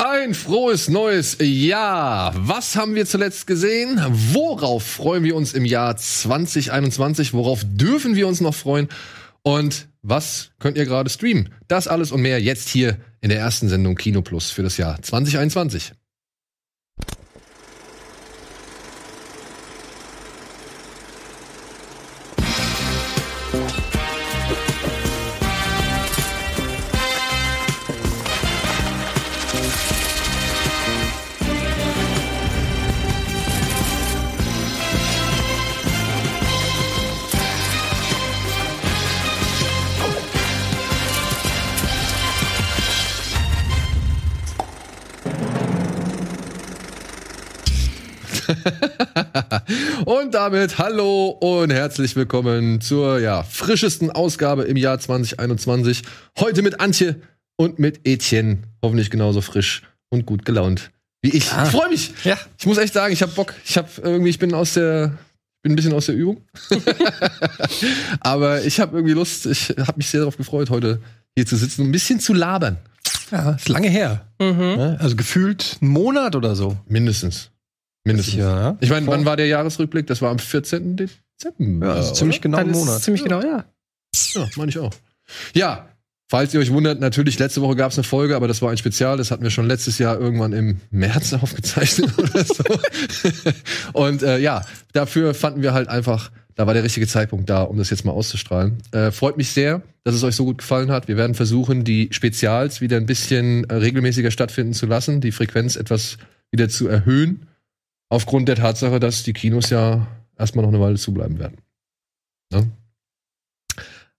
Ein frohes neues Jahr. Was haben wir zuletzt gesehen? Worauf freuen wir uns im Jahr 2021? Worauf dürfen wir uns noch freuen? Und was könnt ihr gerade streamen? Das alles und mehr jetzt hier in der ersten Sendung Kino Plus für das Jahr 2021. und damit hallo und herzlich willkommen zur ja, frischesten Ausgabe im Jahr 2021. Heute mit Antje und mit Etienne. Hoffentlich genauso frisch und gut gelaunt wie ich. Ah. Ich freue mich. Ja. Ich muss echt sagen, ich habe Bock. Ich habe irgendwie, ich bin aus der bin ein bisschen aus der Übung. Aber ich habe irgendwie Lust, ich habe mich sehr darauf gefreut, heute hier zu sitzen und ein bisschen zu labern. Ja, ist lange her. Mhm. Also gefühlt einen Monat oder so. Mindestens. Mindestens. Ja. Ich meine, wann war der Jahresrückblick? Das war am 14. Dezember. Ja, also ziemlich genau ein Monat. Ziemlich genau, ja. Ja, meine ich auch. Ja, falls ihr euch wundert, natürlich, letzte Woche gab es eine Folge, aber das war ein Spezial. Das hatten wir schon letztes Jahr irgendwann im März aufgezeichnet oder so. Und äh, ja, dafür fanden wir halt einfach, da war der richtige Zeitpunkt da, um das jetzt mal auszustrahlen. Äh, freut mich sehr, dass es euch so gut gefallen hat. Wir werden versuchen, die Spezials wieder ein bisschen äh, regelmäßiger stattfinden zu lassen, die Frequenz etwas wieder zu erhöhen. Aufgrund der Tatsache, dass die Kinos ja erstmal noch eine Weile zubleiben werden. Ja?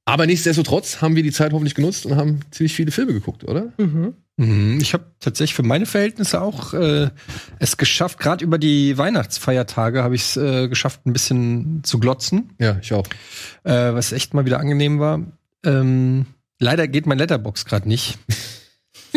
Aber nichtsdestotrotz haben wir die Zeit hoffentlich genutzt und haben ziemlich viele Filme geguckt, oder? Mhm. Mhm. Ich habe tatsächlich für meine Verhältnisse auch äh, es geschafft, gerade über die Weihnachtsfeiertage habe ich es äh, geschafft, ein bisschen zu glotzen. Ja, ich auch. Äh, was echt mal wieder angenehm war. Ähm, leider geht mein Letterbox gerade nicht.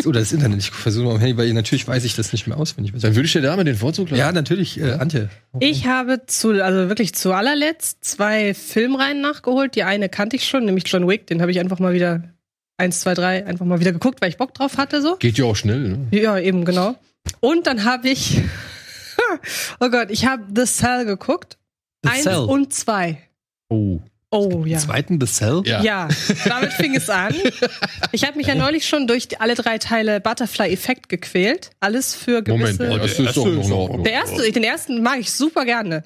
Oder das Internet. Ich versuche mal am Handy, weil natürlich weiß ich das nicht mehr auswendig. Dann würde ich dir da mal den Vorzug lassen. Ja, natürlich, äh, Antje. Okay. Ich habe zu, also wirklich zu allerletzt zwei Filmreihen nachgeholt. Die eine kannte ich schon, nämlich John Wick. Den habe ich einfach mal wieder eins, zwei, drei einfach mal wieder geguckt, weil ich Bock drauf hatte. So. Geht ja auch schnell, ne? Ja, eben, genau. Und dann habe ich, oh Gott, ich habe The Cell geguckt. The eins Cell. und zwei. Oh. Oh ja. Zweiten The Cell? Ja. ja, damit fing es an. Ich habe mich ja neulich schon durch die, alle drei Teile Butterfly-Effekt gequält. Alles für gewisse. Moment, das ist doch noch Der erste, den ersten mag ich super gerne.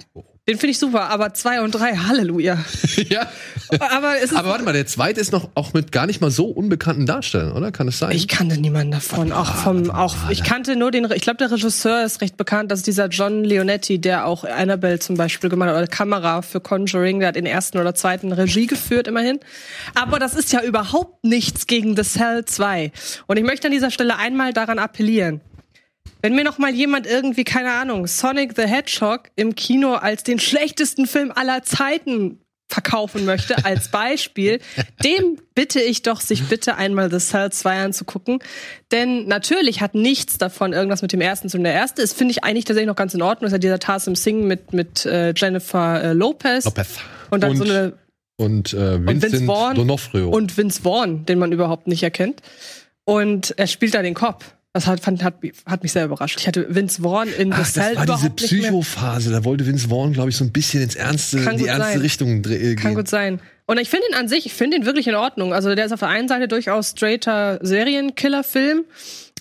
Den finde ich super, aber zwei und drei, Halleluja. ja. Aber, es ist aber warte mal, der zweite ist noch auch mit gar nicht mal so unbekannten Darstellern, oder? Kann es sein? Ich kannte niemanden davon. Auch vom, auch, ich kannte nur den, ich glaube, der Regisseur ist recht bekannt. Das ist dieser John Leonetti, der auch Annabelle zum Beispiel gemacht hat, oder Kamera für Conjuring. Der hat den ersten oder zweiten Regie geführt, immerhin. Aber das ist ja überhaupt nichts gegen The Cell 2. Und ich möchte an dieser Stelle einmal daran appellieren. Wenn mir noch mal jemand irgendwie, keine Ahnung, Sonic the Hedgehog im Kino als den schlechtesten Film aller Zeiten verkaufen möchte, als Beispiel, dem bitte ich doch, sich bitte einmal The Cell 2 anzugucken. Denn natürlich hat nichts davon irgendwas mit dem ersten zu tun. Der erste ist, finde ich, eigentlich tatsächlich noch ganz in Ordnung. Das ist ja dieser Tarsim Singh mit, mit äh, Jennifer äh, Lopez. Lopez. Und dann und, so eine. Und, äh, Vincent und Vince Vaughn. D'Onofrio. Und Vince Vaughn, den man überhaupt nicht erkennt. Und er spielt da den Kopf. Das hat, fand, hat, hat mich sehr überrascht. Ich hatte Vince Vaughn in Ach, The Cell Das war diese Psychophase. Da wollte Vince Vaughn, glaube ich, so ein bisschen ins Ernste, in die ernste sein. Richtung drehen. Kann gut sein. Und ich finde ihn an sich, ich finde ihn wirklich in Ordnung. Also der ist auf der einen Seite durchaus straighter Serienkiller-Film.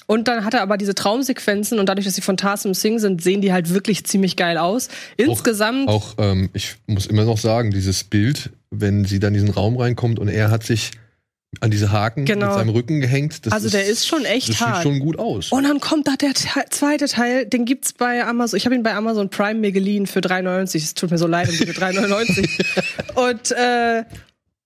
Und dann hat er aber diese Traumsequenzen und dadurch, dass sie von Tarsim Singh sind, sehen die halt wirklich ziemlich geil aus. Insgesamt. Auch, auch ähm, ich muss immer noch sagen, dieses Bild, wenn sie dann in diesen Raum reinkommt und er hat sich an diese Haken genau. mit seinem Rücken gehängt. Das also der ist schon echt das hart. sieht schon gut aus. Und dann kommt da der zweite Teil, den gibt's bei Amazon. Ich habe ihn bei Amazon Prime mir geliehen für 3,99. Es tut mir so leid, um diese 3,99. Und äh,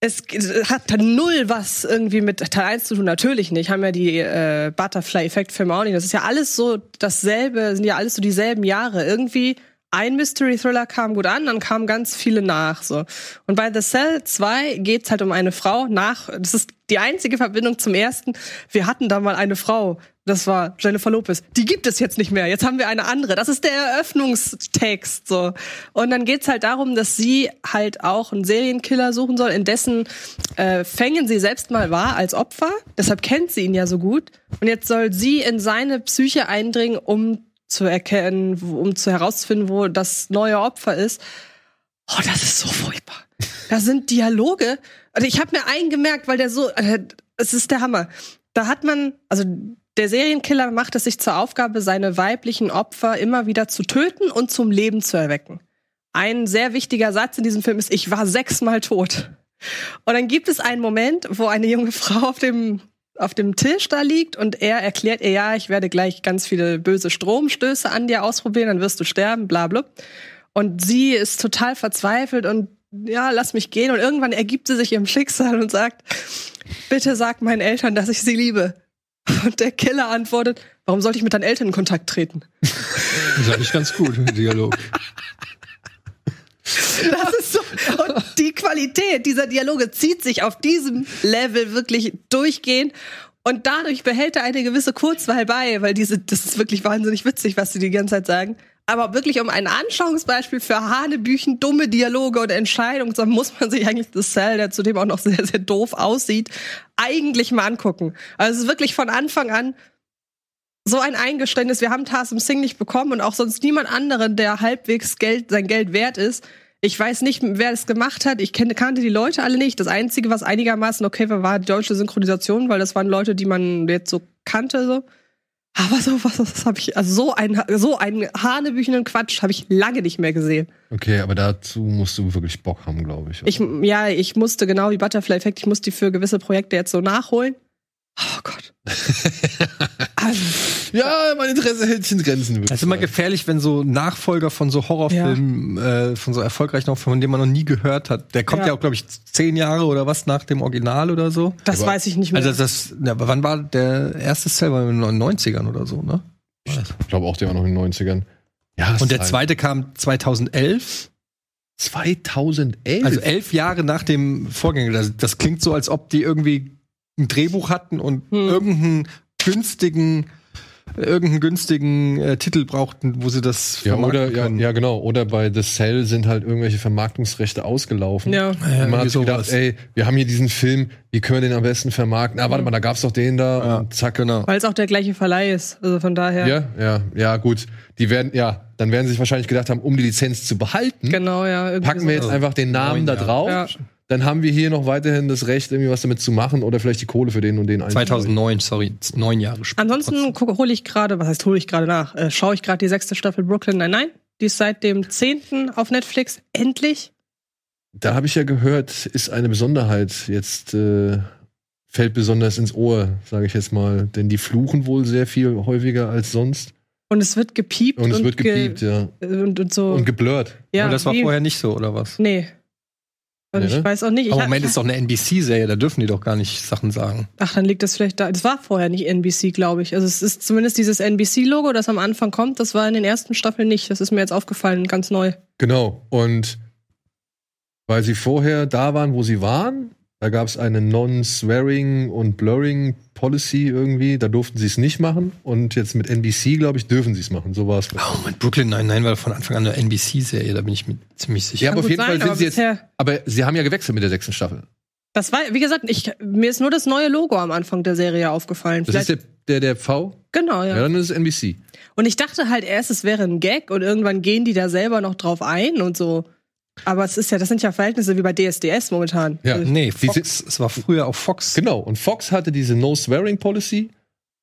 es hat null was irgendwie mit Teil 1 zu tun. Natürlich nicht. Haben ja die äh, Butterfly-Effekt-Filme auch nicht. Das ist ja alles so dasselbe, sind ja alles so dieselben Jahre. Irgendwie ein Mystery Thriller kam gut an, dann kamen ganz viele nach, so. Und bei The Cell 2 geht's halt um eine Frau nach, das ist die einzige Verbindung zum ersten. Wir hatten da mal eine Frau, das war Jennifer Lopez. Die gibt es jetzt nicht mehr. Jetzt haben wir eine andere. Das ist der Eröffnungstext, so. Und dann geht's halt darum, dass sie halt auch einen Serienkiller suchen soll, in dessen äh, Fängen sie selbst mal war als Opfer. Deshalb kennt sie ihn ja so gut. Und jetzt soll sie in seine Psyche eindringen, um zu erkennen, um zu herauszufinden, wo das neue Opfer ist. Oh, das ist so furchtbar. Da sind Dialoge. Also ich habe mir einen gemerkt, weil der so, äh, es ist der Hammer. Da hat man, also der Serienkiller macht es sich zur Aufgabe, seine weiblichen Opfer immer wieder zu töten und zum Leben zu erwecken. Ein sehr wichtiger Satz in diesem Film ist, ich war sechsmal tot. Und dann gibt es einen Moment, wo eine junge Frau auf dem auf dem Tisch da liegt und er erklärt ihr, ja, ich werde gleich ganz viele böse Stromstöße an dir ausprobieren, dann wirst du sterben, bla bla. Und sie ist total verzweifelt und ja, lass mich gehen. Und irgendwann ergibt sie sich ihrem Schicksal und sagt, bitte sag meinen Eltern, dass ich sie liebe. Und der Killer antwortet, warum sollte ich mit deinen Eltern in Kontakt treten? Das ist eigentlich ganz gut, Dialog. Das ist so. Und die Qualität dieser Dialoge zieht sich auf diesem Level wirklich durchgehend. Und dadurch behält er eine gewisse Kurzwahl bei, weil diese, das ist wirklich wahnsinnig witzig, was sie die ganze Zeit sagen. Aber wirklich um ein Anschauungsbeispiel für Hanebüchen, dumme Dialoge und Entscheidungen, so muss man sich eigentlich The Cell, der zudem auch noch sehr, sehr doof aussieht, eigentlich mal angucken. Also es ist wirklich von Anfang an so ein Eingeständnis. Wir haben Tarsim Singh nicht bekommen und auch sonst niemand anderen, der halbwegs Geld, sein Geld wert ist. Ich weiß nicht, wer es gemacht hat. Ich kannte die Leute alle nicht. Das Einzige, was einigermaßen okay war, war die deutsche Synchronisation, weil das waren Leute, die man jetzt so kannte. So. Aber so was, was habe ich, also so ein so einen hanebüchenden Quatsch habe ich lange nicht mehr gesehen. Okay, aber dazu musst du wirklich Bock haben, glaube ich. Ich ja, ich musste genau wie Butterfly Effect, ich musste die für gewisse Projekte jetzt so nachholen. Oh Gott. also, ja, mein Interesse hält sich in Grenzen. Es ist immer gefährlich, wenn so Nachfolger von so Horrorfilmen, ja. äh, von so erfolgreichen Horrorfilmen, von denen man noch nie gehört hat. Der kommt ja, ja auch, glaube ich, zehn Jahre oder was nach dem Original oder so. Das Aber weiß ich nicht mehr. Also das, ja, wann war der erste Cell? War in den 90ern oder so, ne? Ich glaube auch, der war noch in den 90ern. Ja, Und der zweite kam 2011. 2011? Also elf Jahre nach dem Vorgänger. Das, das klingt so, als ob die irgendwie ein Drehbuch hatten und hm. irgendeinen günstigen irgendeinen günstigen äh, Titel brauchten, wo sie das ja oder ja, ja, genau oder bei The Cell sind halt irgendwelche Vermarktungsrechte ausgelaufen. Ja. ja und man hat sich gedacht, ey, wir haben hier diesen Film, wie können wir den am besten vermarkten? Ah, warte mal, da gab's doch den da ja. und zack, genau. Weil es auch der gleiche Verleih ist, also von daher. Ja, ja, ja, gut. Die werden ja, dann werden sie sich wahrscheinlich gedacht haben, um die Lizenz zu behalten, genau, ja, packen wir jetzt also einfach den Namen da drauf. Dann haben wir hier noch weiterhin das Recht, irgendwie was damit zu machen oder vielleicht die Kohle für den und den 2009, sorry, neun Jahre später. Ansonsten hole ich gerade, was heißt hole ich gerade nach? Äh, Schaue ich gerade die sechste Staffel Brooklyn Nein, nein, die ist seit dem 10. auf Netflix endlich. Da habe ich ja gehört, ist eine Besonderheit jetzt äh, fällt besonders ins Ohr, sage ich jetzt mal, denn die fluchen wohl sehr viel häufiger als sonst. Und es wird gepiept und es wird gepiept, ja. Und, und so und geblurrt. Ja, und das war vorher nicht so oder was? Nee. Und ich weiß auch nicht. Aber im Moment ist doch eine NBC-Serie, da dürfen die doch gar nicht Sachen sagen. Ach, dann liegt das vielleicht da. Das war vorher nicht NBC, glaube ich. Also es ist zumindest dieses NBC-Logo, das am Anfang kommt, das war in den ersten Staffeln nicht. Das ist mir jetzt aufgefallen, ganz neu. Genau. Und weil sie vorher da waren, wo sie waren, da gab es eine Non-Swearing und Blurring Policy irgendwie. Da durften sie es nicht machen. Und jetzt mit NBC, glaube ich, dürfen sie es machen. So war es. Oh, mit Brooklyn nein, nein, war von Anfang an eine NBC-Serie. Da bin ich mir ziemlich sicher. Ja, aber auf jeden sein, Fall sind sie jetzt. Aber sie haben ja gewechselt mit der sechsten Staffel. Das war, wie gesagt, ich, mir ist nur das neue Logo am Anfang der Serie aufgefallen. Das Vielleicht ist der, der, der V? Genau, ja. Ja, dann ist es NBC. Und ich dachte halt erst, es wäre ein Gag und irgendwann gehen die da selber noch drauf ein und so. Aber es ist ja, das sind ja Verhältnisse wie bei DSDS momentan. Ja, also nee, Fox, es war früher auch Fox. Genau, und Fox hatte diese No-Swearing-Policy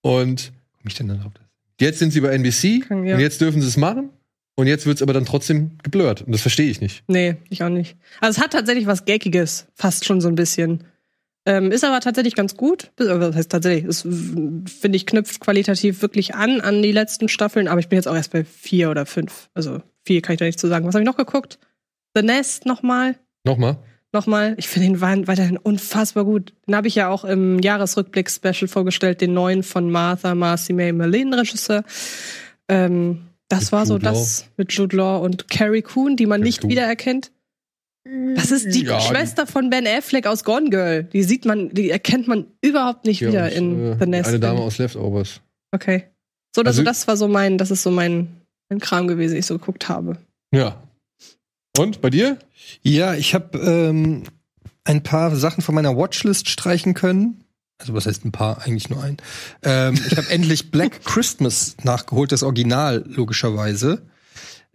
und ich denn dann jetzt sind sie bei NBC Kann, ja. und jetzt dürfen sie es machen. Und jetzt wird es aber dann trotzdem geblurrt. Und das verstehe ich nicht. Nee, ich auch nicht. Also es hat tatsächlich was Gaggiges, fast schon so ein bisschen. Ähm, ist aber tatsächlich ganz gut. Das heißt tatsächlich, es finde ich, knüpft qualitativ wirklich an an die letzten Staffeln, aber ich bin jetzt auch erst bei vier oder fünf. Also vier kann ich da nicht zu sagen. Was habe ich noch geguckt? The Nest nochmal. Nochmal? Nochmal. Ich finde ihn weiterhin unfassbar gut. Den habe ich ja auch im Jahresrückblick-Special vorgestellt, den neuen von Martha Marcy May Marlene, Regisseur. Ähm, Das Mit war so Jude Law. das mit Jude Law und Carrie Coon, die man Carrie nicht Coon. wiedererkennt. Das ist die Ja, die- Schwester von Ben Affleck aus Gone Girl. Die sieht man, die erkennt man überhaupt nicht Ja, wieder in äh, The Nest. Eine Dame aus Leftovers. Okay. So, also, Also- das war so mein, das ist so mein, mein Kram gewesen, den ich so geguckt habe. Ja. Und bei dir? Ja, ich habe ähm, ein paar Sachen von meiner Watchlist streichen können. Also was heißt ein paar? Eigentlich nur ein. Ähm, ich habe endlich Black Christmas nachgeholt, das Original logischerweise.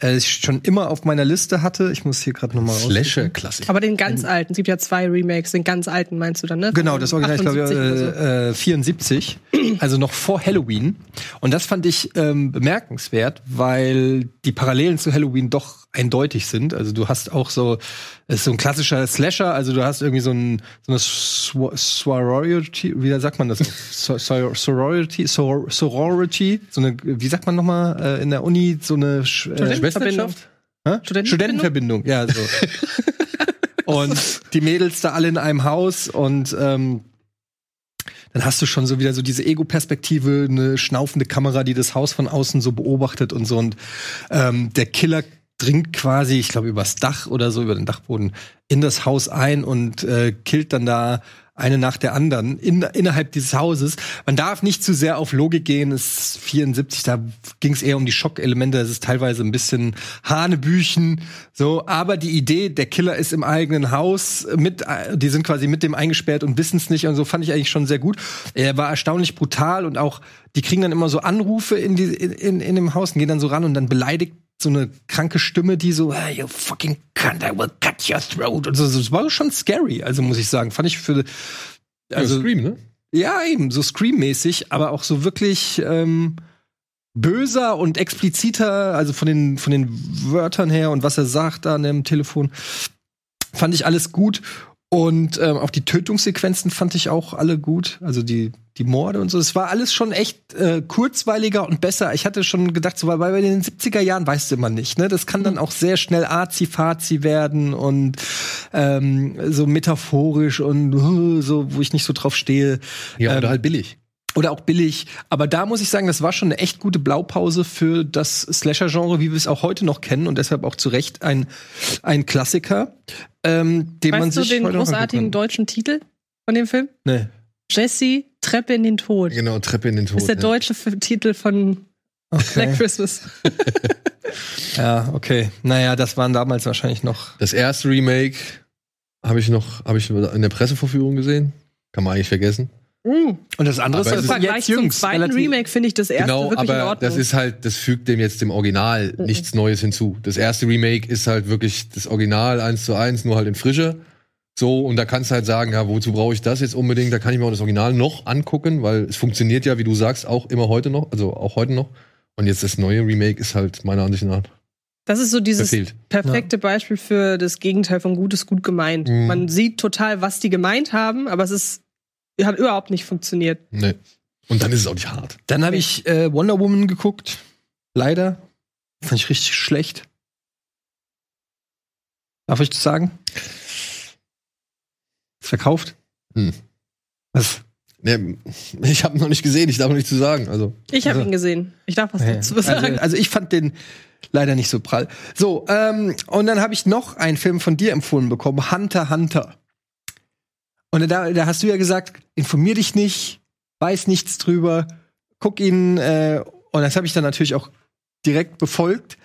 Äh, ich schon immer auf meiner Liste hatte. Ich muss hier gerade noch mal raussuchen. Slasher-Klassiker. Aber den ganz alten, es gibt ja zwei Remakes, den ganz alten meinst du dann, ne? Genau, das Original, ich glaube, 78 oder so. äh, äh, 74, also noch vor Halloween. Und das fand ich ähm, bemerkenswert, weil die Parallelen zu Halloween doch eindeutig sind. Also du hast auch so, es ist so ein klassischer Slasher, also du hast irgendwie so, ein, so eine Sorority, wie sagt man das? So- so- Sorority, Sor Sorority, so eine, wie sagt man nochmal äh, in der Uni, so eine äh? Hä? Studentenverbindung? Studentenverbindung, ja, so. und die Mädels da alle in einem Haus und ähm, dann hast du schon so wieder so diese Ego-Perspektive, eine schnaufende Kamera, die das Haus von außen so beobachtet und so. Und ähm, der Killer dringt quasi, ich glaube, übers Dach oder so, über den Dachboden, in das Haus ein und äh, killt dann da eine nach der anderen in, innerhalb dieses Hauses. Man darf nicht zu sehr auf Logik gehen. Es ist 74, da ging es eher um die Schockelemente. Es ist teilweise ein bisschen Hanebüchen, so. Aber die Idee, der Killer ist im eigenen Haus mit, die sind quasi mit dem eingesperrt und wissen es nicht und so fand ich eigentlich schon sehr gut. Er war erstaunlich brutal und auch, die kriegen dann immer so Anrufe in die, in, in, in dem Haus und gehen dann so ran und dann beleidigt so eine kranke Stimme, die so, hey, you fucking cunt, I will cut your throat. Und so, das war schon scary, also muss ich sagen. Fand ich für, Also also, Scream, ne? ja, eben, so Scream-mäßig, aber auch so wirklich ähm, böser und expliziter, also von den, von den Wörtern her und was er sagt da an dem Telefon, fand ich alles gut. Und ähm, auch die Tötungssequenzen fand ich auch alle gut. Also die, die Morde und so. Es war alles schon echt äh, kurzweiliger und besser. Ich hatte schon gedacht, so, weil bei den 70er Jahren weißt du immer nicht, ne? Das kann dann auch sehr schnell azi-fazi werden und ähm, so metaphorisch und uh, so, wo ich nicht so drauf stehe. Ja, Ähm, oder halt billig. Oder auch billig. Aber da muss ich sagen, das war schon eine echt gute Blaupause für das Slasher-Genre, wie wir es auch heute noch kennen und deshalb auch zu Recht ein, ein Klassiker, ähm, den man Weißt du sich den heute noch großartigen deutschen Titel von dem Film? Nee. Jesse, Treppe in den Tod. Genau, Treppe in den Tod. ist der ja. deutsche Titel von Black Okay. Christmas. Ja, okay. Naja, das waren damals wahrscheinlich noch. Das erste Remake habe ich noch, habe ich in der Pressevorführung gesehen. Kann man eigentlich vergessen. Mm. Und das andere Aber Im es ist Vergleich zum zweiten relativ- Remake finde ich das erste genau, wirklich in aber Ordnung. das ist halt, das fügt dem jetzt dem Original Mhm. nichts Neues hinzu. Das erste Remake ist halt wirklich das Original eins zu eins, nur halt in Frische. So, und da kannst du halt sagen, ja, wozu brauche ich das jetzt unbedingt? Da kann ich mir auch das Original noch angucken, weil es funktioniert ja, wie du sagst, auch immer heute noch, also auch heute noch. Und jetzt das neue Remake ist halt meiner Ansicht nach das ist so dieses verfehlt. perfekte Beispiel für das Gegenteil von gut ist gut gemeint. Mhm. Man sieht total, was die gemeint haben, aber es ist hat überhaupt nicht funktioniert. Nee. Und dann ist es auch nicht hart. Dann habe ich äh, Wonder Woman geguckt. Leider. Fand ich richtig schlecht. Darf ich das sagen? Verkauft? Hm. Was? Nee, ich habe noch nicht gesehen, ich darf noch nicht zu sagen. Also, Ich habe Also- ihn gesehen. Ich darf was Ja. dazu sagen. Also, also ich fand den leider nicht so prall. So, ähm, und dann habe ich noch einen Film von dir empfohlen bekommen, Hunter Hunter. Und da, da hast du ja gesagt, informier dich nicht, weiß nichts drüber, guck ihn, äh, und das habe ich dann natürlich auch direkt befolgt.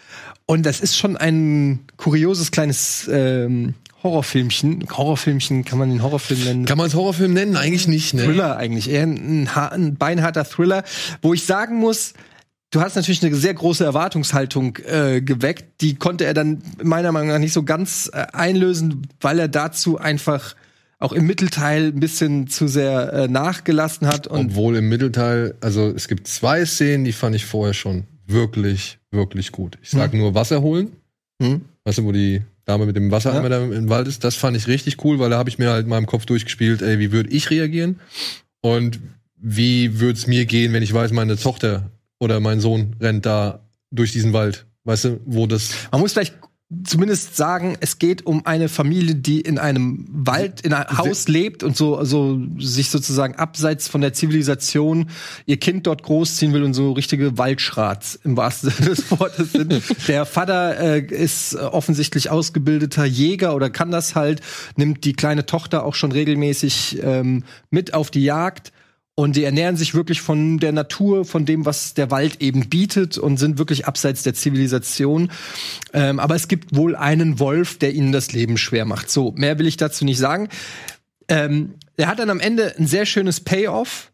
Und das ist schon ein kurioses kleines ähm, Horrorfilmchen. Horrorfilmchen kann man den Horrorfilm nennen. kann man es Horrorfilm nennen? Eigentlich nicht, ne? Thriller eigentlich, eher ein, ein beinharter Thriller, wo ich sagen muss, du hast natürlich eine sehr große Erwartungshaltung äh, geweckt. Die konnte er dann meiner Meinung nach nicht so ganz äh, einlösen, weil er dazu einfach auch im Mittelteil ein bisschen zu sehr äh, nachgelassen hat. Und Obwohl im Mittelteil, also es gibt zwei Szenen, die fand ich vorher schon wirklich, wirklich gut. Ich sag nur Wasser holen. Hm? Weißt du, wo die Dame mit dem Wassereimer Ja. da im Wald ist? Das fand ich richtig cool, weil da habe ich mir halt in meinem Kopf durchgespielt, ey, wie würde ich reagieren? Und wie würde es mir gehen, wenn ich weiß, meine Tochter oder mein Sohn rennt da durch diesen Wald? Weißt du, wo das. man muss vielleicht zumindest sagen, es geht um eine Familie, die in einem Wald, in einem Haus lebt und so, so sich sozusagen abseits von der Zivilisation ihr Kind dort großziehen will und so richtige Waldschrats im wahrsten Sinne des Wortes sind. Der Vater äh, ist offensichtlich ausgebildeter Jäger oder kann das halt, nimmt die kleine Tochter auch schon regelmäßig ähm, mit auf die Jagd und die ernähren sich wirklich von der Natur, von dem, was der Wald eben bietet und sind wirklich abseits der Zivilisation. Ähm, aber es gibt wohl einen Wolf, der ihnen das Leben schwer macht. So, mehr will ich dazu nicht sagen. Ähm, er hat dann am Ende ein sehr schönes Payoff,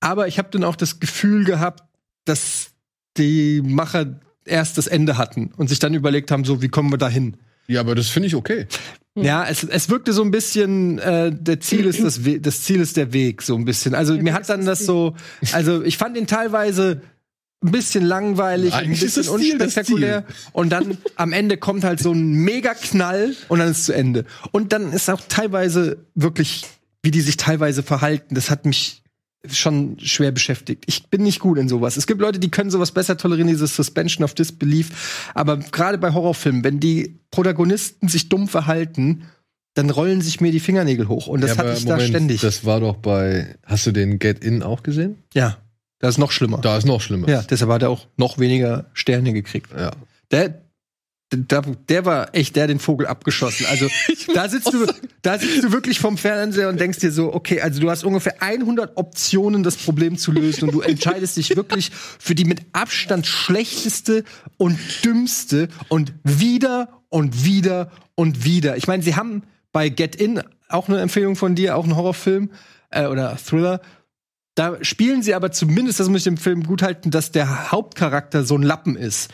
aber ich habe dann auch das Gefühl gehabt, dass die Macher erst das Ende hatten und sich dann überlegt haben, so, wie kommen wir da hin? Ja, aber das finde ich okay. Ja, es, es wirkte so ein bisschen, äh, der Ziel ist das, We das Ziel ist der Weg, so ein bisschen. Also mir hat dann das so, also ich fand ihn teilweise ein bisschen langweilig, ein Eigentlich ist bisschen das Ziel das unspektakulär. Und dann am Ende kommt halt so ein Mega-Knall und dann ist es zu Ende. Und dann ist auch teilweise wirklich, wie die sich teilweise verhalten, das hat mich schon schwer beschäftigt. Ich bin nicht gut in sowas. Es gibt Leute, die können sowas besser tolerieren, dieses Suspension of Disbelief. Aber gerade bei Horrorfilmen, wenn die Protagonisten sich dumm verhalten, dann rollen sich mir die Fingernägel hoch. Und das ja, hatte ich da Moment, ständig. Das war doch bei. Hast du den Get In auch gesehen? ja, das ist noch schlimmer. Da ist noch schlimmer. Ja, deshalb hat er auch noch weniger Sterne gekriegt. ja. Der, der, der war echt, der den Vogel abgeschossen. Also da sitzt du, da sitzt du wirklich vom Fernseher und denkst dir so, okay, also du hast ungefähr 100 Optionen, das Problem zu lösen und du entscheidest dich wirklich für die mit Abstand schlechteste und dümmste und wieder und wieder und wieder. Ich meine, sie haben bei Get In auch eine Empfehlung von dir, auch ein Horrorfilm äh, oder Thriller. Da spielen sie aber zumindest, das muss ich dem Film gut halten, dass der Hauptcharakter so ein Lappen ist.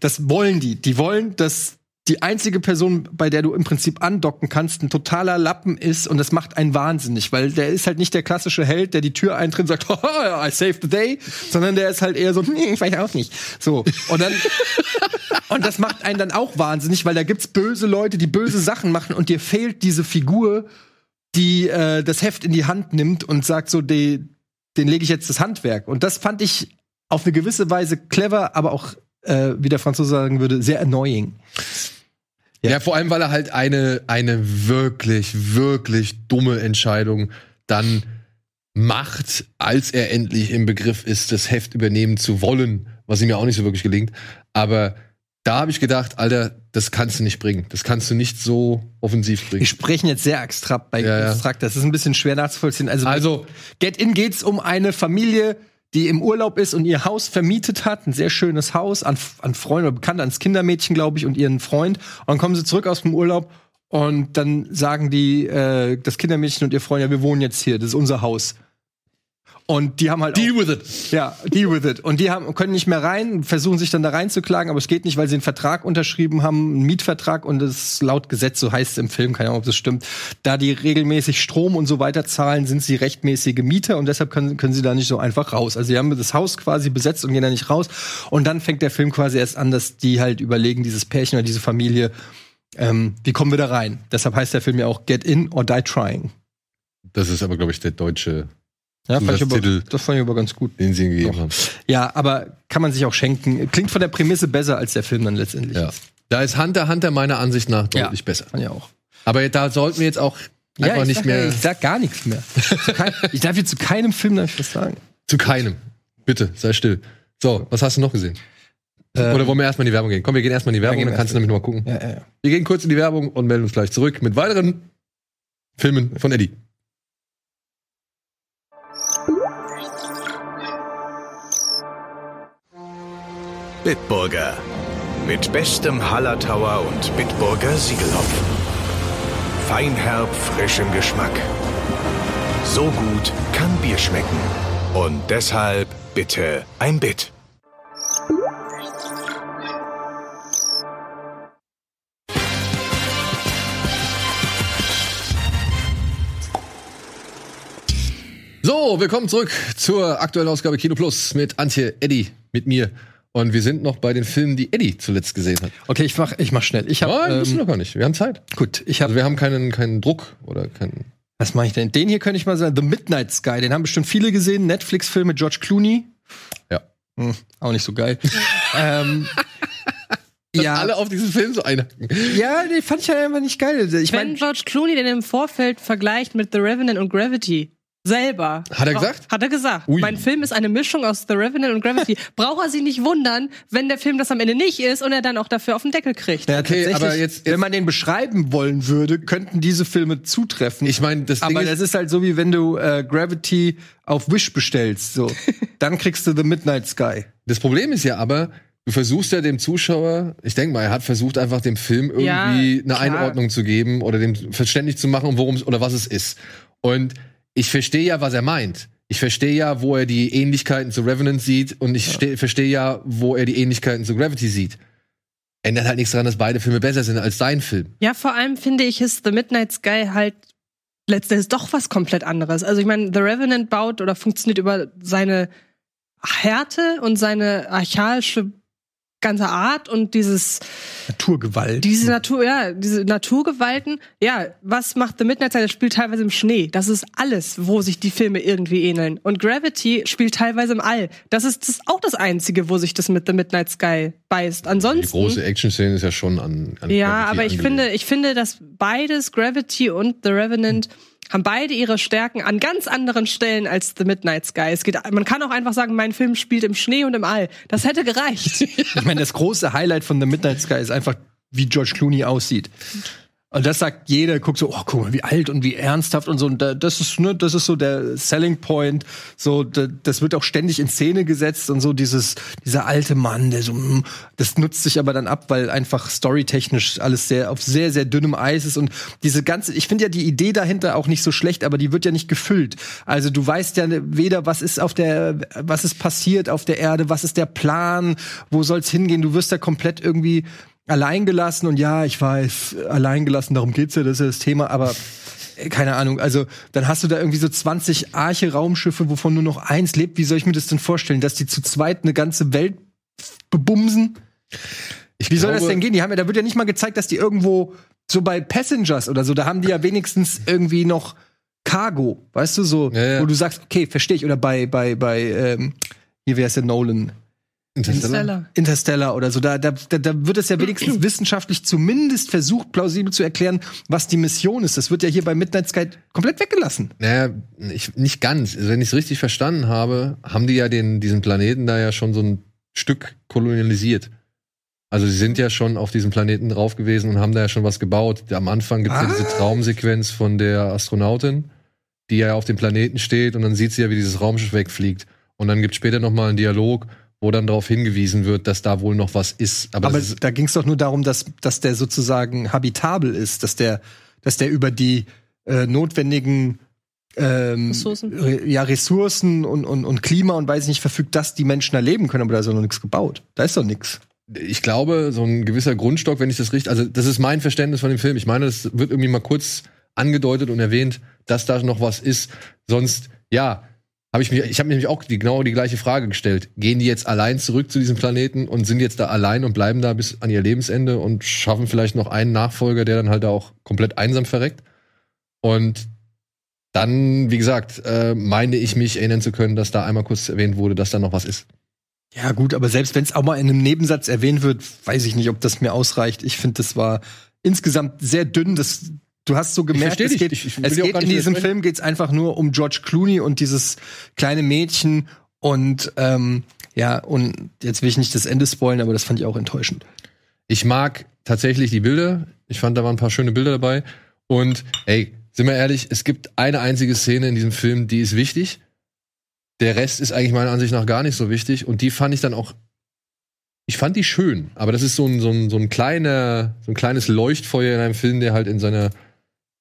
Das wollen die. Die wollen, dass die einzige Person, bei der du im Prinzip andocken kannst, ein totaler Lappen ist und das macht einen wahnsinnig, weil der ist halt nicht der klassische Held, der die Tür eintritt und sagt, oh, I saved the day, sondern der ist halt eher so, nee, ich weiß auch nicht. So. Und dann, und das macht einen dann auch wahnsinnig, weil da gibt's böse Leute, die böse Sachen machen und dir fehlt diese Figur, die äh, das Heft in die Hand nimmt und sagt so, die, den lege ich jetzt das Handwerk. Und das fand ich auf eine gewisse Weise clever, aber auch, äh, wie der Franzose sagen würde, sehr annoying. Ja. vor allem, weil er halt eine, eine wirklich, wirklich dumme Entscheidung dann macht, als er endlich im Begriff ist, das Heft übernehmen zu wollen, was ihm ja auch nicht so wirklich gelingt. Aber da habe ich gedacht, Alter, das kannst du nicht bringen. Das kannst du nicht so offensiv bringen. Wir sprechen jetzt sehr abstrakt bei Ja, abstrakt. Das ist ein bisschen schwer nachzuvollziehen. Also, Also- Get In geht's um eine Familie, die im Urlaub ist und ihr Haus vermietet hat, ein sehr schönes Haus an, an Freunde oder Bekannte, ans Kindermädchen, glaube ich, und ihren Freund. Und dann kommen sie zurück aus dem Urlaub und dann sagen die, äh, das Kindermädchen und ihr Freund, ja, wir wohnen jetzt hier, das ist unser Haus. Und die haben halt auch, Deal with it. ja, deal with it. Und die haben, können nicht mehr rein, versuchen sich dann da reinzuklagen, aber es geht nicht, weil sie einen Vertrag unterschrieben haben, einen Mietvertrag und das ist laut Gesetz, so heißt es im Film, keine Ahnung, ob das stimmt. Da die regelmäßig Strom und so weiter zahlen, sind sie rechtmäßige Mieter und deshalb können, können sie da nicht so einfach raus. Also sie haben das Haus quasi besetzt und gehen da nicht raus. Und dann fängt der Film quasi erst an, dass die halt überlegen, dieses Pärchen oder diese Familie, ähm, wie kommen wir da rein? Deshalb heißt der Film ja auch Get In or Die Trying. Das ist aber, glaube ich, der deutsche, Ja, fand ich aber, Titel. das fand ich aber ganz gut. den sie gegeben haben. Ja, aber kann man sich auch schenken. Klingt von der Prämisse besser, als der Film dann letztendlich Ja. Da ist Hunter Hunter meiner Ansicht nach Ja. deutlich besser. Fand ich auch. Aber da sollten wir jetzt auch einfach ich nicht sag, mehr Ich sag gar nichts mehr. Kein, ich darf jetzt zu keinem Film darf ich was sagen. zu keinem. Bitte, sei still. So, was hast du noch gesehen? Oder wollen wir erstmal in die Werbung gehen? Komm, wir gehen erstmal in die Werbung, dann wir kannst du nämlich noch mal gucken. Ja, ja, ja. Wir gehen kurz in die Werbung und melden uns gleich zurück mit weiteren Filmen von Eddie. Bitburger. Mit bestem Hallertauer und Bitburger Siegelhopfen. Feinherb, frischem Geschmack. So gut kann Bier schmecken. Und deshalb bitte ein Bit. So, willkommen zurück zur aktuellen Ausgabe Kino Plus mit Antje, Eddie, mit mir. Und wir sind noch bei den Filmen, die Eddie zuletzt gesehen hat. Okay, ich mach, ich mach schnell. Ich hab, Nein, müssen wir ähm, noch gar nicht. Wir haben Zeit. gut, ich hab, Also wir haben keinen, keinen Druck oder keinen. was mache ich denn? Den hier könnte ich mal sagen, The Midnight Sky, den haben bestimmt viele gesehen. Netflix-Film mit George Clooney. Ja. Hm, auch nicht so geil. ähm, Ja. alle auf diesen Film so einhacken. Ja, die fand ich halt einfach nicht geil. Ich Wenn meine, George Clooney den im Vorfeld vergleicht mit The Revenant und Gravity, selber. Hat er gesagt? Hat er gesagt. Ui. Mein Film ist eine Mischung aus The Revenant und Gravity. Braucht er sich nicht wundern, wenn der Film das am Ende nicht ist und er dann auch dafür auf den Deckel kriegt. ja, Okay, aber jetzt- wenn man den beschreiben wollen würde, könnten diese Filme zutreffen. Ich meine, das Ding aber ist, das ist halt so, wie wenn du äh, Gravity auf Wish bestellst. So. Dann kriegst du The Midnight Sky. das Problem ist ja aber, du versuchst ja dem Zuschauer, ich denke mal, er hat versucht einfach dem Film irgendwie Ja, eine klar. Einordnung zu geben oder dem verständlich zu machen, worum es oder was es ist. Und ich verstehe ja, was er meint. Ich verstehe ja, wo er die Ähnlichkeiten zu Revenant sieht und ich ste- verstehe ja, wo er die Ähnlichkeiten zu Gravity sieht. Ändert halt nichts daran, dass beide Filme besser sind als sein Film. Ja, vor allem finde ich, ist The Midnight Sky halt letztendlich doch was komplett anderes. Also ich meine, The Revenant baut oder funktioniert über seine Härte und seine archaische ganze Art und dieses Naturgewalt. diese Natur, ja, diese Naturgewalten. Ja, was macht The Midnight Sky? Das spielt teilweise im Schnee. Das ist alles, wo sich die Filme irgendwie ähneln. Und Gravity spielt teilweise im All. Das ist das auch das einzige, wo sich das mit The Midnight Sky beißt. Die Ansonsten große Action-Szene ist ja schon an, an ja, Gravity aber ich angelehnt. finde, ich finde, dass beides, Gravity und The Revenant, haben beide ihre Stärken an ganz anderen Stellen als The Midnight Sky. Es geht, man kann auch einfach sagen, mein Film spielt im Schnee und im All. Das hätte gereicht. Ich meine, das große Highlight von The Midnight Sky ist einfach, wie George Clooney aussieht. Und das sagt jeder, guckt so, oh, guck mal, wie alt und wie ernsthaft und so. Und da- das ist, ne, das ist so der Selling Point. So, da, das wird auch ständig in Szene gesetzt und so dieses, dieser alte Mann, der so, mm, das nutzt sich aber dann ab, weil einfach storytechnisch alles sehr, auf sehr, sehr dünnem Eis ist. Und diese ganze, ich finde ja die Idee dahinter auch nicht so schlecht, aber die wird ja nicht gefüllt. Also du weißt ja weder, was ist auf der, was ist passiert auf der Erde, was ist der Plan, wo soll's hingehen. Du wirst ja komplett irgendwie alleingelassen und ja, ich weiß, alleingelassen, darum geht's ja, das ist ja das Thema, aber äh, keine Ahnung, also dann hast du da irgendwie so 20 Arche-Raumschiffe, wovon nur noch eins lebt. Wie soll ich mir das denn vorstellen, dass die zu zweit eine ganze Welt bebumsen? Ich Wie soll das denn gehen? Die haben ja, da wird ja nicht mal gezeigt, dass die irgendwo so bei Passengers oder so, da haben die ja wenigstens irgendwie noch Cargo, weißt du, so, Ja, ja. wo du sagst, okay, verstehe ich, oder bei, bei, bei, ähm, hier wäre es der Nolan, Interstellar? Interstellar oder so, da, da, da, da wird es ja wenigstens wissenschaftlich zumindest versucht, plausibel zu erklären, was die Mission ist. Das wird ja hier bei Midnight Sky komplett weggelassen. Naja, ich, nicht ganz. Also, wenn ich es richtig verstanden habe, haben die ja den, diesen Planeten da ja schon so ein Stück kolonialisiert. Also sie sind ja schon auf diesem Planeten drauf gewesen und haben da ja schon was gebaut. Am Anfang gibt es ja diese Ah. Traumsequenz von der Astronautin, die ja auf dem Planeten steht und dann sieht sie ja, wie dieses Raumschiff wegfliegt. Und dann gibt es später noch mal einen Dialog, wo dann darauf hingewiesen wird, dass da wohl noch was ist. Aber, Aber ist, da ging es doch nur darum, dass, dass der sozusagen habitabel ist, dass der, dass der über die äh, notwendigen ähm, Ressourcen. Re ja, Ressourcen und, und, und Klima und weiß nicht verfügt, dass die Menschen da leben können, aber da ist doch noch nichts gebaut. Da ist doch nichts. ich glaube, so ein gewisser Grundstock, wenn ich das richtig, also das ist mein Verständnis von dem Film. Ich meine, das wird irgendwie mal kurz angedeutet und erwähnt, dass da noch was ist. Sonst, ja, habe ich mich, ich habe nämlich auch die, genau die gleiche Frage gestellt. Gehen die jetzt allein zurück zu diesem Planeten und sind jetzt da allein und bleiben da bis an ihr Lebensende und schaffen vielleicht noch einen Nachfolger, der dann halt auch komplett einsam verreckt? Und dann, wie gesagt, äh, meine ich mich erinnern zu können, dass da einmal kurz erwähnt wurde, dass da noch was ist. Ja, gut, aber selbst wenn es auch mal in einem Nebensatz erwähnt wird, weiß ich nicht, ob das mir ausreicht. Ich finde, das war insgesamt sehr dünn. Das, du hast so gemerkt, es geht, Ich- ich es geht in diesem. Film geht's einfach nur um George Clooney und dieses kleine Mädchen und ähm, ja, und jetzt will ich nicht das Ende spoilen, aber das fand ich auch enttäuschend. Ich mag tatsächlich die Bilder. Ich fand, da waren ein paar schöne Bilder dabei. Und ey, sind wir ehrlich, es gibt eine einzige Szene in diesem Film, die ist wichtig. Der Rest ist eigentlich meiner Ansicht nach gar nicht so wichtig. Und die fand ich dann auch. Ich fand die schön, aber das ist so ein, so ein, so ein kleiner, so ein kleines Leuchtfeuer in einem Film, der halt in seiner,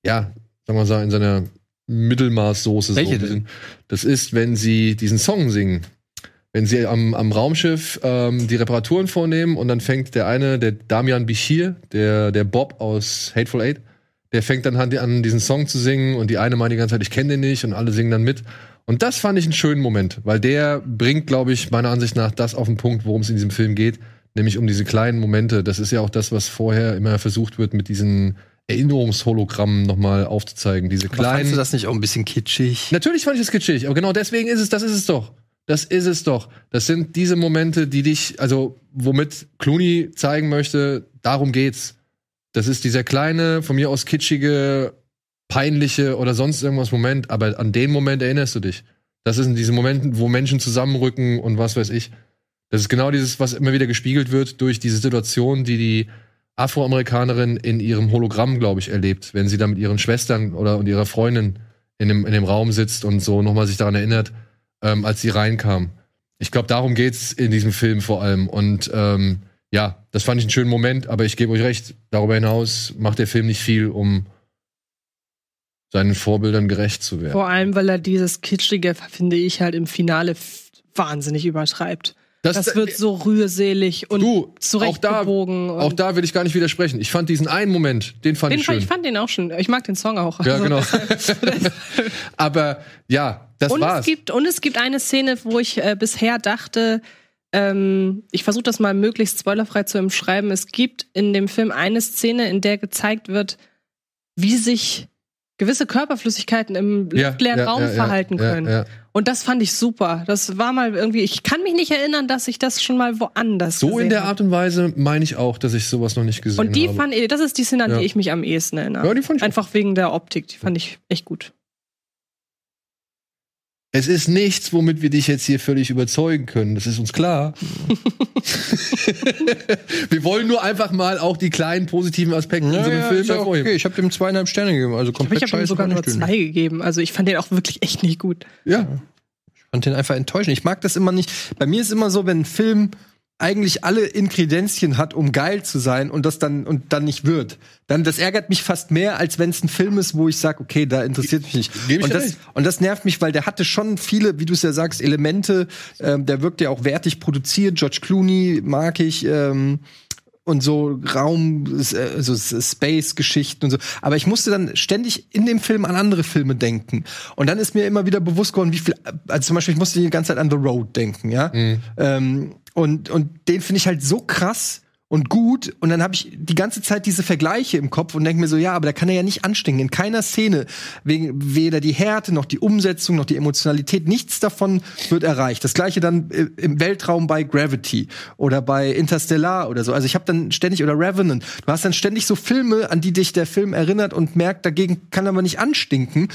ja, sagen wir mal, in seiner Mittelmaßsoße Welche so bisschen. Das ist, wenn sie diesen Song singen. Wenn sie am, am Raumschiff ähm, die Reparaturen vornehmen und dann fängt der eine, der Damian Bichir, der, der Bob aus Hateful Eight, der fängt dann an, an diesen Song zu singen und die eine meint die ganze Zeit, ich kenne den nicht und alle singen dann mit. Und das fand ich einen schönen Moment, weil der bringt, glaube ich, meiner Ansicht nach das auf den Punkt, worum es in diesem Film geht, nämlich um diese kleinen Momente. Das ist ja auch das, was vorher immer versucht wird, mit diesen Erinnerungshologrammen nochmal aufzuzeigen. Diese Aber fandst kleinen. du das nicht auch ein bisschen kitschig? Natürlich fand ich es kitschig, aber genau deswegen ist es, das ist es doch. Das ist es doch. Das sind diese Momente, die dich, also womit Clooney zeigen möchte, darum geht's. Das ist dieser kleine, von mir aus kitschige, peinliche oder sonst irgendwas Moment, aber an den Moment erinnerst du dich. Das ist in diesen Momenten, wo Menschen zusammenrücken und was weiß ich. Das ist genau dieses, was immer wieder gespiegelt wird durch diese Situation, die die Afroamerikanerin in ihrem Hologramm, glaube ich, erlebt, wenn sie da mit ihren Schwestern oder und ihrer Freundin in dem, in dem Raum sitzt und so nochmal sich daran erinnert, ähm, als sie reinkam. Ich glaube, darum geht's in diesem Film vor allem. Und ähm, ja, das fand ich einen schönen Moment, aber ich gebe euch recht, darüber hinaus macht der Film nicht viel, um seinen Vorbildern gerecht zu werden. Vor allem, weil er dieses Kitschige, finde ich, halt im Finale wahnsinnig übertreibt. Das, das, wird so rührselig und du, zurechtgebogen. Auch da, auch da will ich gar nicht widersprechen. Ich fand diesen einen Moment, den fand den ich schön. ich fand den auch schön. Ich mag den Song auch. Ja, genau. Aber ja, das und war's. Es gibt, und es gibt eine Szene, wo ich äh, bisher dachte, ähm, ich versuche das mal möglichst spoilerfrei zu umschreiben. Es gibt in dem Film eine Szene, in der gezeigt wird, wie sich gewisse Körperflüssigkeiten im Ja, luftleeren ja, Raum ja, verhalten können. Und das fand ich super. Das war mal irgendwie, ich kann mich nicht erinnern, dass ich das schon mal woanders So gesehen in der habe. Art und Weise meine ich auch, dass ich sowas noch nicht gesehen Und die habe. fand ich, das ist die Szene, an Ja. die ich mich am ehesten erinnere. Ja, die fand ich auch. Einfach wegen der Optik, die fand ich echt gut. Es ist nichts, womit wir dich jetzt hier völlig überzeugen können. Das ist uns klar. wir wollen nur einfach mal auch die kleinen positiven Aspekte in so einem Film ist ja okay. Ich habe dem zweieinhalb Sterne gegeben, also Ich komplett habe ihm sogar nur ich zwei gegeben. Also ich fand den auch wirklich echt nicht gut. Ja. fand den einfach enttäuschend. Ich mag das immer nicht. Bei mir ist immer so, wenn ein Film eigentlich alle Inkredenzien hat, um geil zu sein und das dann und dann nicht wird. Dann das ärgert mich fast mehr, als wenn es ein Film ist, wo ich sage, okay, da interessiert mich nicht. Geb ich Und das, recht. und das nervt mich, weil der hatte schon viele, wie du es ja sagst, Elemente. Ähm, der wirkt ja auch wertig produziert. George Clooney mag ich. Ähm, und so Raum, äh, so Space-Geschichten und so. Aber ich musste dann ständig in dem Film an andere Filme denken. Und dann ist mir immer wieder bewusst geworden, wie viel, also zum Beispiel, ich musste die ganze Zeit an The Road denken, ja. Ähm, und, und den finde ich halt so krass und gut. Und dann habe ich die ganze Zeit diese Vergleiche im Kopf und denke mir so, ja, aber da kann er ja nicht anstinken. In keiner Szene, wegen weder die Härte noch die Umsetzung noch die Emotionalität, nichts davon wird erreicht. Das gleiche dann äh, im Weltraum bei Gravity oder bei Interstellar oder so. Also ich habe dann ständig oder Revenant. Du hast dann ständig so Filme, an die dich der Film erinnert und merkt, dagegen kann er aber nicht anstinken.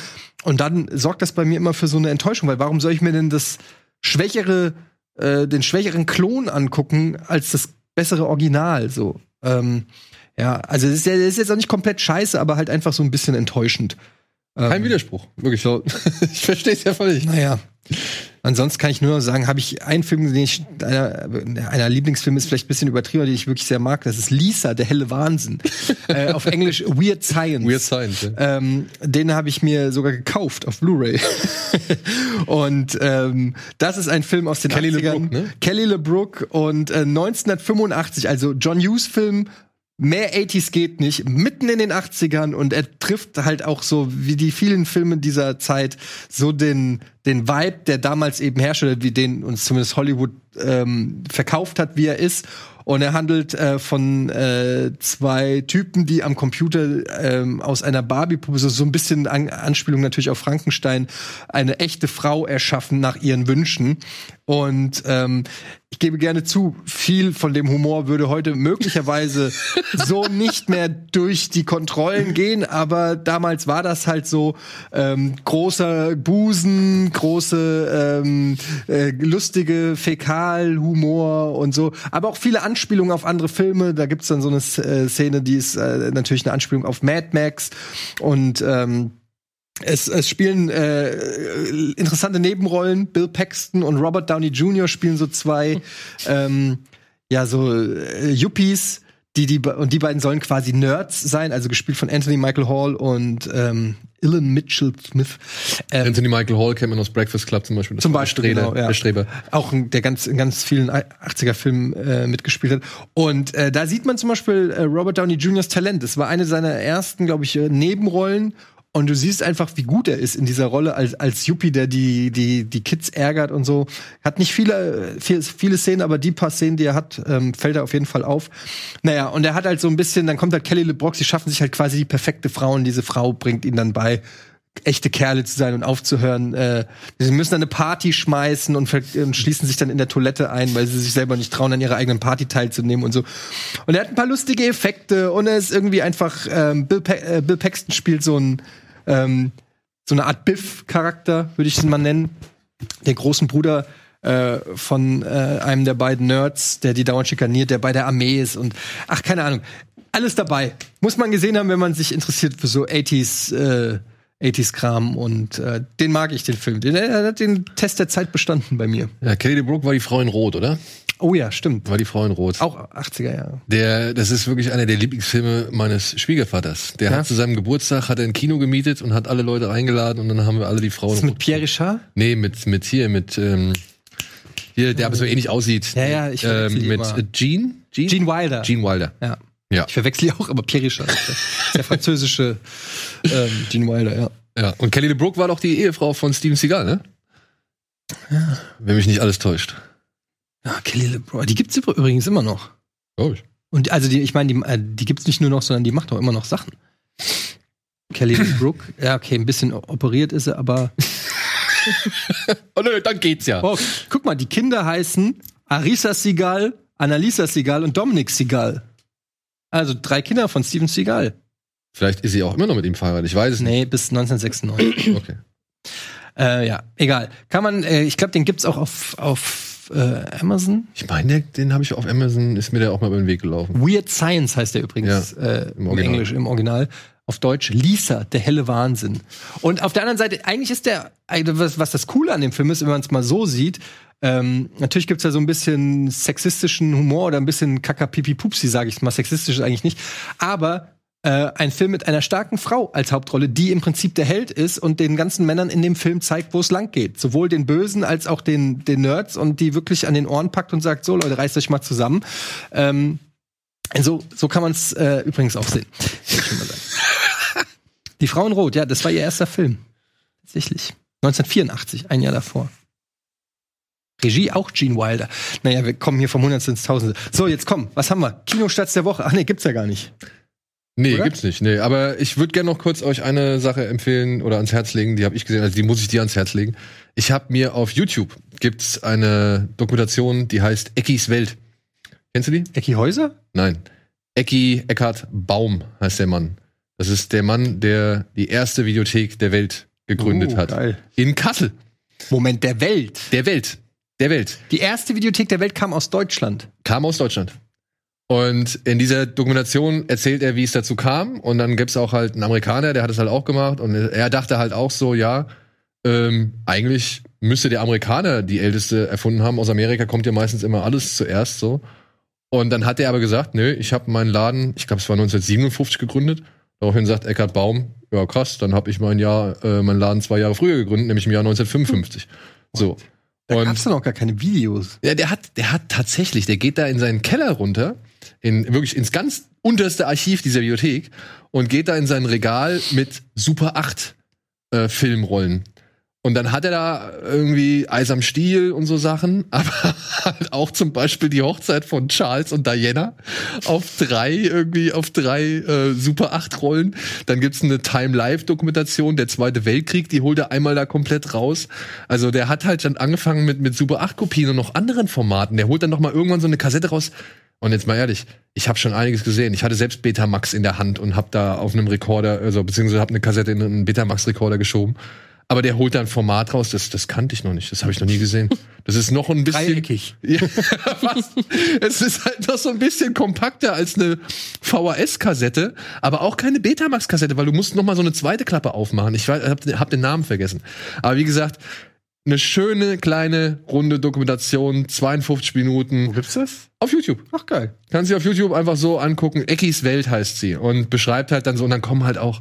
Und dann sorgt das bei mir immer für so eine Enttäuschung, weil warum soll ich mir denn das schwächere äh, den schwächeren Klon angucken als das bessere Original so. Ähm, ja, also es ist, ja, ist jetzt auch nicht komplett scheiße, aber halt einfach so ein bisschen enttäuschend. Kein Ähm, Widerspruch. Wirklich. ich verstehe es ja völlig. Naja. Ansonsten kann ich nur sagen, habe ich einen Film, den ich, einer, einer Lieblingsfilm ist vielleicht ein bisschen übertrieben, den ich wirklich sehr mag. Das ist Lisa, der helle Wahnsinn. äh, auf Englisch Weird Science. Weird Science. Ja. Ähm, den habe ich mir sogar gekauft auf Blu-ray. und ähm, das ist ein Film aus den Kelly 80ern. LeBrook, ne? Kelly LeBrook und äh, 1985, also John Hughes Film. Mehr 80s geht nicht, mitten in den 80ern und er trifft halt auch so wie die vielen Filme dieser Zeit so den den Vibe, der damals eben herrschte, wie den uns zumindest Hollywood ähm, verkauft hat, wie er ist. Und er handelt äh, von äh, zwei Typen, die am Computer ähm, aus einer Barbie-Puppe, so, so ein bisschen An Anspielung natürlich auf Frankenstein, eine echte Frau erschaffen nach ihren Wünschen. Und ähm, ich gebe gerne zu, viel von dem Humor würde heute möglicherweise so nicht mehr durch die Kontrollen gehen, aber damals war das halt so ähm, großer Busen, große ähm, äh, lustige Fäkalhumor und so, aber auch viele Anspielungen auf andere Filme. Da gibt's dann so eine äh, Szene, die ist äh, natürlich eine Anspielung auf Mad Max und ähm, es, es spielen äh, interessante Nebenrollen. Bill Paxton und Robert Downey Jr. spielen so zwei, ähm, ja, so äh, Yuppies, die, die, und die beiden sollen quasi Nerds sein, also gespielt von Anthony Michael Hall und ähm, Ilan Mitchell Smith. Ähm, Anthony Michael Hall kennt man aus Breakfast Club zum Beispiel. Das Zum Beispiel, Streber, genau, ja. Der Streber. auch ein, der ganz in ganz vielen 80er Filmen äh, mitgespielt hat. Und äh, da sieht man zum Beispiel äh, Robert Downey Jr.'s Talent. Das war eine seiner ersten, glaube ich, äh, Nebenrollen. Und du siehst einfach, wie gut er ist in dieser Rolle als, als Yuppie, der die, die, die Kids ärgert und so. Hat nicht viele, äh, viel, viele Szenen, aber die paar Szenen, die er hat, ähm, fällt er auf jeden Fall auf. Naja, und er hat halt so ein bisschen, dann kommt halt Kelly LeBrock, sie schaffen sich halt quasi die perfekte Frau und diese Frau bringt ihn dann bei, echte Kerle zu sein und aufzuhören. Äh, sie müssen eine Party schmeißen und, und schließen sich dann in der Toilette ein, weil sie sich selber nicht trauen, an ihrer eigenen Party teilzunehmen und so. Und er hat ein paar lustige Effekte und er ist irgendwie einfach, ähm, Bill, Pe äh, Bill Paxton spielt so ein, ähm, so eine Art Biff-Charakter, würde ich ihn mal nennen. Der großen Bruder äh, von äh, einem der beiden Nerds, der die dauernd schikaniert, der bei der Armee ist und ach, keine Ahnung. Alles dabei. Muss man gesehen haben, wenn man sich interessiert für so 80s, äh, 80s-Kram und äh, den mag ich, den Film. Den, er hat den Test der Zeit bestanden bei mir. Ja, Kelly Brook war die Frau in Rot, oder? Oh ja, stimmt. War die Frau in Rot. Auch 80er Jahre. Der, das ist wirklich einer der Lieblingsfilme meines Schwiegervaters. Der Ja? hat zu seinem Geburtstag hat er ein Kino gemietet und hat alle Leute eingeladen und dann haben wir alle die Frauen. Ist mit Pierre Richard? nee, mit mit hier mit ähm, hier, der aber so ähnlich aussieht. Ja, ja, ich ähm, mit immer. äh, Gene? Gene? Gene Wilder. Gene Wilder. Ja. Ja. Ich verwechsel die auch, aber Pierre Richard. ist der- französische ähm, Gene Wilder, ja. Ja. Und Kelly LeBrook war doch die Ehefrau von Steven Seagal, ne? Ja. Wenn mich nicht alles täuscht. Ja, Kelly LeBrock. Die gibt's übrigens immer noch. Glaub ich. Und also die, ich meine, die, äh, die gibt's nicht nur noch, sondern die macht auch immer noch Sachen. Kelly LeBrook, ja, okay, ein bisschen operiert ist sie, aber. Oh nö, dann geht's ja. Oh, guck mal, die Kinder heißen Arisa Seagal, Annalisa Seagal und Dominic Seagal. Also drei Kinder von Steven Seagal. Vielleicht ist sie auch immer noch mit ihm verheiratet. Ich weiß es Nee, bis 1996. nicht. Okay. äh, ja, egal. Kann man, äh, ich glaube, den gibt's auch auf, auf äh, Amazon. Ich meine, den habe ich auf Amazon, ist mir der auch mal über den Weg gelaufen. Weird Science heißt der übrigens Ja, äh, im im, Original. Englisch, im Original. Auf Deutsch Lisa, der helle Wahnsinn. Und auf der anderen Seite, eigentlich ist der, also was, was das Coole an dem Film ist, wenn man es mal so sieht, ähm, natürlich gibt's da so ein bisschen sexistischen Humor oder ein bisschen Kaka-Pipi-Pupsi, sage ich mal. Sexistisch ist eigentlich nicht. Aber äh, ein Film mit einer starken Frau als Hauptrolle, die im Prinzip der Held ist und den ganzen Männern in dem Film zeigt, wo es lang geht. Sowohl den Bösen als auch den, den Nerds und die wirklich an den Ohren packt und sagt, so Leute, reißt euch mal zusammen. Ähm, so, so kann man es äh, übrigens auch sehen. Die Frau in Rot, ja, das war ihr erster Film. Tatsächlich. 1984, ein Jahr davor. Regie auch Gene Wilder. Naja, wir kommen hier vom Hundertste ins Tausende. So, jetzt komm, was haben wir? Kinostarts der Woche. Ach nee, gibt's ja gar nicht. Nee, Oder? gibt's nicht. Nee, aber ich würde gerne noch kurz euch eine Sache empfehlen oder ans Herz legen, die habe ich gesehen, also die muss ich dir ans Herz legen. Ich habe mir auf YouTube gibt's eine Dokumentation, die heißt Eckis Welt. Kennst du die? Ecki Häuser? Nein. Ecki Eckhard Baum heißt der Mann. Das ist der Mann, der die erste Videothek der Welt gegründet Oh, hat. geil. In Kassel. Moment, der Welt. Der Welt. Der Welt. Die erste Videothek der Welt kam aus Deutschland. kam aus Deutschland. Und in dieser Dokumentation erzählt er, wie es dazu kam. Und dann gibt's auch halt einen Amerikaner, der hat es halt auch gemacht. Und er dachte halt auch so, ja, ähm, eigentlich müsste der Amerikaner die älteste erfunden haben. Aus Amerika kommt ja meistens immer alles zuerst so. Und dann hat er aber gesagt, nö, ich habe meinen Laden, ich glaube, es war 1957 gegründet. Daraufhin sagt Eckhard Baum, ja krass, dann habe ich mein Jahr, äh, meinen Laden zwei Jahre früher gegründet, nämlich im Jahr 1955. So. Da gab's doch noch gar keine Videos. ja, der hat, der hat tatsächlich, der geht da in seinen Keller runter, in wirklich ins ganz unterste Archiv dieser Bibliothek und geht da in sein Regal mit Super 8 äh, Filmrollen. Und dann hat er da irgendwie Eis am Stiel und so Sachen, aber halt auch zum Beispiel die Hochzeit von Charles und Diana auf drei, irgendwie auf drei äh, Super 8 Rollen. Dann gibt's eine Time-Live-Dokumentation, der Zweite Weltkrieg, die holt er einmal da komplett raus. Also der hat halt dann angefangen mit, mit Super 8 Kopien und noch anderen Formaten. Der holt dann noch mal irgendwann so eine Kassette raus. Und jetzt mal ehrlich, ich habe schon einiges gesehen. Ich hatte selbst Betamax in der Hand und habe da auf einem Rekorder, also beziehungsweise habe eine Kassette in einen Betamax-Rekorder geschoben. Aber der holt da ein Format raus, das, das kannte ich noch nicht. Das habe ich noch nie gesehen. Das ist noch ein bisschen. Dreieckig. Ja, fast. Es ist halt noch so ein bisschen kompakter als eine VHS-Kassette, aber auch keine Betamax-Kassette, weil du musst noch mal so eine zweite Klappe aufmachen. Ich weiß, hab, den Namen vergessen. Aber wie gesagt, eine schöne kleine runde Dokumentation, 52 Minuten gibt's das? auf YouTube. Ach geil. Kannst du auf YouTube einfach so angucken. Eckis Welt heißt sie und beschreibt halt dann so und dann kommen halt auch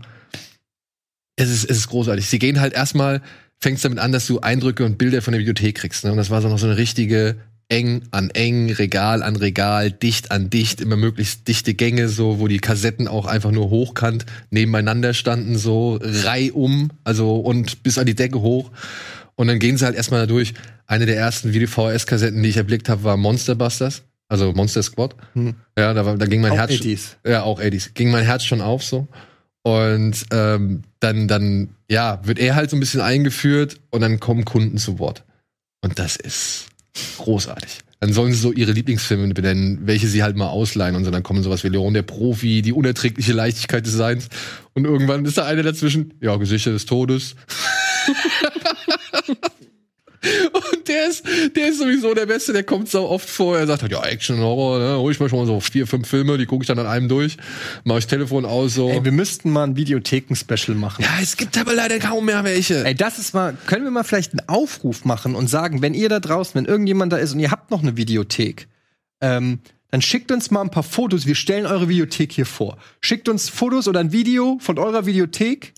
es ist, es ist großartig. Sie gehen halt erstmal, fängst damit an, dass du Eindrücke und Bilder von der Bibliothek kriegst. Ne? Und das war so noch so eine richtige eng an eng, Regal an Regal, dicht an dicht, immer möglichst dichte Gänge, so, wo die Kassetten auch einfach nur hochkant nebeneinander standen, so reihum, also und bis an die Decke hoch. Und dann gehen sie halt erstmal da durch. Eine der ersten Video-VHS-Kassetten, die ich erblickt habe, war Monster Busters, also Monster Squad. Hm. Ja, da, war, da ging mein Auch Herz. 80s. Ja, auch 80s. Ging mein Herz schon auf so. Und ähm, dann, dann, ja, wird er halt so ein bisschen eingeführt und dann kommen Kunden zu Wort. Und das ist großartig. Dann sollen sie so ihre Lieblingsfilme benennen, welche sie halt mal ausleihen und so. Dann kommen sowas wie Leon der Profi, die unerträgliche Leichtigkeit des Seins. Und irgendwann ist da einer dazwischen, ja, Gesichter des Todes. Und der ist, der ist sowieso der Beste, der kommt so oft vor. Er sagt halt, ja, Action, Horror, ne, hol ich mal schon mal so vier, fünf Filme, die gucke ich dann an einem durch, mache ich Telefon aus, so. Ey, wir müssten mal ein Videotheken-Special machen. ja, es gibt aber leider kaum mehr welche. Ey, das ist mal, können wir mal vielleicht einen Aufruf machen und sagen, wenn ihr da draußen, wenn irgendjemand da ist und ihr habt noch eine Videothek, ähm, dann schickt uns mal ein paar Fotos. Wir stellen eure Videothek hier vor. Schickt uns Fotos oder ein Video von eurer Videothek.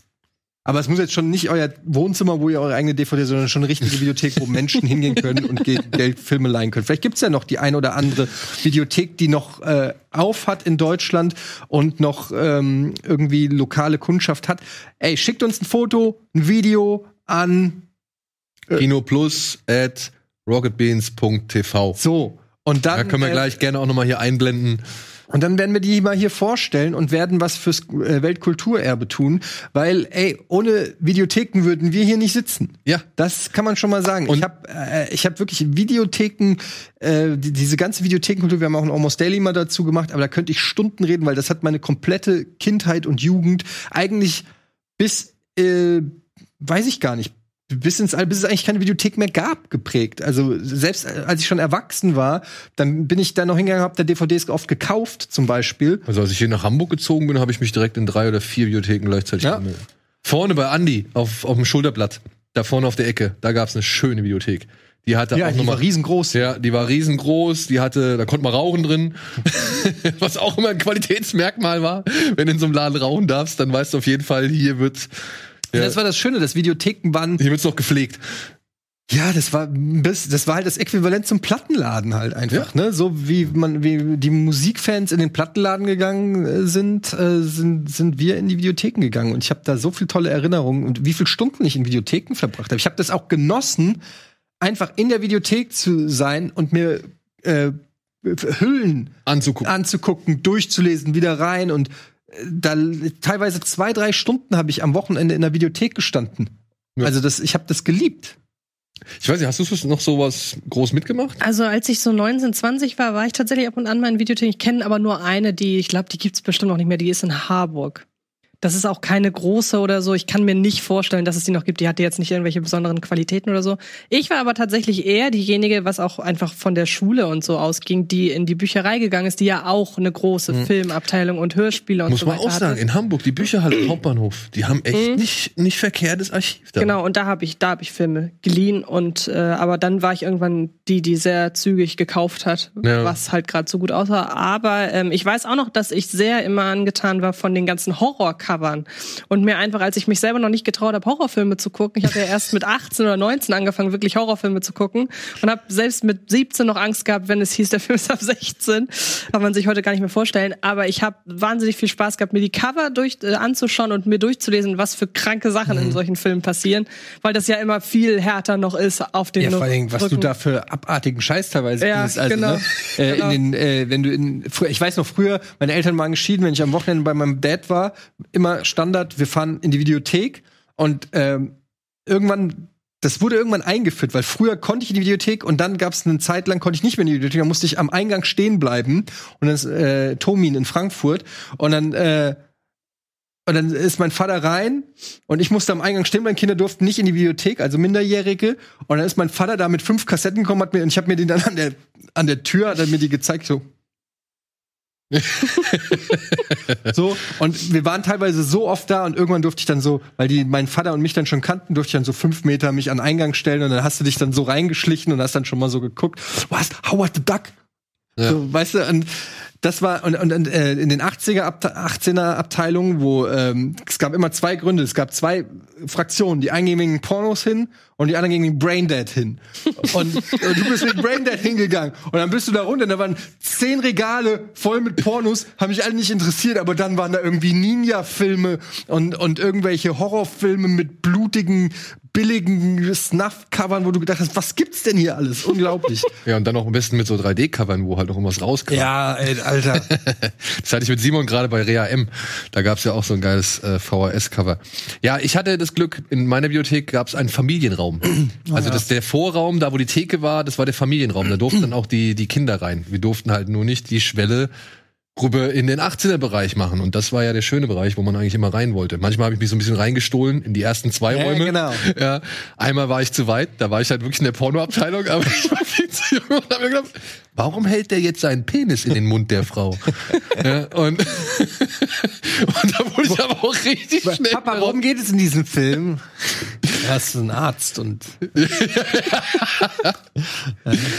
Aber es muss jetzt schon nicht euer Wohnzimmer, wo ihr eure eigene DVD, sondern schon eine richtige Videothek, wo Menschen hingehen können und gegen Geld Filme leihen können. Vielleicht gibt's ja noch die ein oder andere Videothek, die noch äh, auf hat in Deutschland und noch ähm, irgendwie lokale Kundschaft hat. Ey, schickt uns ein Foto, ein Video an Kino Plus at rocketbeans.tv. so. Und dann Da können wir äh, gleich gerne auch noch mal hier einblenden. Und dann werden wir die mal hier vorstellen und werden was fürs äh, Weltkulturerbe tun, weil ey, ohne Videotheken würden wir hier nicht sitzen. Ja. Das kann man schon mal sagen. Und- ich habe äh, ich habe wirklich Videotheken äh, die, diese ganze Videothekenkultur, wir haben auch ein Almost Daily mal dazu gemacht, aber da könnte ich Stunden reden, weil das hat meine komplette Kindheit und Jugend eigentlich bis äh, weiß ich gar nicht bis ins All, bis es eigentlich keine Videothek mehr gab, geprägt. Also selbst äh, als ich schon erwachsen war, dann bin ich da noch hingegangen, hab da DVDs oft gekauft, zum Beispiel. Also als ich hier nach Hamburg gezogen bin, habe ich mich direkt in drei oder vier Bibliotheken gleichzeitig Ja. gemeldet. Vorne bei Andi auf, auf dem Schulterblatt, da vorne auf der Ecke, da gab's eine schöne Bibliothek. Die hatte Ja, auch die noch mal war riesengroß. Ja, die war riesengroß, die hatte, da konnte man rauchen drin, was auch immer ein Qualitätsmerkmal war. Wenn du in so einem Laden rauchen darfst, dann weißt du auf jeden Fall, hier wird, Und Das war das Schöne, dass Videotheken waren. hier wird's noch gepflegt. Ja, das war bis, das war halt das Äquivalent zum Plattenladen halt einfach, ne? So wie man, wie die Musikfans in den Plattenladen gegangen äh, sind, äh, sind, sind wir in die Videotheken gegangen. Und ich habe da so viel tolle Erinnerungen und wie viele Stunden ich in Videotheken verbracht habe. Ich habe das auch genossen, einfach in der Videothek zu sein und mir äh, Hüllen Anzugucken. anzugucken, durchzulesen, wieder rein und da teilweise zwei, drei Stunden habe ich am Wochenende in der Videothek gestanden. Ja. Also das, ich habe das geliebt. Ich weiß nicht, hast du noch sowas groß mitgemacht? Also als ich so 19, 20 war, war ich tatsächlich ab und an mal in Videotheken. Ich kenne aber nur eine, die, ich glaube, die gibt's bestimmt noch nicht mehr, die ist in Harburg. Das ist auch keine große oder so. Ich kann mir nicht vorstellen, dass es die noch gibt. Die hatte jetzt nicht irgendwelche besonderen Qualitäten oder so. Ich war aber tatsächlich eher diejenige, was auch einfach von der Schule und so ausging, die in die Bücherei gegangen ist, die ja auch eine große Filmabteilung und Hörspiele und Muss so man weiter auch sagen, hatte. in Hamburg, die Bücherhalle im Hauptbahnhof, die haben echt nicht, nicht verkehrtes Archiv da. Genau, und da habe ich, da habe ich Filme geliehen und äh, aber dann war ich irgendwann die, die sehr zügig gekauft hat, Ja. was halt gerade so gut aussah. Aber ähm, ich weiß auch noch, dass ich sehr immer angetan war von den ganzen Horrorcovern und mir einfach, als ich mich selber noch nicht getraut habe, Horrorfilme zu gucken, ich habe ja erst mit 18 oder 19 angefangen, wirklich Horrorfilme zu gucken und habe selbst mit 17 noch Angst gehabt, wenn es hieß, der Film ist ab 16. Kann man sich heute gar nicht mehr vorstellen. Aber ich habe wahnsinnig viel Spaß gehabt, mir die Cover durch, äh, anzuschauen und mir durchzulesen, was für kranke Sachen Mhm. in solchen Filmen passieren, weil das ja immer viel härter noch ist auf den Ja, vor allem, was du da für abartigen Scheiß teilweise Ja, findest. Also, genau. ne? Äh, Genau. in den, äh, wenn du in, ich weiß noch früher, meine Eltern waren geschieden, wenn ich am Wochenende bei meinem Dad war, immer Standard, wir fahren in die Videothek und ähm, irgendwann das wurde irgendwann eingeführt, weil früher konnte ich in die Videothek und dann gab es eine Zeit lang konnte ich nicht mehr in die Videothek, dann musste ich am Eingang stehen bleiben und dann ist äh, Tomin in Frankfurt und dann äh, und dann ist mein Vater rein und ich musste am Eingang stehen, meine Kinder durften nicht in die Videothek, also Minderjährige. Und dann ist mein Vater da mit fünf Kassetten gekommen, hat mir, und ich habe mir den dann an der, an der Tür, hat er mir die gezeigt, so. so, und wir waren teilweise so oft da und irgendwann durfte ich dann so, weil die meinen Vater und mich dann schon kannten, durfte ich dann so fünf Meter mich an Eingang stellen und dann hast du dich dann so reingeschlichen und hast dann schon mal so geguckt, was, Howard the Duck? Ja. So, weißt du, und das war und, und, und äh, in den 80er Abte 18er Abteilungen, wo ähm, es gab immer zwei Gründe, es gab zwei Fraktionen, die einen gingen wegen Pornos hin und die anderen gingen wegen Braindead hin. Und, und du bist wegen Braindead hingegangen. Und dann bist du da runter, und da waren zehn Regale voll mit Pornos, haben mich alle nicht interessiert, aber dann waren da irgendwie Ninja-Filme und und irgendwelche Horrorfilme mit blutigen billigen Snuff-Covern, wo du gedacht hast, was gibt's denn hier alles? Unglaublich. Ja, und dann auch am besten mit so 3D-Covern, wo halt noch irgendwas rauskam. ja, ey, Alter. Das hatte ich mit Simon gerade bei Rea M. Da gab's ja auch so ein geiles äh, VHS-Cover. Ja, ich hatte das Glück, in meiner Bibliothek gab's einen Familienraum. Also das der Vorraum, da wo die Theke war, das war der Familienraum. Da durften dann auch die, die Kinder rein. Wir durften halt nur nicht die Schwelle rüber in den 18er-Bereich machen. Und das war ja der schöne Bereich, wo man eigentlich immer rein wollte. Manchmal habe ich mich so ein bisschen reingestohlen in die ersten zwei Ja, Räume. genau. Ja, einmal war ich zu weit, da war ich halt wirklich in der Pornoabteilung, aber ich war viel zu jung und hab mir gedacht, warum hält der jetzt seinen Penis in den Mund der Frau? ja, und, und da wurde ich aber auch richtig schnell. Papa, worum geht es in diesem Film? Er ist ein Arzt und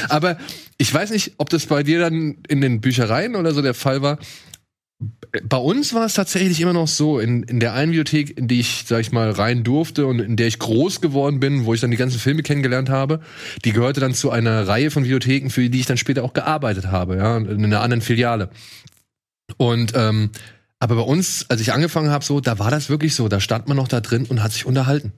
Aber ich weiß nicht, ob das bei dir dann in den Büchereien oder so der Fall war. Bei uns war es tatsächlich immer noch so, in, in der einen Bibliothek, in die ich, sag ich mal, rein durfte und in der ich groß geworden bin, wo ich dann die ganzen Filme kennengelernt habe, die gehörte dann zu einer Reihe von Bibliotheken, für die ich dann später auch gearbeitet habe, ja, in einer anderen Filiale. Und ähm, aber bei uns, als ich angefangen habe, so, da war das wirklich so, da stand man noch da drin und hat sich unterhalten.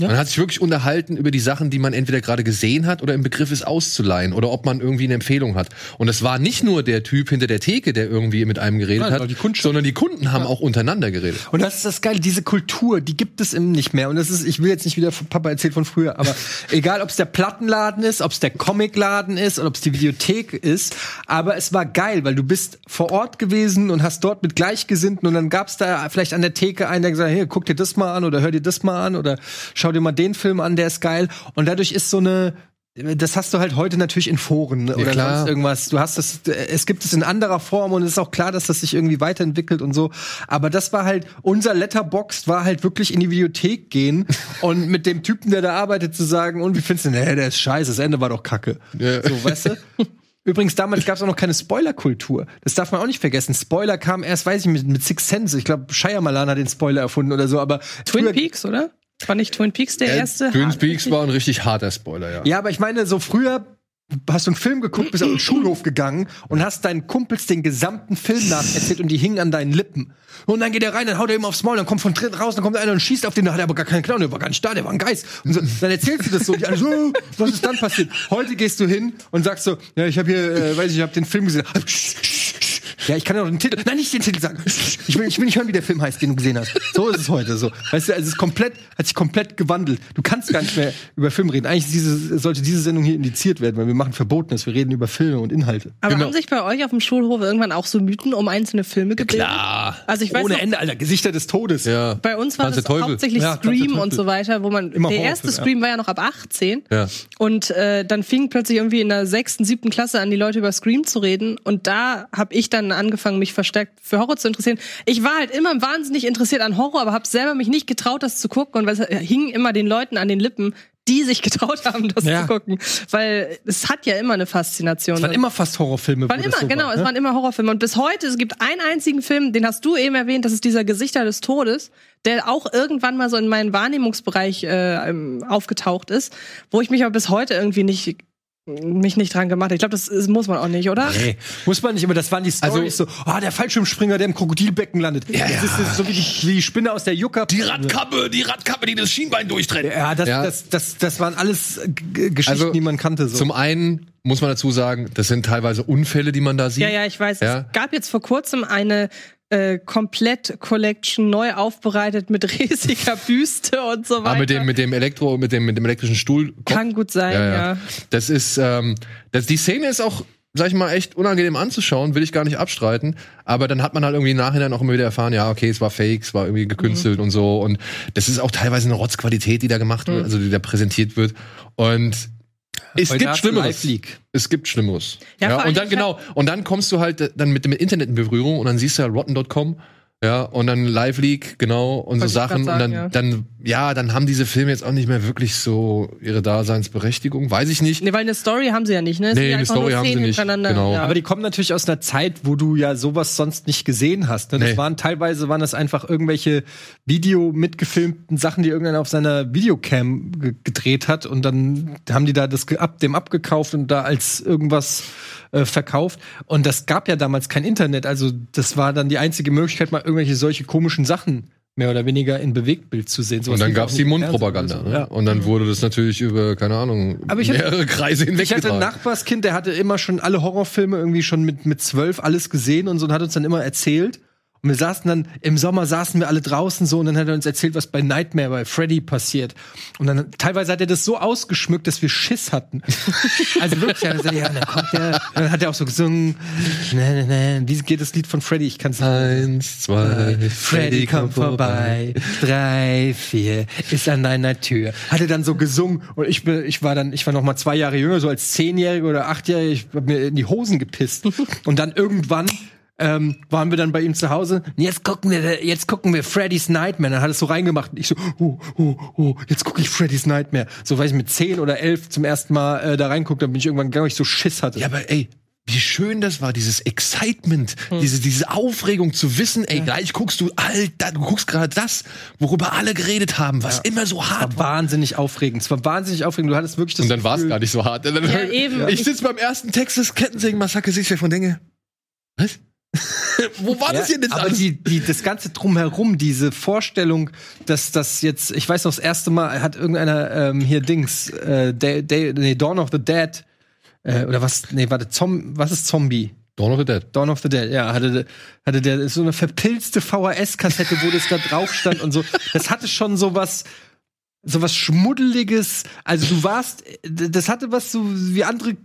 Ja. Man hat sich wirklich unterhalten über die Sachen, die man entweder gerade gesehen hat oder im Begriff ist auszuleihen oder ob man irgendwie eine Empfehlung hat. Und es war nicht nur der Typ hinter der Theke, der irgendwie mit einem geredet Nein, hat, die sondern die Kunden haben auch untereinander geredet. Und das ist das Geile, diese Kultur, die gibt es eben nicht mehr. Und das ist, ich will jetzt nicht wieder Papa erzählt von früher, aber egal, ob es der Plattenladen ist, ob es der Comicladen ist oder ob es die Videothek ist, aber es war geil, weil du bist vor Ort gewesen und hast dort mit Gleichgesinnten und dann gab es da vielleicht an der Theke einen, der gesagt hat, hey, guck dir das mal an oder hör dir das mal an oder schau dir mal den Film an, der ist geil. Und dadurch ist so eine das hast du halt heute natürlich in Foren ne, oder klar. sonst irgendwas. Du hast das, es gibt es in anderer Form und es ist auch klar, dass das sich irgendwie weiterentwickelt und so. Aber das war halt, unser Letterboxd war halt wirklich in die Videothek gehen und mit dem Typen, der da arbeitet, zu sagen, und wie findest du, nee, der ist scheiße, das Ende war doch kacke. Ja. So, weißt du? Übrigens, damals gab es auch noch keine Spoiler-Kultur. Das darf man auch nicht vergessen. Spoiler kam erst, weiß ich, mit, mit Six Sense. Ich glaube, Shyamalan hat den Spoiler erfunden oder so, aber Twin früher- Peaks, oder? War nicht Twin Peaks der erste? Twin Peaks war ein richtig harter Spoiler, ja. Ja, aber ich meine, so früher hast du einen Film geguckt, bist auf den Schulhof gegangen und hast deinen Kumpels den gesamten Film nacherzählt und die hingen an deinen Lippen. Und dann geht er rein, dann haut er ihm aufs Maul, dann kommt von drin raus, dann kommt einer und schießt auf den, da hat er aber gar keinen Clown, der war gar nicht da, der war ein Geist. Und so, dann erzählst du das so, und die alle so, "Oh, was ist dann passiert? Heute gehst du hin und sagst so, ja, ich habe hier, äh, weiß ich, ich habe den Film gesehen. Ja, ich kann ja noch den Titel. Nein, nicht den Titel sagen. Ich will, ich will nicht hören, wie der Film heißt, den du gesehen hast. So ist es heute so. Weißt du, also es ist komplett, hat sich komplett gewandelt. Du kannst gar nicht mehr über Film reden. Eigentlich diese, sollte diese Sendung hier indiziert werden, weil wir machen Verbotenes. Wir reden über Filme und Inhalte. Aber Genau. haben sich bei euch auf dem Schulhof irgendwann auch so Mythen um einzelne Filme gebildet? Klar. Also ich weiß Ohne noch, Ende, Alter. Gesichter des Todes. Ja. bei uns war das Teufel. hauptsächlich Ja, Scream und so weiter, wo man Immer der erste ja. Scream war ja noch ab 18 Ja. und äh, dann fing plötzlich irgendwie in der sechsten, siebten Klasse an, die Leute über Scream zu reden und da habe ich dann angefangen, mich verstärkt für Horror zu interessieren. Ich war halt immer wahnsinnig interessiert an Horror, aber habe selber mich nicht getraut, das zu gucken und weil es hing immer den Leuten an den Lippen, die sich getraut haben, das Ja. zu gucken, weil es hat ja immer eine Faszination. Es waren immer fast Horrorfilme. Waren immer, so genau, war, es ne? waren immer Horrorfilme. Und bis heute, es gibt einen einzigen Film, den hast du eben erwähnt, das ist dieser Gesichter des Todes, der auch irgendwann mal so in meinen Wahrnehmungsbereich äh, ähm, aufgetaucht ist, wo ich mich aber bis heute irgendwie nicht mich nicht dran gemacht. Ich glaube, das, ist- muss man auch nicht, oder? Nee, muss man nicht, aber das waren die Storys so, ah, der Fallschirmspringer, der im Krokodilbecken landet. Ja, das ist, das ist so wie die, wie die Spinne aus der Yucca. Die Radkappe, die Radkappe, die das Schienbein durchtrennt. Ja, das, Ja. Das, das, das waren alles G Geschichten, Also, die man kannte. So. Zum einen muss man dazu sagen, das sind teilweise Unfälle, die man da sieht. Ja, ja, ich weiß. Ja. Es gab jetzt vor kurzem eine äh, Komplett-Collection neu aufbereitet mit riesiger Büste und so weiter. Ah, mit dem, mit dem Elektro, mit dem, mit dem elektrischen Stuhl. Kann gut sein, ja. Das ist, ähm, das, die Szene ist auch, sag ich mal, echt unangenehm anzuschauen, will ich gar nicht abstreiten. Aber dann hat man halt irgendwie im Nachhinein auch immer wieder erfahren, ja, okay, es war fake, es war irgendwie gekünstelt Mhm. und so. Und das ist auch teilweise eine Rotzqualität, die da gemacht wird, also die da präsentiert wird. Und es Heute gibt Schlimmeres. Es gibt Schlimmeres. Ja, Ja, und dann genau, und dann kommst du halt äh, dann mit dem Internet in Berührung und dann siehst du halt rotten.com, ja, und dann Live Leak, genau, und so Wollte grad Sachen. sagen, und dann, ja. dann, ja, dann haben diese Filme jetzt auch nicht mehr wirklich so ihre Daseinsberechtigung. Weiß ich nicht. Nee, weil eine Story haben sie ja nicht, ne? Es Nee, eine Story haben sie nicht, genau. Ja. Aber die kommen natürlich aus einer Zeit, wo du ja sowas sonst nicht gesehen hast. Ne? Das Nee. waren teilweise waren das einfach irgendwelche Video mitgefilmten Sachen, die irgendeiner auf seiner Videocam ge- gedreht hat und dann haben die da das ab, dem abgekauft und da als irgendwas äh, verkauft. Und das gab ja damals kein Internet, also das war dann die einzige Möglichkeit, mal irgendwelche solche komischen Sachen mehr oder weniger in Bewegtbild zu sehen. Sowas Und dann gab es die Mundpropaganda. so. Ne? Ja. Und dann wurde das natürlich über, keine Ahnung, Aber ich hatte- mehrere Kreise hinweg Ich hatte ein Nachbarskind, der hatte immer schon alle Horrorfilme irgendwie schon mit, mit zwölf alles gesehen und so und hat uns dann immer erzählt. Und wir saßen dann, im Sommer saßen wir alle draußen so und dann hat er uns erzählt, was bei Nightmare, bei Freddy passiert. Und dann teilweise hat er das so ausgeschmückt, dass wir Schiss hatten. also wirklich, hat gesagt, ja, und dann kommt der, dann hat er auch so gesungen, ne, ne, ne, wie geht das Lied von Freddy? Ich kann es nicht. Eins, zwei, Freddy kommt vorbei, drei, vier, ist an deiner Tür. Hat er dann so gesungen und ich, bin, ich war dann, ich war noch mal zwei Jahre jünger, so als Zehnjährige oder Achtjährige, ich hab mir in die Hosen gepisst. Und dann irgendwann ähm, waren wir dann bei ihm zu Hause. Und Jetzt gucken wir, jetzt gucken wir Freddy's Nightmare. Dann hat es so reingemacht und ich so, oh, oh, oh, jetzt gucke ich Freddy's Nightmare. So, weil ich mit zehn oder elf zum ersten Mal äh, da reinguckt, dann bin ich irgendwann gegangen, weil ich so Schiss hatte. Ja, aber ey, wie schön das war, dieses Excitement, Hm. diese, diese Aufregung zu wissen, ey, gleich guckst du, Alter, du guckst gerade das, worüber alle geredet haben, was immer so hart war war. wahnsinnig aufregend. Es war wahnsinnig aufregend. Du hattest wirklich das Und dann war es gar nicht so hart. Ja. Ich sitze beim ersten Texas Kettensägen-Massaker, sitze ich und denke, was? Wo war das Ja, hier denn aber alles? die, die, das ganze drumherum, diese Vorstellung, dass das jetzt, ich weiß noch, das erste Mal hat irgendeiner ähm, hier Dings, äh, Day, Day, nee, Dawn of the Dead, äh, oder was, nee, warte, Zom, was ist Zombie? Dawn of the Dead. Dawn of the Dead, ja, hatte, hatte der so eine verpilzte VHS-Kassette, wo das da drauf stand und so. Das hatte schon so was, so was Schmuddeliges. Also du warst, das hatte was so wie andere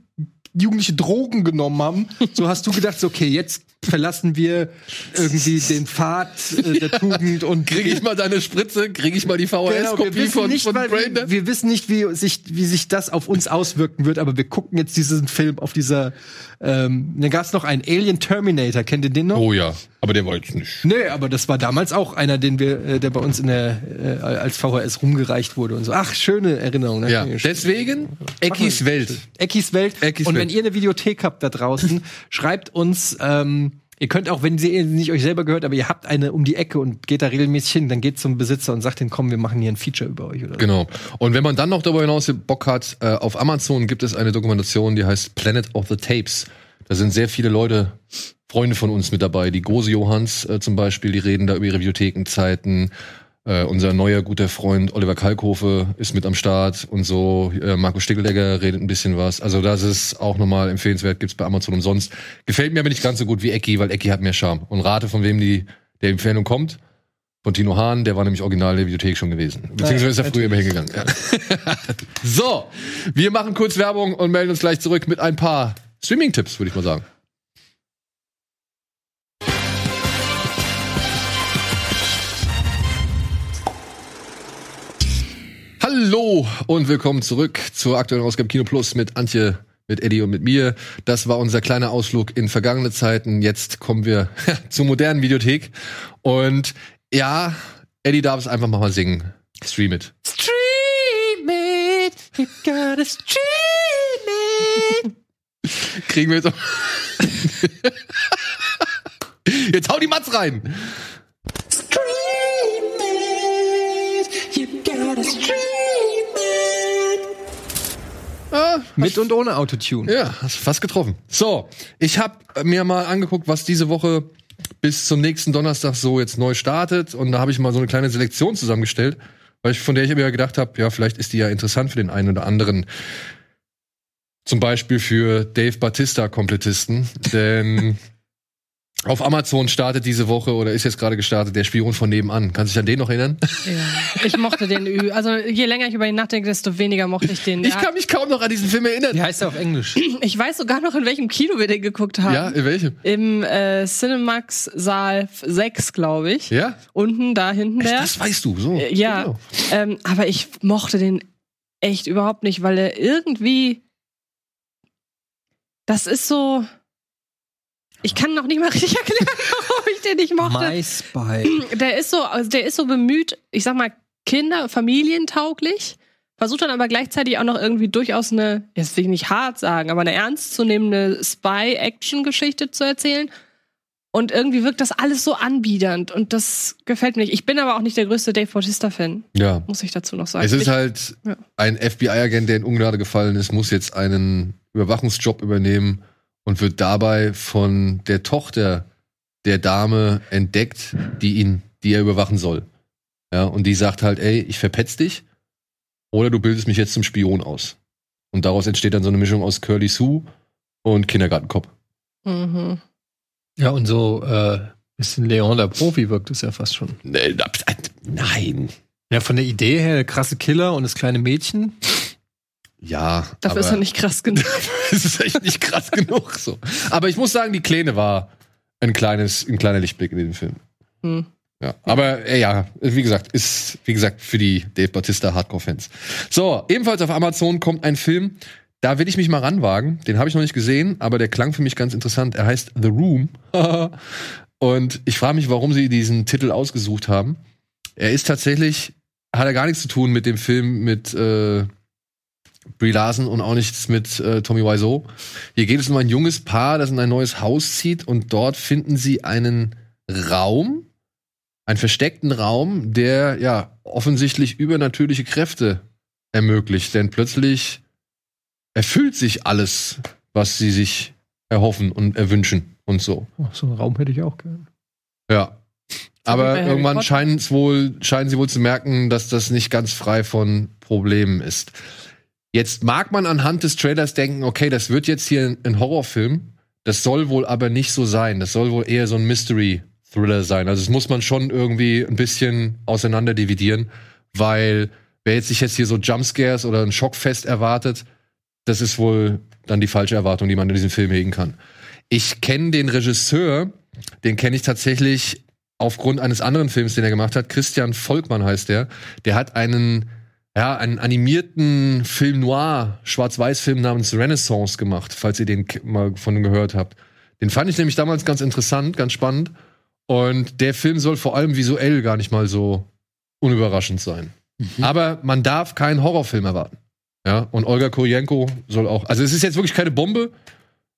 Jugendliche Drogen genommen haben. So hast du gedacht, so, okay, jetzt verlassen wir irgendwie den Pfad äh, der Tugend und Kriege ich mal deine Spritze, kriege ich mal die Genau, VHS-Kopie wissen von, nicht, von weil Brain wir, wir wissen nicht, wie sich, wie sich das auf uns auswirken wird, aber wir gucken jetzt diesen Film auf dieser. Ähm, dann gab es noch einen Alien Terminator, kennt ihr den noch? Oh ja, aber der war jetzt nicht. Nee, aber das war damals auch einer, den wir, äh, der bei uns in der äh, als VHS rumgereicht wurde und so. Ach, schöne Erinnerung. Ne? Ja, deswegen Eckis Welt. Eckis Welt. Eckis und Welt. wenn ihr eine Videothek habt da draußen, schreibt uns. Ähm, ihr könnt auch, wenn sie nicht euch selber gehört, aber ihr habt eine um die Ecke und geht da regelmäßig hin, dann geht zum Besitzer und sagt denen, komm, wir machen hier ein Feature über euch oder. Genau. Und wenn man dann noch darüber hinaus Bock hat, äh, auf Amazon gibt es eine Dokumentation, die heißt Planet of the Tapes. Da sind sehr viele Leute, Freunde von uns mit dabei. Die Gose Johanns äh, zum Beispiel, die reden da über ihre Videothekenzeiten. Äh, unser neuer guter Freund Oliver Kalkofe ist mit am Start und so. Äh, Marco Stickelegger redet ein bisschen was. Also das ist auch nochmal empfehlenswert, gibt's bei Amazon umsonst. Gefällt mir aber nicht ganz so gut wie Ecki, weil Ecki hat mehr Charme. Und rate, von wem die der Empfehlung kommt. Von Tino Hahn, der war nämlich original in der Videothek schon gewesen. Beziehungsweise ist er früher immer hingegangen. Ja. so, wir machen kurz Werbung und melden uns gleich zurück mit ein paar Streaming-Tipps, würde ich mal sagen. Hallo und willkommen zurück zur aktuellen Ausgabe Kino Plus mit Antje, mit Eddie und mit mir. Das war unser kleiner Ausflug in vergangene Zeiten. Jetzt kommen wir zur modernen Videothek. Und ja, Eddie darf es einfach mal singen. Stream it. Stream it, you gotta stream it. Kriegen wir jetzt auch. Jetzt hau die Matz rein. Ah, Mit und ohne Autotune. Ja, hast fast getroffen. So, ich habe mir mal angeguckt, was diese Woche bis zum nächsten Donnerstag so jetzt neu startet. Und da habe ich mal so eine kleine Selektion zusammengestellt, weil ich, von der ich mir ja gedacht habe, ja, vielleicht ist die ja interessant für den einen oder anderen. Zum Beispiel für Dave Batista-Komplettisten. Denn auf Amazon startet diese Woche oder ist jetzt gerade gestartet der Spion von nebenan. Kannst du dich an den noch erinnern? Ja. Ich mochte den, ü- also je länger ich über ihn nachdenke, desto weniger mochte ich den. Ich Der- kann mich kaum noch an diesen Film erinnern. Wie heißt er auf Englisch? ich weiß sogar noch, in welchem Kino wir den geguckt haben. Ja, in welchem? Im äh, Cinemax Saal 6, glaube ich. Ja? Unten, da hinten der. Das weißt du, so. Äh, ja, Genau. ähm, aber ich mochte den echt überhaupt nicht, weil er irgendwie. Das ist so. Ich kann noch nicht mal richtig erklären, warum ich den nicht mochte. My Spy. Der ist so, also der ist so bemüht, ich sag mal, Kinder, familientauglich, versucht dann aber gleichzeitig auch noch irgendwie durchaus eine, jetzt will ich nicht hart sagen, aber eine ernstzunehmende Spy-Action-Geschichte zu erzählen. Und irgendwie wirkt das alles so anbiedernd und das gefällt mir nicht. Ich bin aber auch nicht der größte Dave Bautista-Fan, Ja. muss ich dazu noch sagen. Es ist ich, halt Ja. ein FBI-Agent, der in Ungnade gefallen ist, muss jetzt einen Überwachungsjob übernehmen und wird dabei von der Tochter der Dame entdeckt, die ihn, die er überwachen soll. Ja, und die sagt halt, ey, ich verpetz dich oder du bildest mich jetzt zum Spion aus. Und daraus entsteht dann so eine Mischung aus Curly Sue und Kindergartenkopf. Mhm. Ja, und so äh, bisschen Leon der Profi wirkt es ja fast schon. Da- Nein. Ja, von der Idee her, der krasse Killer und das kleine Mädchen. Ja, Dafür ist er nicht krass genug. es ist echt nicht krass genug so. Aber ich muss sagen, die Kleine war ein kleines, ein kleiner Lichtblick in diesem Film. Hm. Ja, aber äh, ja, wie gesagt, ist wie gesagt für die Dave Bautista Hardcore-Fans. So, ebenfalls auf Amazon kommt ein Film, da will ich mich mal ranwagen. Den habe ich noch nicht gesehen, aber der klang für mich ganz interessant. Er heißt The Room. Und ich frage mich, warum sie diesen Titel ausgesucht haben. Er ist tatsächlich, hat er gar nichts zu tun mit dem Film mit äh, Brie Larson und auch nichts mit äh, Tommy Wiseau. Hier geht es um ein junges Paar, das in ein neues Haus zieht und dort finden sie einen Raum, einen versteckten Raum, der ja offensichtlich übernatürliche Kräfte ermöglicht. Denn plötzlich erfüllt sich alles, was sie sich erhoffen und erwünschen und so. Oh, so einen Raum hätte ich auch gern. Ja. Aber irgendwann scheinen es wohl, scheinen sie wohl zu merken, dass das nicht ganz frei von Problemen ist. Jetzt mag man anhand des Trailers denken, okay, das wird jetzt hier ein- Horrorfilm. Das soll wohl aber nicht so sein. Das soll wohl eher so ein Mystery-Thriller sein. Also das muss man schon irgendwie ein bisschen auseinander dividieren, weil wer jetzt sich jetzt hier so Jumpscares oder ein Schockfest erwartet, das ist wohl dann die falsche Erwartung, die man in diesem Film hegen kann. Ich kenne den Regisseur, den kenne ich tatsächlich aufgrund eines anderen Films, den er gemacht hat. Christian Volkmann heißt der. Der hat einen, ja, einen animierten Film noir, Schwarz-Weiß-Film namens Renaissance gemacht, falls ihr den mal von gehört habt. Den fand ich nämlich damals ganz interessant, ganz spannend. Und der Film soll vor allem visuell gar nicht mal so unüberraschend sein. Aber man darf keinen Horrorfilm erwarten. Ja, und Olga Kurienko soll auch. Also es ist jetzt wirklich keine Bombe,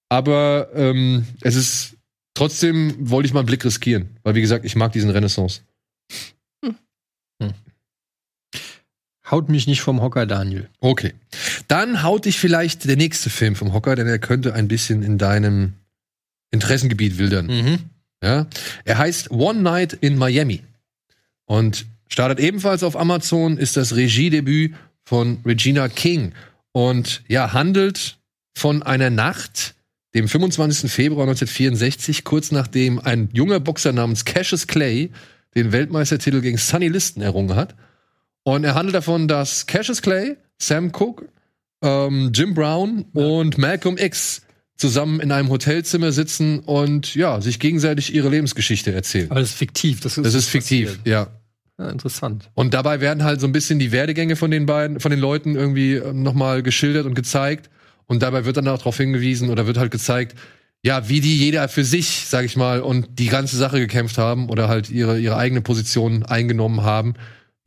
aber ähm, es ist trotzdem wollte ich mal einen Blick riskieren, weil wie gesagt, ich mag diesen Renaissance. Haut mich nicht vom Hocker, Daniel. Okay. Dann haut dich vielleicht der nächste Film vom Hocker, denn er könnte ein bisschen in deinem Interessengebiet wildern. Mhm. Ja? Er heißt One Night in Miami und startet ebenfalls auf Amazon, ist das Regiedebüt von Regina King und ja, handelt von einer Nacht, dem 25. Februar 1964, kurz nachdem ein junger Boxer namens Cassius Clay den Weltmeistertitel gegen Sonny Liston errungen hat. Und er handelt davon, dass Cassius Clay, Sam Cooke, ähm, Jim Brown und Malcolm X zusammen in einem Hotelzimmer sitzen und ja, sich gegenseitig ihre Lebensgeschichte erzählen. Aber das ist fiktiv. Das ist, Das ist fiktiv, passiert. ja. Ja, interessant. Und dabei werden halt so ein bisschen die Werdegänge von den beiden, von den Leuten irgendwie ähm, nochmal geschildert und gezeigt. Und dabei wird dann auch darauf hingewiesen oder wird halt gezeigt, ja, wie die jeder für sich, sag ich mal, und die ganze Sache gekämpft haben oder halt ihre, ihre eigene Position eingenommen haben,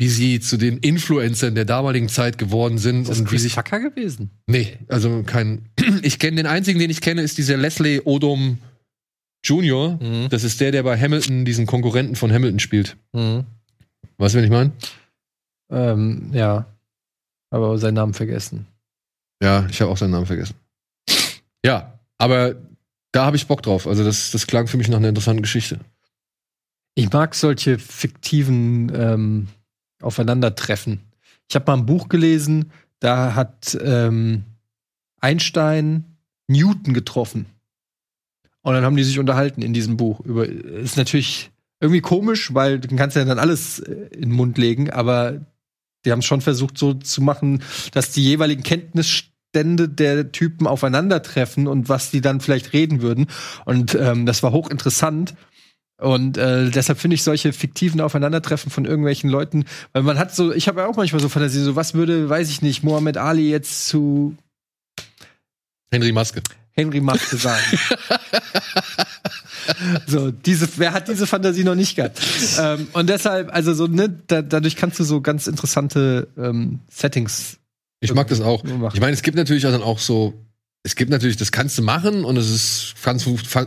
wie sie zu den Influencern der damaligen Zeit geworden sind Ist das und wie Chris sich. Tucker gewesen? Nee, also kein. Ich kenne den einzigen, den ich kenne, ist dieser Leslie Odom Jr. Mhm. Das ist der, der bei Hamilton diesen Konkurrenten von Hamilton spielt. Mhm. Weißt du, wen ich meine? Ähm, ja. Aber seinen Namen vergessen. Ja, ich habe auch seinen Namen vergessen. Ja, aber da habe ich Bock drauf. Also das, das klang für mich nach einer interessanten Geschichte. Ich mag solche fiktiven ähm, Aufeinandertreffen. Ich habe mal ein Buch gelesen, da hat ähm, Einstein Newton getroffen. Und dann haben die sich unterhalten in diesem Buch. Über, ist natürlich irgendwie komisch, weil du kannst ja dann alles äh, in den Mund legen, aber die haben es schon versucht, so zu machen, dass die jeweiligen Kenntnisstände der Typen aufeinandertreffen und was die dann vielleicht reden würden. Und ähm, das war hochinteressant. Und äh, deshalb finde ich solche fiktiven Aufeinandertreffen von irgendwelchen Leuten, weil man hat so, ich habe ja auch manchmal so Fantasie, so was würde, weiß ich nicht, Mohammed Ali jetzt zu Henry Maske. Henry Maske sagen. so, diese, wer hat diese Fantasie noch nicht gehabt? ähm, und deshalb, also so, ne, da, dadurch kannst du so ganz interessante ähm, Settings. Ich mag das auch. machen. Ich meine, es gibt natürlich dann auch so, es gibt natürlich, das kannst du machen und es ist, kann,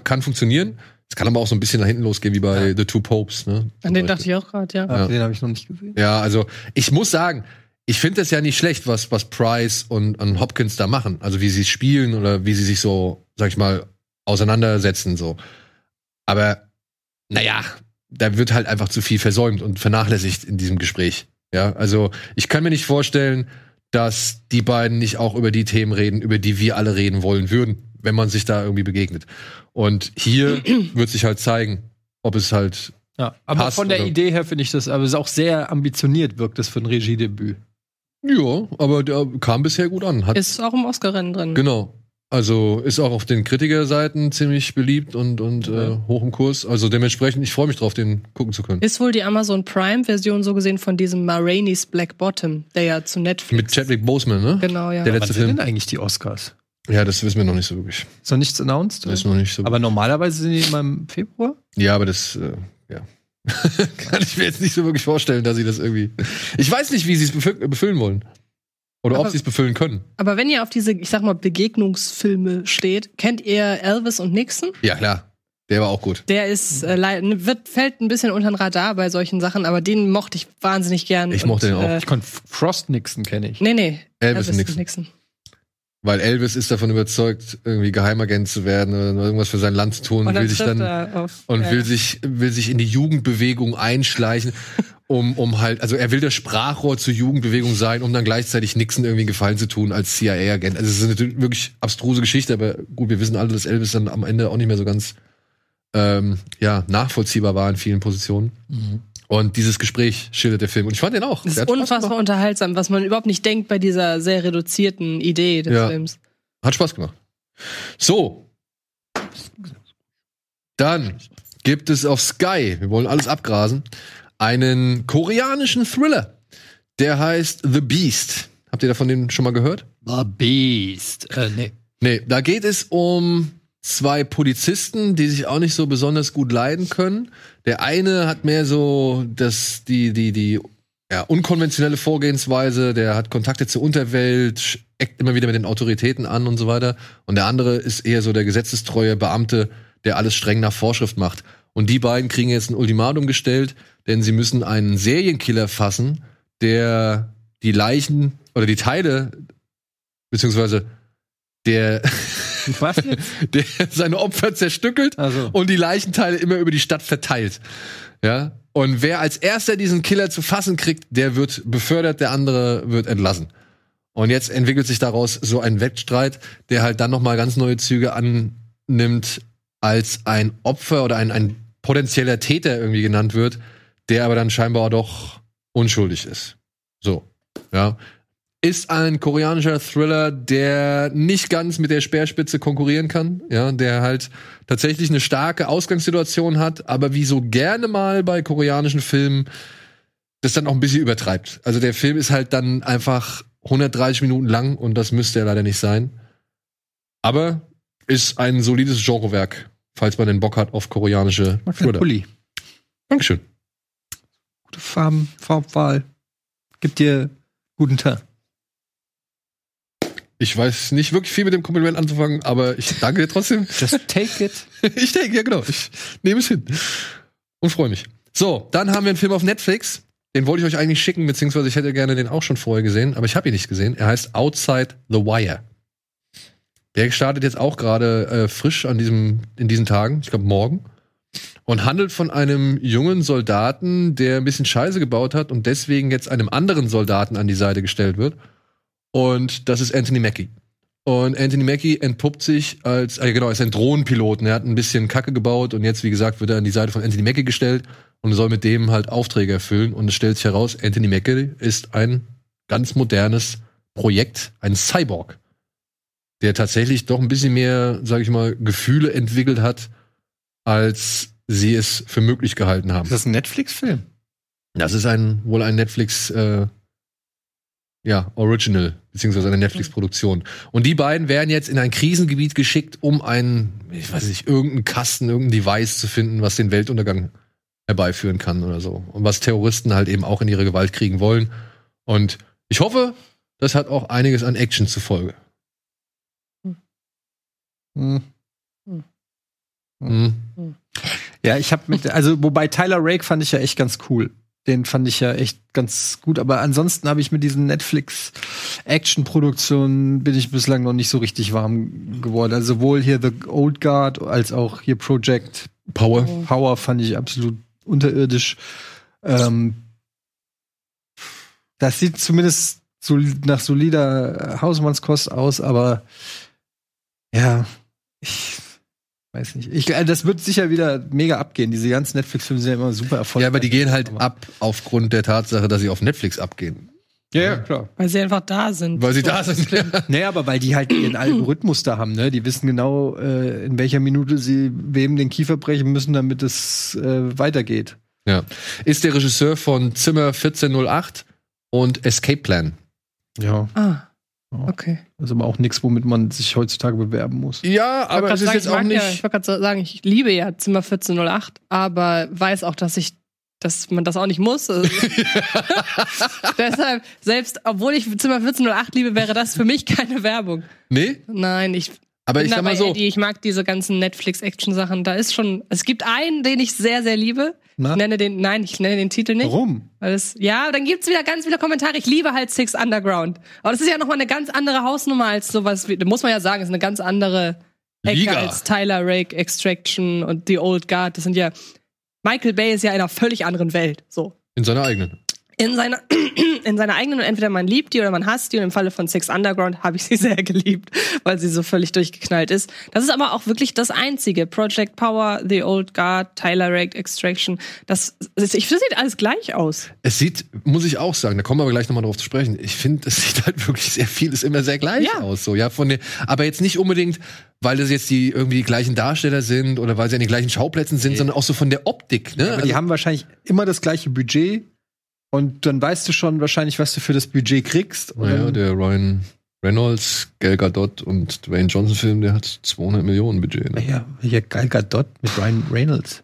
kann funktionieren. Es kann aber auch so ein bisschen nach hinten losgehen, wie bei The Two Popes. Ne? An den dachte ich auch gerade, ja. Ah, Den habe ich noch nicht gesehen. Ja, also ich muss sagen, ich finde das ja nicht schlecht, was, was Price und, und Hopkins da machen. Also wie sie spielen oder wie sie sich so, sag ich mal, auseinandersetzen. so. Aber naja, da wird halt einfach zu viel versäumt und vernachlässigt in diesem Gespräch. Ja, also ich kann mir nicht vorstellen, dass die beiden nicht auch über die Themen reden, über die wir alle reden wollen würden, wenn man sich da irgendwie begegnet. Und hier wird sich halt zeigen, ob es halt Ja, aber Passt, von der oder? Idee her finde ich das, aber es ist auch sehr ambitioniert wirkt das für ein Regiedebüt. ja, aber der kam bisher gut an. Hat, Ist auch im Oscar-Rennen drin. genau. Also ist auch auf den Kritikerseiten ziemlich beliebt und, und äh, hoch im Kurs. Also dementsprechend, ich freue mich drauf, den gucken zu können. Ist wohl die Amazon Prime-Version so gesehen von diesem Ma Rainey's Black Bottom, der ja zu Netflix. Mit Chadwick Boseman, ne? Genau, ja. Der Wann letzte sind Film. denn eigentlich die Oscars? Ja, das wissen wir noch nicht so wirklich. Ist noch nichts announced? Das ist noch nicht so. aber normalerweise sind die immer im Februar? Ja, aber das, äh, ja. Kann ich mir jetzt nicht so wirklich vorstellen, dass sie das irgendwie. Ich weiß nicht, wie sie es befü befüllen wollen. Oder ob Aber- sie es befüllen können. Aber wenn ihr auf diese, ich sag mal, Begegnungsfilme steht, kennt ihr Elvis und Nixon? Ja, klar. Der war auch gut. Der ist äh, wird fällt ein bisschen unter den Radar bei solchen Sachen, aber den mochte ich wahnsinnig gern. Ich mochte den auch. Äh, Ich konnte Frost Nixon kenne ich. nee, nee. Elvis und Nixon. Nixon. Weil Elvis ist davon überzeugt, irgendwie Geheimagent zu werden oder irgendwas für sein Land zu tun und, will sich dann auf, und ja, will sich will sich in die Jugendbewegung einschleichen, um um halt also er will das Sprachrohr zur Jugendbewegung sein, um dann gleichzeitig Nixon irgendwie einen Gefallen zu tun als CIA-Agent. Also es ist eine wirklich abstruse Geschichte, aber gut, wir wissen alle, dass Elvis dann am Ende auch nicht mehr so ganz ähm, ja nachvollziehbar war in vielen Positionen. Und dieses Gespräch schildert der Film und ich fand den auch. Das ist unfassbar unterhaltsam, was man überhaupt nicht denkt bei dieser sehr reduzierten Idee des Ja. Films. Hat Spaß gemacht. So. Dann gibt es auf Sky, wir wollen alles abgrasen, einen koreanischen Thriller. Der heißt The Beast. Habt ihr davon den schon mal gehört? The Beast. Äh, nee. Nee, da geht es um zwei Polizisten, die sich auch nicht so besonders gut leiden können. Der eine hat mehr so das, die, die, die ja, unkonventionelle Vorgehensweise, der hat Kontakte zur Unterwelt, eckt immer wieder mit den Autoritäten an und so weiter. Und der andere ist eher so der gesetzestreue Beamte, der alles streng nach Vorschrift macht. Und die beiden kriegen jetzt ein Ultimatum gestellt, denn sie müssen einen Serienkiller fassen, der die Leichen oder die Teile, beziehungsweise der, Was der seine Opfer zerstückelt Also. und die Leichenteile immer über die Stadt verteilt. Ja. Und wer als erster diesen Killer zu fassen kriegt, der wird befördert, der andere wird entlassen. Und jetzt entwickelt sich daraus so ein Wettstreit, der halt dann noch mal ganz neue Züge annimmt, als ein Opfer oder ein, ein potenzieller Täter irgendwie genannt wird, der aber dann scheinbar doch unschuldig ist. So, ja. Ist ein koreanischer Thriller, der nicht ganz mit der Speerspitze konkurrieren kann, ja, der halt tatsächlich eine starke Ausgangssituation hat, aber wie so gerne mal bei koreanischen Filmen das dann auch ein bisschen übertreibt. Also der Film ist halt dann einfach 130 Minuten lang und das müsste er leider nicht sein. Aber ist ein solides Genrewerk, falls man den Bock hat auf koreanische Mag Thriller. Pulli. Dankeschön. Gute Farben, Farbwahl. Gibt dir guten Tag. Ich weiß nicht wirklich viel mit dem Kompliment anzufangen, aber ich danke dir trotzdem. Just take it. ich denke, ja genau. Ich nehme es hin. Und freue mich. So, dann haben wir einen Film auf Netflix. Den wollte ich euch eigentlich schicken, beziehungsweise ich hätte gerne den auch schon vorher gesehen, aber ich habe ihn nicht gesehen. Er heißt Outside the Wire. Der startet jetzt auch gerade äh, frisch an diesem, in diesen Tagen, ich glaube morgen. Und handelt von einem jungen Soldaten, der ein bisschen Scheiße gebaut hat und deswegen jetzt einem anderen Soldaten an die Seite gestellt wird. Und das ist Anthony Mackie. Und Anthony Mackie entpuppt sich als, äh, genau, ist ein Drohnenpilot. und Er hat ein bisschen Kacke gebaut und jetzt, wie gesagt, wird er an die Seite von Anthony Mackie gestellt und soll mit dem halt Aufträge erfüllen. Und es stellt sich heraus, Anthony Mackie ist ein ganz modernes Projekt, ein Cyborg, der tatsächlich doch ein bisschen mehr, sag ich mal, Gefühle entwickelt hat, als sie es für möglich gehalten haben. Ist das ein Netflix-Film? Das ist ein wohl ein Netflix äh, ja, Original, beziehungsweise eine Netflix-Produktion. Und die beiden werden jetzt in ein Krisengebiet geschickt, um einen, ich weiß nicht, irgendeinen Kasten, irgendein Device zu finden, was den Weltuntergang herbeiführen kann oder so. Und was Terroristen halt eben auch in ihre Gewalt kriegen wollen. Und ich hoffe, das hat auch einiges an Action zur Folge. Hm. Mhm. Ja, ich habe mit, also wobei Tyler Rake fand ich ja echt ganz cool. Den fand ich ja echt ganz gut. Aber ansonsten habe ich mit diesen Netflix-Action-Produktionen bin ich bislang noch nicht so richtig warm geworden. Also sowohl hier The Old Guard als auch hier Project Power. Power fand ich absolut unterirdisch. Ähm, das sieht zumindest nach solider Hausmannskost aus, aber ja, ich weiß nicht. Ich, äh, das wird sicher wieder mega abgehen. Diese ganzen Netflix-Filme sind ja immer super erfolgreich. Ja, aber die gehen halt Aber- ab aufgrund der Tatsache, dass sie auf Netflix abgehen. Ja, ja, klar. Weil sie einfach da sind. Weil sie da sind. Ja. Naja, aber weil die halt ihren Algorithmus da haben, ne? Die wissen genau, äh, in welcher Minute sie wem den Kiefer brechen müssen, damit es äh, weitergeht. ja. Ist der Regisseur von Zimmer 1408 und Escape Plan. Ja. Ah, okay. Das ist aber auch nichts, womit man sich heutzutage bewerben muss. Ja, Ich aber es ist grad jetzt sagen, auch ich mag Ja, nicht. ich wollte gerade sagen, ich liebe ja Zimmer 1408, aber weiß auch, dass ich dass man das auch nicht muss. Also Deshalb, selbst obwohl ich Zimmer 1408 liebe, wäre das für mich keine Werbung. Nee, Nein, ich aber bin ich sag mal so. Eddie, ich mag diese ganzen Netflix-Action-Sachen. Da ist schon, es gibt einen, den ich sehr, sehr liebe. Na? Ich nenne den, nein, ich nenne den Titel nicht. Warum? Weil es, ja, dann gibt's wieder ganz viele Kommentare. Ich liebe halt Six Underground. Aber das ist ja nochmal eine ganz andere Hausnummer als sowas wie, da muss man ja sagen, ist eine ganz andere Ecke Liga. als Tyler Rake, Extraction und The Old Guard. Das sind ja, Michael Bay ist ja in einer völlig anderen Welt. So. In seiner eigenen. In seiner, in seiner eigenen und entweder man liebt die oder man hasst die und im Falle von Six Underground habe ich sie sehr geliebt, weil sie so völlig durchgeknallt ist. Das ist aber auch wirklich das einzige. Project Power, The Old Guard, Tyler Rake, Extraction. Das, das, ich finde, das sieht alles gleich aus. Es sieht, muss ich auch sagen, da kommen wir aber gleich nochmal drauf zu sprechen. Ich finde, es sieht halt wirklich sehr viel, ist immer sehr gleich Ja. aus, so, ja, von den, aber jetzt nicht unbedingt, weil das jetzt die irgendwie die gleichen Darsteller sind oder weil sie an den gleichen Schauplätzen sind, sondern auch so von der Optik, ne? Aber die haben wahrscheinlich immer das gleiche Budget und dann weißt du schon wahrscheinlich, was du für das Budget kriegst. Naja, der Ryan Reynolds, Gal Gadot und Dwayne Johnson Film, der hat 200 Millionen Budget. Ne? Naja, hier Gal Gadot mit Ryan Reynolds.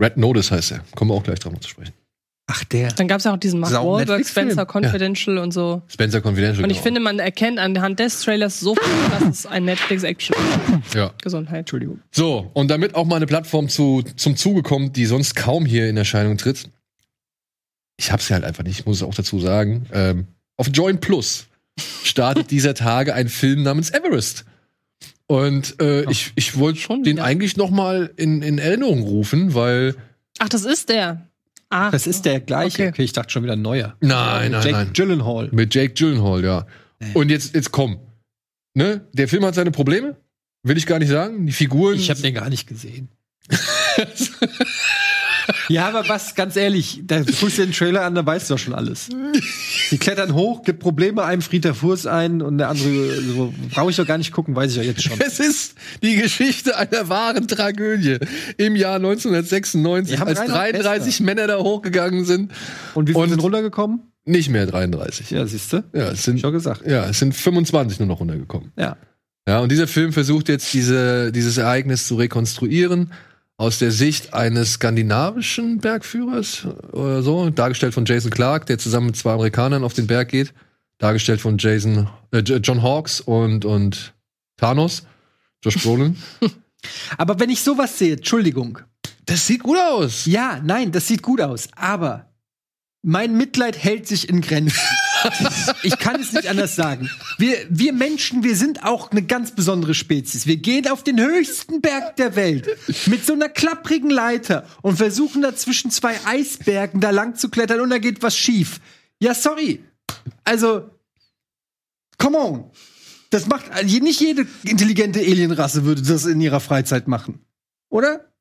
Red Notice heißt er. Kommen wir auch gleich drauf noch zu sprechen. Ach, der. Dann gab es ja auch diesen Mark ist Wahlberg. Spencer Confidential und so. Spencer Confidential. Und ich genau. finde, man erkennt anhand des Trailers sofort, dass es ein Netflix-Action ja. Gesundheit. Entschuldigung. So, und damit auch mal eine Plattform zu, zum Zuge kommt, die sonst kaum hier in Erscheinung tritt. Ich hab's ja halt einfach nicht, ich muss es auch dazu sagen. Ähm, auf Join Plus startet dieser Tage ein Film namens Everest. Und äh, ich, ich wollte Schon den wieder? eigentlich noch mal in, in Erinnerung rufen, weil Ach, das ist der. Ach, Das ist der gleiche. Okay. Okay, ich dachte schon wieder ein neuer. Nein, nein, Jake nein. Gyllenhaal. mit Jake Gyllenhaal, ja. Und jetzt, jetzt komm. Ne? Der Film hat seine Probleme, will ich gar nicht sagen. Die Figuren. Ich habe den gar nicht gesehen. ja, aber was, ganz ehrlich, da guckst du den Trailer an, da weißt du doch schon alles. Die klettern hoch, gibt Probleme, einem friert der Fuß ein und der andere, so, brauche ich doch gar nicht gucken, weiß ich ja jetzt schon. Es ist die Geschichte einer wahren Tragödie. Im Jahr 1996, Wir haben als Reinhard 33 Männer da hochgegangen sind. Und wie viele sind runtergekommen? Nicht mehr 33. Ja, siehst du? Ja, es sind, Schon gesagt. ja, es sind 25 nur noch runtergekommen. Ja. Ja, und dieser Film versucht jetzt diese, dieses Ereignis zu rekonstruieren aus der Sicht eines skandinavischen Bergführers oder so, dargestellt von Jason Clark, der zusammen mit zwei Amerikanern auf den Berg geht, dargestellt von Jason, äh, John Hawkes und, und Thanos, Josh Brolin. Aber wenn ich sowas sehe, Entschuldigung. Das sieht gut aus. Ja, nein, das sieht gut aus, aber mein Mitleid hält sich in Grenzen. Ich kann es nicht anders sagen. Wir, wir Menschen, wir sind auch eine ganz besondere Spezies. Wir gehen auf den höchsten Berg der Welt mit so einer klapprigen Leiter und versuchen da zwischen zwei Eisbergen da lang zu klettern und da geht was schief. Ja, sorry. Also, come on. Das macht, also nicht jede intelligente Alienrasse würde das in ihrer Freizeit machen. Oder?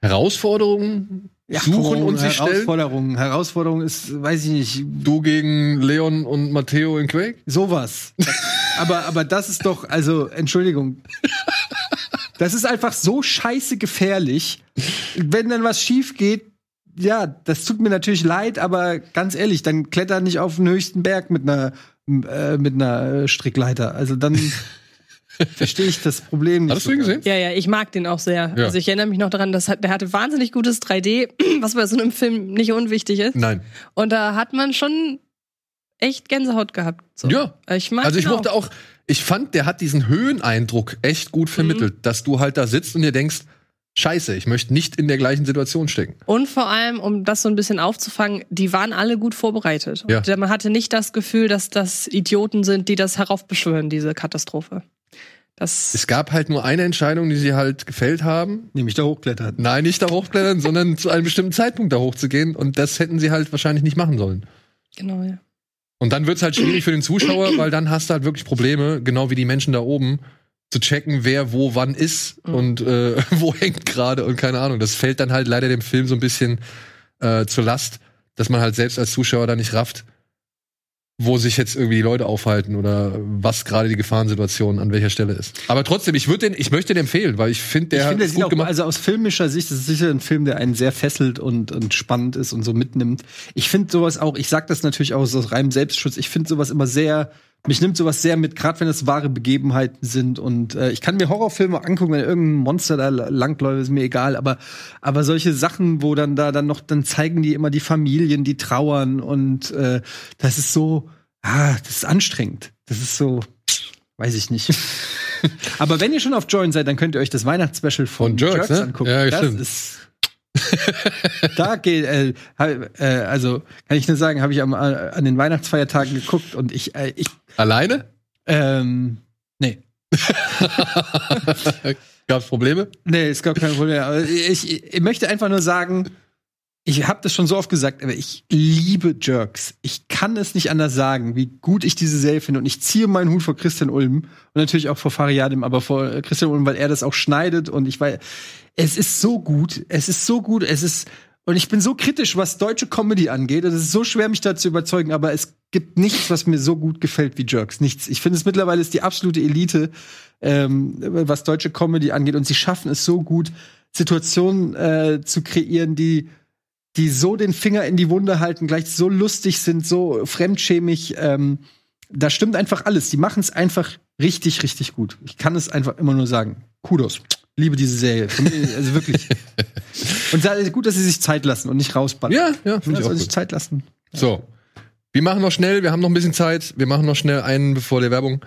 Herausforderungen suchen und sich stellen. Herausforderungen. Herausforderung ist, weiß ich nicht, Du gegen Leon und Matteo in Quake? sowas. aber, aber das ist doch, also, Entschuldigung. Das ist einfach so scheiße gefährlich. Wenn dann was schief geht, ja, das tut mir natürlich leid, aber ganz ehrlich, dann kletter nicht auf den höchsten Berg mit einer, äh, mit einer Strickleiter. Also dann verstehe ich das Problem nicht. Hattest du ihn gesehen? Ja, ja, ich mag den auch sehr. Ja. Also ich erinnere mich noch daran, dass der hatte wahnsinnig gutes 3D, was bei so einem Film nicht unwichtig ist. Nein. Und da hat man schon echt Gänsehaut gehabt. So. Ja. Ich mag Also ich den mochte auch, ich fand, der hat diesen Höheneindruck echt gut vermittelt, Mhm. dass du halt da sitzt und dir denkst, scheiße, ich möchte nicht in der gleichen Situation stecken. Und vor allem, um das so ein bisschen aufzufangen, die waren alle gut vorbereitet. Ja. Und man hatte nicht das Gefühl, dass das Idioten sind, die das heraufbeschwören, diese Katastrophe. Das Es gab halt nur eine Entscheidung, die sie halt gefällt haben. Nämlich da hochklettern. Nein, nicht da hochklettern, sondern zu einem bestimmten Zeitpunkt da hochzugehen. Und das hätten sie halt wahrscheinlich nicht machen sollen. genau, ja. Und dann wird's halt schwierig für den Zuschauer, weil dann hast du halt wirklich Probleme, genau wie die Menschen da oben, zu checken, wer wo wann ist Mhm. und äh, wo hängt gerade und keine Ahnung. Das fällt dann halt leider dem Film so ein bisschen äh, zur Last, dass man halt selbst als Zuschauer da nicht rafft, wo sich jetzt irgendwie die Leute aufhalten oder was gerade die Gefahrensituation an welcher Stelle ist. Aber trotzdem, ich würde den, ich möchte den empfehlen, weil ich finde, der ich finde, der gut auch, gemacht. also aus filmischer Sicht ist es sicher ein Film, der einen sehr fesselt und, und spannend ist und so mitnimmt. Ich finde sowas auch, ich sag das natürlich auch aus reinem Selbstschutz, ich finde sowas immer sehr, mich nimmt sowas sehr mit, gerade wenn es wahre Begebenheiten sind. Und äh, ich kann mir Horrorfilme angucken, wenn irgendein Monster da langläuft, ist mir egal. Aber, aber solche Sachen, wo dann da dann noch, dann zeigen die immer die Familien, die trauern und äh, das ist so, ah, das ist anstrengend. Das ist so, weiß ich nicht. Aber wenn ihr schon auf Join seid, dann könnt ihr euch das Weihnachtsspecial von, Von Jerks, ne? angucken. Ja, das stimmt. ist da geht, äh, äh, also kann ich nur sagen, habe ich am, äh, an den Weihnachtsfeiertagen geguckt und ich, äh, ich, Alleine? ähm, nee, Gab's Probleme? nee, ist gar kein Problem. Aber ich, ich möchte einfach nur sagen, ich habe das schon so oft gesagt, aber ich liebe Jerks. Ich kann es nicht anders sagen, wie gut ich diese Serie finde. Und ich ziehe meinen Hut vor Christian Ulm und natürlich auch vor Fariadim, aber vor Christian Ulm, weil er das auch schneidet. Und ich weiß, es ist so gut. Es ist so gut. Es ist und ich bin so kritisch, was deutsche Comedy angeht. Es ist so schwer, mich da zu überzeugen, aber es gibt nichts, was mir so gut gefällt wie Jerks. Nichts. Ich finde es mittlerweile ist die absolute Elite, ähm, was deutsche Comedy angeht. Und sie schaffen es so gut, Situationen äh, zu kreieren, die die so den Finger in die Wunde halten, gleich so lustig sind, so fremdschämig. Ähm, da stimmt einfach alles. Die machen es einfach richtig, richtig gut. Ich kann es einfach immer nur sagen. Kudos. Liebe diese Serie. Von mir, Also wirklich. Und gut, dass sie sich Zeit lassen und nicht rausballern. Ja, ja, finde ja ich auch soll sich gut. Zeit lassen. So. Wir machen noch schnell, wir haben noch ein bisschen Zeit. Wir machen noch schnell einen bevor der Werbung.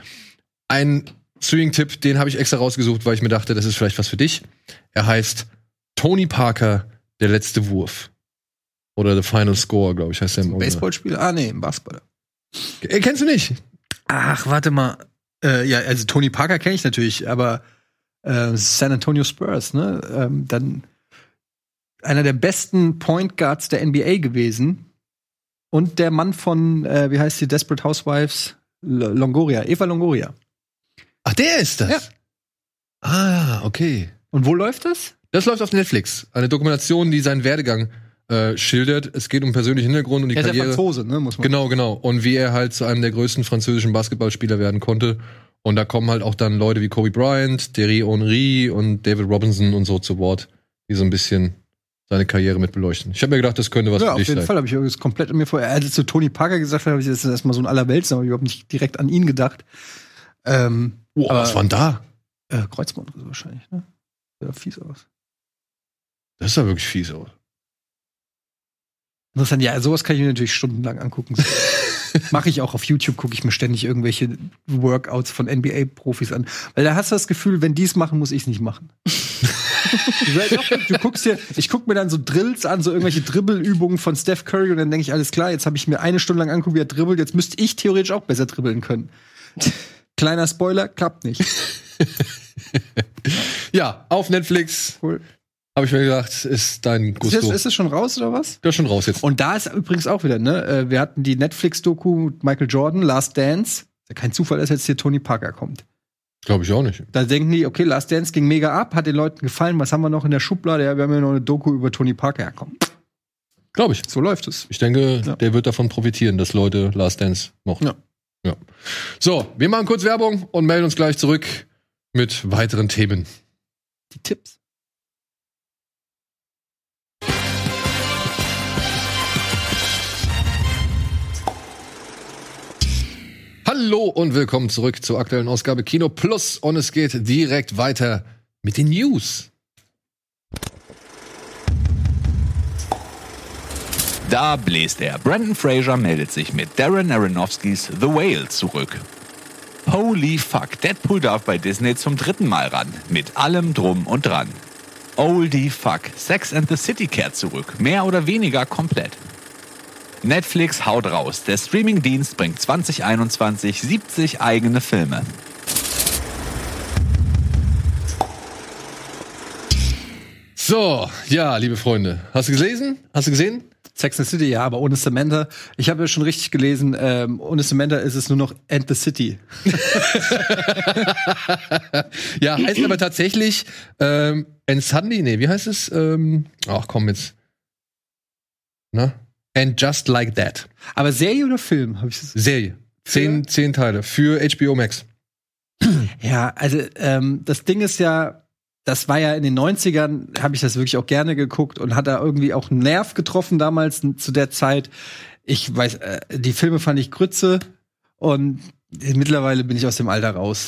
Ein Streaming-Tipp, den habe ich extra rausgesucht, weil ich mir dachte, das ist vielleicht was für dich. Er heißt Tony Parker, der letzte Wurf. Oder The Final Score, glaube ich, heißt der im. Baseballspiel? Ah, nee, im Basketball. Äh, kennst du nicht? Ach, warte mal. Äh, ja, also Tony Parker kenne ich natürlich, aber äh, San Antonio Spurs, ne? Ähm, dann einer der besten Point Guards der NBA gewesen. Und der Mann von, äh, wie heißt die, Desperate Housewives? L Longoria, Eva Longoria. Ach, der ist das. Ja. Ah, okay. Und wo läuft das? Das läuft auf Netflix. Eine Dokumentation, die seinen Werdegang äh, schildert. Es geht um persönlichen Hintergrund und die Er ist ja Karriere. Franzose, ne? Muss man. Genau, genau. Und wie er halt zu einem der größten französischen Basketballspieler werden konnte. Und da kommen halt auch dann Leute wie Kobe Bryant, Thierry Henry und David Robinson und so zu Wort, die so ein bisschen seine Karriere mit beleuchten. Ich habe mir gedacht, das könnte was Ja, für auf dich jeden sein. Fall habe ich das komplett an mir vor. Als zu Tony Parker gesagt habe, habe ich das erstmal so ein Allerwelts, aber ich überhaupt nicht direkt an ihn gedacht. Ähm, Oh, Aber- was war denn da? äh, Kreuzband wahrscheinlich, ne? Sah fies aus. Das ist ja wirklich fies, aber. Interessant, ja, sowas kann ich mir natürlich stundenlang angucken. Mache ich auch auf YouTube, gucke ich mir ständig irgendwelche Workouts von NBA-Profis an. Weil da hast du das Gefühl, wenn die es machen, muss ich es nicht machen. du, du guckst dir, ich gucke mir dann so Drills an, so irgendwelche Dribbelübungen von Steph Curry und dann denke ich, alles klar, jetzt habe ich mir eine Stunde lang angeguckt, wie er dribbelt, jetzt müsste ich theoretisch auch besser dribbeln können. Kleiner Spoiler, klappt nicht. Ja, auf Netflix Cool. Habe ich mir gedacht, ist dein Ist, das, Gusto. ist das schon raus oder was? Ist schon raus jetzt. Und da ist übrigens auch wieder, ne? äh, Wir hatten die Netflix-Doku mit Michael Jordan, Last Dance. Ja kein Zufall, dass jetzt hier Tony Parker kommt. Glaube ich auch nicht. Da denken die, okay, Last Dance ging mega ab, hat den Leuten gefallen. Was haben wir noch in der Schublade? Ja, wir haben ja noch eine Doku über Tony Parker. Ja, komm. Glaube ich. So läuft es. Ich denke, Ja. der wird davon profitieren, dass Leute Last Dance mochten. Ja. ja. So, wir machen kurz Werbung und melden uns gleich zurück mit weiteren Themen. Die Tipps. Hallo und willkommen zurück zur aktuellen Ausgabe Kino Plus und es geht direkt weiter mit den News. Da bläst er. Brandon Fraser meldet sich mit Darren Aronofskys The Whale zurück. Holy fuck, Deadpool darf bei Disney zum dritten Mal ran. Mit allem drum und dran. Oldie fuck, Sex and the City kehrt zurück. Mehr oder weniger komplett. Netflix haut raus. Der Streamingdienst bringt 2021 70 eigene Filme. So, ja, liebe Freunde. Hast du gelesen? Hast du gesehen? Sex and the City, ja, aber ohne Samantha. Ich habe ja schon richtig gelesen, ähm, ohne Samantha ist es nur noch End the City. ja, heißt aber tatsächlich ähm, End Sunday, nee, wie heißt es? Ähm, ach komm jetzt. Na? And Just Like That. Aber Serie oder Film? Hab ich das? Serie. Zehn, zehn Teile für HBO Max. Ja, also ähm, das Ding ist ja, das war ja in den 90ern, habe ich das wirklich auch gerne geguckt und hat da irgendwie auch einen Nerv getroffen damals zu der Zeit. Ich weiß, äh, die Filme fand ich Grütze und mittlerweile bin ich aus dem Alter raus.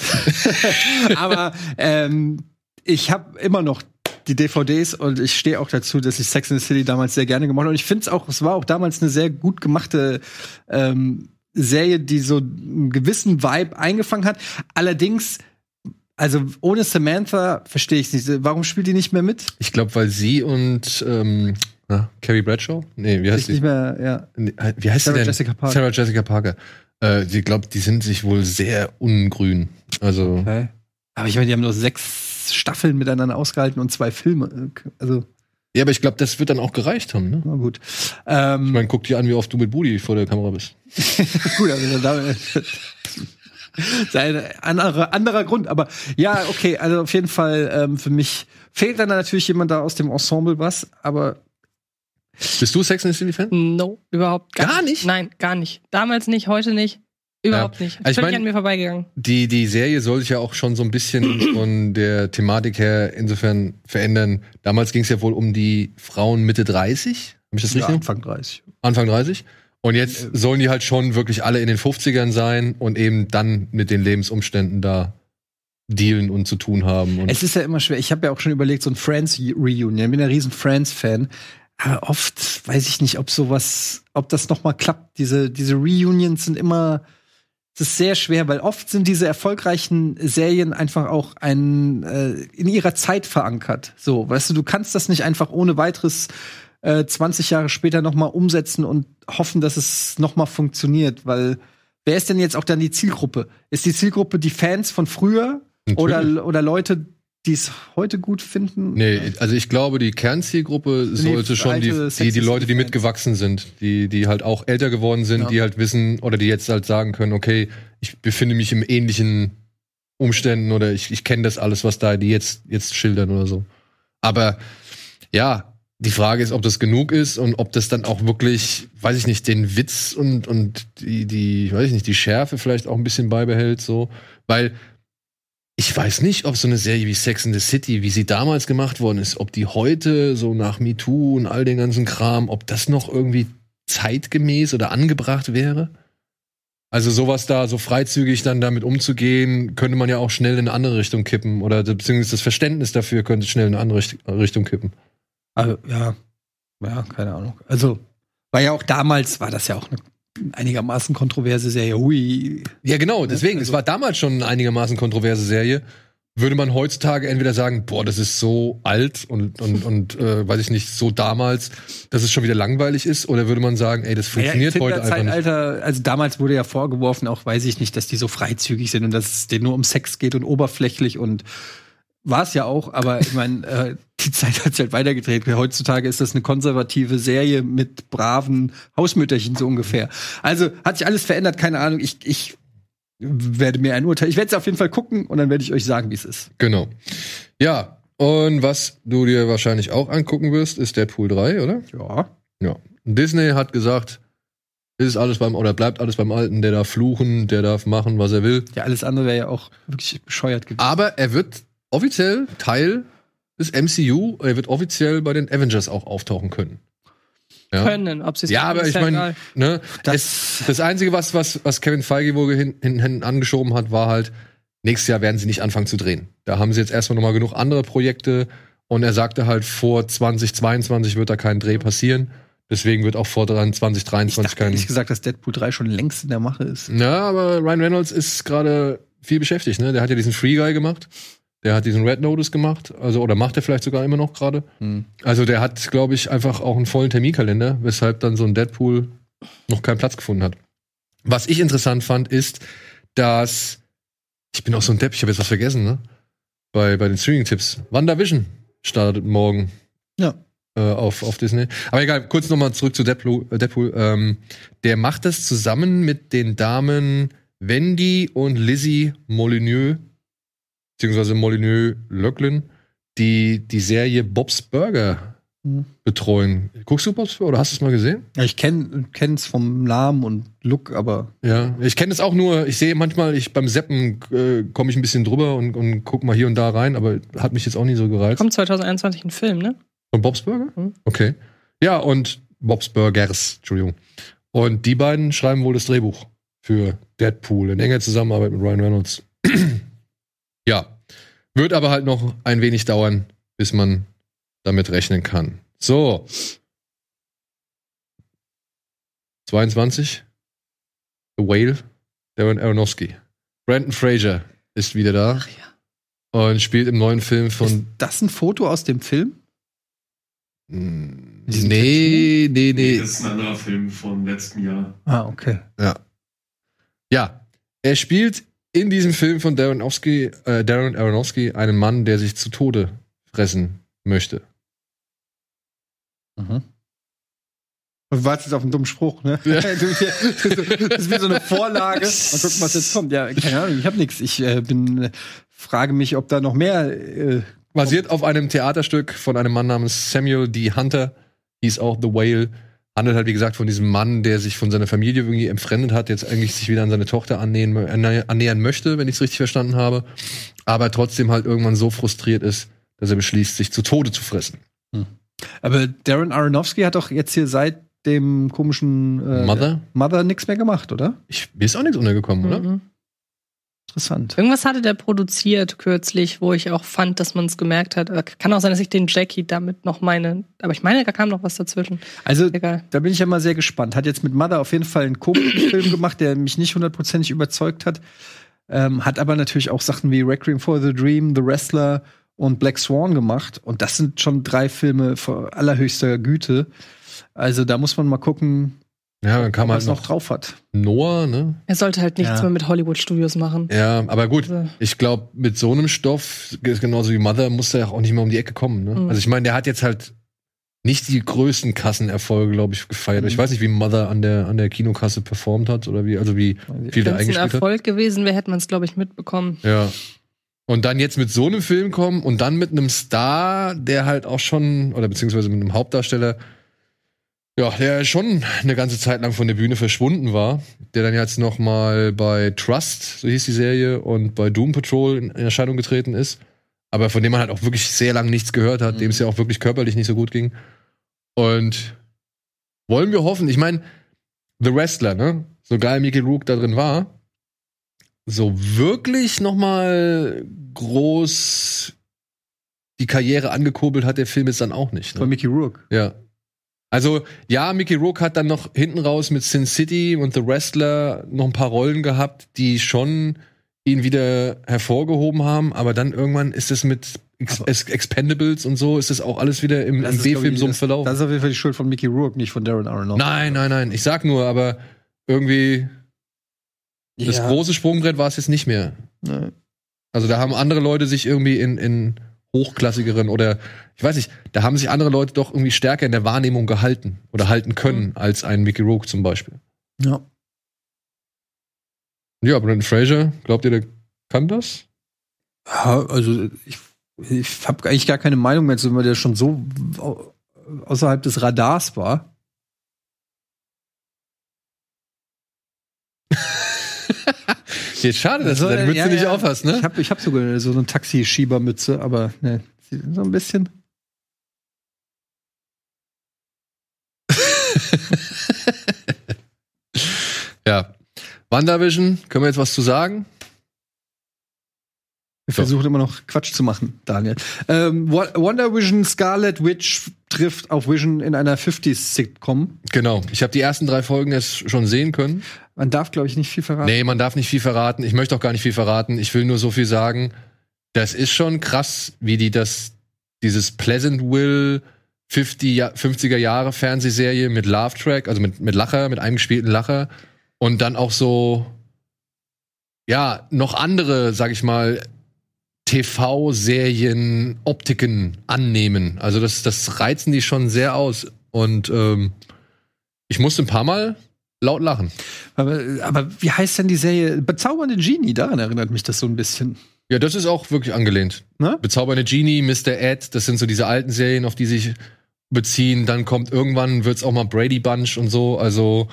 Aber ähm, ich habe immer noch die DVDs und ich stehe auch dazu, dass ich Sex and the City damals sehr gerne gemacht habe. Und ich finde es auch, es war auch damals eine sehr gut gemachte ähm, Serie, die so einen gewissen Vibe eingefangen hat. Allerdings, also ohne Samantha verstehe ich nicht. Warum spielt die nicht mehr mit? Ich glaube, weil sie und ähm, na, Carrie Bradshaw? Nee, wie heißt Ich sie? nicht mehr, ja. Nee, Wie heißt Sarah sie denn? Jessica Parker. Sarah Jessica Parker. Äh, sie glaubt, die sind sich wohl sehr ungrün. Also, Okay. Aber ich meine, die haben nur sechs Staffeln miteinander ausgehalten und zwei Filme. Also, ja, aber ich glaube, das wird dann auch gereicht haben. Ne? na gut. Ähm, Ich meine, guck dir an, wie oft du mit Budi vor der Kamera bist. Gut, also da, ist ein anderer, anderer Grund, aber ja, okay, also auf jeden Fall ähm, für mich fehlt dann natürlich jemand da aus dem Ensemble was, aber Bist du Sex and the City Fan? No, überhaupt gar, Gar nicht? Nein, gar nicht. Damals nicht, heute nicht. Überhaupt nicht. Also ich mein- an mir vorbeigegangen. Die, die Serie soll sich ja auch schon so ein bisschen von der Thematik her insofern verändern. Damals ging es ja wohl um die Frauen Mitte 30. Habe ich das richtig? Anfang 30. Anfang 30. Und jetzt sollen die halt schon wirklich alle in den 50ern sein und eben dann mit den Lebensumständen da dealen und zu tun haben. Und Es ist ja immer schwer. Ich habe ja auch schon überlegt, so ein Friends Reunion. Ich bin ein riesen Friends-Fan. Aber oft weiß ich nicht, ob sowas, ob das noch mal klappt. Diese, diese Reunions sind immer, es ist sehr schwer, weil oft sind diese erfolgreichen Serien einfach auch ein, äh, in ihrer Zeit verankert. So, weißt du, du kannst das nicht einfach ohne weiteres äh, 20 Jahre später noch mal umsetzen und hoffen, dass es noch mal funktioniert, weil wer ist denn jetzt auch dann die Zielgruppe? Ist die Zielgruppe die Fans von früher Natürlich. oder, oder Leute, die es heute gut finden? Nee, also ich glaube, die Kernzielgruppe sollte schon die, die, die Leute, die mitgewachsen sind, die, die halt auch älter geworden sind, Ja. die halt wissen oder die jetzt halt sagen können, okay, ich befinde mich im ähnlichen Umständen oder ich, ich kenne das alles, was da die jetzt, jetzt schildern oder so. Aber ja, die Frage ist, ob das genug ist und ob das dann auch wirklich, weiß ich nicht, den Witz und, und die, die, weiß ich nicht, die Schärfe vielleicht auch ein bisschen beibehält, so. Weil ich weiß nicht, ob so eine Serie wie Sex in the City, wie sie damals gemacht worden ist, ob die heute so nach MeToo und all den ganzen Kram, ob das noch irgendwie zeitgemäß oder angebracht wäre. Also sowas da so freizügig dann damit umzugehen, könnte man ja auch schnell in eine andere Richtung kippen oder beziehungsweise das Verständnis dafür könnte schnell in eine andere Richt- Richtung kippen. Also, ja, ja, keine Ahnung. Also, war ja auch damals, war das ja auch eine einigermaßen kontroverse Serie. Hui. Ja, genau, deswegen, Also- es war damals schon eine einigermaßen kontroverse Serie. Würde man heutzutage entweder sagen, boah, das ist so alt und, und, und äh, weiß ich nicht, so damals, dass es schon wieder langweilig ist, oder würde man sagen, ey, das funktioniert heute einfach nicht. Zeitalter, also damals wurde ja vorgeworfen, auch weiß ich nicht, dass die so freizügig sind und dass es denen nur um Sex geht und oberflächlich und war es ja auch, aber ich meine, äh, die Zeit hat sich halt weitergedreht. Heutzutage ist das eine konservative Serie mit braven Hausmütterchen so ungefähr. Also hat sich alles verändert, keine Ahnung. Ich, ich werde mir ein Urteil. Ich werde es auf jeden Fall gucken und dann werde ich euch sagen, wie es ist. Genau. Ja, und was du dir wahrscheinlich auch angucken wirst, ist Deadpool 3, oder? Ja. Ja. Disney hat gesagt, ist alles beim, oder bleibt alles beim Alten, der darf fluchen, der darf machen, was er will. Ja, alles andere wäre ja auch wirklich bescheuert gewesen. Aber er wird offiziell Teil des MCU, er wird offiziell bei den Avengers auch auftauchen können. Ja. Können, ob sie es Ja, aber ich ja meine, ne, Das- das, das Einzige, was, was, was Kevin Feige wohl hin, hin, angeschoben hat, war halt, nächstes Jahr werden sie nicht anfangen zu drehen. Da haben sie jetzt erstmal nochmal genug andere Projekte und er sagte halt, vor 2022 wird da kein Dreh passieren. Deswegen wird auch vor dran Ich 2023 dachte kein. ehrlich gesagt, dass Deadpool 3 schon längst in der Mache ist. Ja, aber Ryan Reynolds ist gerade viel beschäftigt, ne? Der hat ja diesen Free Guy gemacht. Der hat diesen Red Notice gemacht, also oder macht er vielleicht sogar immer noch gerade. Hm. Also der hat, glaube ich, einfach auch einen vollen Terminkalender, weshalb dann so ein Deadpool noch keinen Platz gefunden hat. Was ich interessant fand, ist, dass ich bin auch so ein Depp, ich habe jetzt was vergessen, ne? Bei, bei den Streaming-Tipps. WandaVision startet morgen Ja. Äh, auf, auf Disney. Aber egal, kurz nochmal zurück zu Deadpool. Deadpool. Ähm, der macht das zusammen mit den Damen Wendy und Lizzie Molyneux, beziehungsweise Molyneux Löcklin, die die Serie Bob's Burger Mhm. betreuen. Guckst du Bob's Burger oder hast du es mal gesehen? Ja, ich kenne es vom Namen und Look, aber Ja, ich kenne es auch nur, ich sehe manchmal, ich beim Seppen äh, komme ich ein bisschen drüber und, und guck mal hier und da rein, aber hat mich jetzt auch nie so gereizt. Kommt 2021 ein Film, ne? Von Bob's Burger? Mhm. Okay. Ja, und Bob's Burgers, Entschuldigung. Und die beiden schreiben wohl das Drehbuch für Deadpool in enger Zusammenarbeit mit Ryan Reynolds. ja. Wird aber halt noch ein wenig dauern, bis man damit rechnen kann. So. 22. The Whale, Darren Aronofsky. Brandon Fraser ist wieder da Ach ja. und spielt im neuen Film ist von das ein Foto aus dem Film? Mm, Diesem Nee, nee, Nee, nee. das ist ein anderer Film vom letzten Jahr. Ah, okay. Ja, er spielt in diesem Film von Darren Aronofsky, äh, Darren Aronofsky einen Mann, der sich zu Tode fressen möchte. Mhm. Du wartest auf einen dummen Spruch, ne? Ja. Das ist wie so eine Vorlage. Mal gucken, was jetzt kommt. Ja, keine Ahnung, ich habe nichts. Ich äh, bin, äh, frage mich, ob da noch mehr. Äh, Basiert auf einem Theaterstück von einem Mann namens Samuel D. Hunter, hieß auch The Whale. Handelt halt, wie gesagt, von diesem Mann, der sich von seiner Familie irgendwie entfremdet hat, jetzt eigentlich sich wieder an seine Tochter annähern, annä- annähern möchte, wenn ich es richtig verstanden habe. Aber trotzdem halt irgendwann so frustriert ist, dass er beschließt, sich zu Tode zu fressen. aber Darren Aronofsky hat doch jetzt hier seit dem komischen äh, Mother? Mother nichts mehr gemacht, oder? Ich, mir ist auch nichts untergekommen, oder? Interessant. Irgendwas hatte der produziert kürzlich, wo ich auch fand, dass man es gemerkt hat. Aber Kann auch sein, dass ich den Jackie damit noch meine. Aber ich meine, da kam noch was dazwischen. Also, Egal. da bin ich ja mal sehr gespannt. Hat jetzt mit Mother auf jeden Fall einen komischen Film gemacht, der mich nicht hundertprozentig überzeugt hat. Ähm, hat aber natürlich auch Sachen wie Requiem for the Dream, The Wrestler und Black Swan gemacht. Und das sind schon drei Filme von allerhöchster Güte. Also da muss man mal gucken, Ja, dann kam er halt es noch noch drauf hat. Noah, ne? Er sollte halt nichts Ja. mehr mit Hollywood-Studios machen. Ja, aber gut, Also, ich glaube, mit so einem Stoff, ist genauso wie Mother, muss er auch nicht mehr um die Ecke kommen. Ne? Mhm. Also ich meine, der hat jetzt halt nicht die größten Kassenerfolge, glaube ich, gefeiert. Mhm. Ich weiß nicht, wie Mother an der, an der Kinokasse performt hat oder wie, also wie viel Wenn der es ein eingespielt hat. Erfolg gewesen wäre, hätte man es, glaube ich, mitbekommen. Ja. Und dann jetzt mit so einem Film kommen und dann mit einem Star, der halt auch schon, oder beziehungsweise mit einem Hauptdarsteller, ja, der schon eine ganze Zeit lang von der Bühne verschwunden war, der dann jetzt noch mal bei Trust, so hieß die Serie, und bei Doom Patrol in in Erscheinung getreten ist, aber von dem man halt auch wirklich sehr lange nichts gehört hat, Mhm. dem es ja auch wirklich körperlich nicht so gut ging. Und wollen wir hoffen, ich meine, The Wrestler, ne? So geil Mickey Rook da drin war, so wirklich noch mal groß die Karriere angekurbelt hat der Film jetzt dann auch nicht. Von Ne? Mickey Rourke. Ja. Also, ja, Mickey Rourke hat dann noch hinten raus mit Sin City und The Wrestler noch ein paar Rollen gehabt, die schon ihn wieder hervorgehoben haben, aber dann irgendwann ist es mit Ex Ex Expendables und so, ist es auch alles wieder im, Das im B-Film so das- verlaufen. Das ist auf jeden Fall die Schuld von Mickey Rourke, nicht von Darren Aronofsky. Nein, nein, nein. Ich sag nur, aber irgendwie das Ja. große Sprungbrett war es jetzt nicht mehr. Ne. Also da haben andere Leute sich irgendwie in, in hochklassigeren oder ich weiß nicht, da haben sich andere Leute doch irgendwie stärker in der Wahrnehmung gehalten oder halten können als ein Mickey Rourke zum Beispiel. Ja. Ja, Brandon Fraser, glaubt ihr, der kann das? Ja, also ich, ich habe eigentlich gar keine Meinung mehr zu, weil der schon so au- außerhalb des Radars war. Jetzt schade, dass du Also, deine Mütze ja, nicht ja. aufhast, ne? Ich habe ich hab sogar so eine Taxischiebermütze, aber ne, so ein bisschen. Ja. WandaVision, können wir jetzt was zu sagen? Wir So. versuchen immer noch Quatsch zu machen, Daniel. Ähm, Wo- Wonder Vision Scarlet Witch trifft auf Vision in einer 50s-Sitcom. Genau. Ich habe die ersten drei Folgen jetzt schon sehen können. Man darf, glaube ich, nicht viel verraten. Nee, man darf nicht viel verraten. Ich möchte auch gar nicht viel verraten. Ich will nur so viel sagen. Das ist schon krass, wie die das, dieses Pleasantville 50, Ja- 50er Jahre Fernsehserie mit Love Track, also mit, mit Lacher, mit einem gespielten Lacher und dann auch so, ja, noch andere, sag ich mal, TV-Serien Optiken annehmen. Also das, das reizen die schon sehr aus. Und ähm, ich musste ein paar Mal laut lachen. Aber, aber wie heißt denn die Serie? Bezaubernde Genie, daran erinnert mich das so ein bisschen. Ja, das ist auch wirklich angelehnt. Ne? Bezaubernde Genie, Mr. Ed, das sind so diese alten Serien, auf die sich beziehen. Dann kommt irgendwann wird's auch mal Brady Bunch und so. Also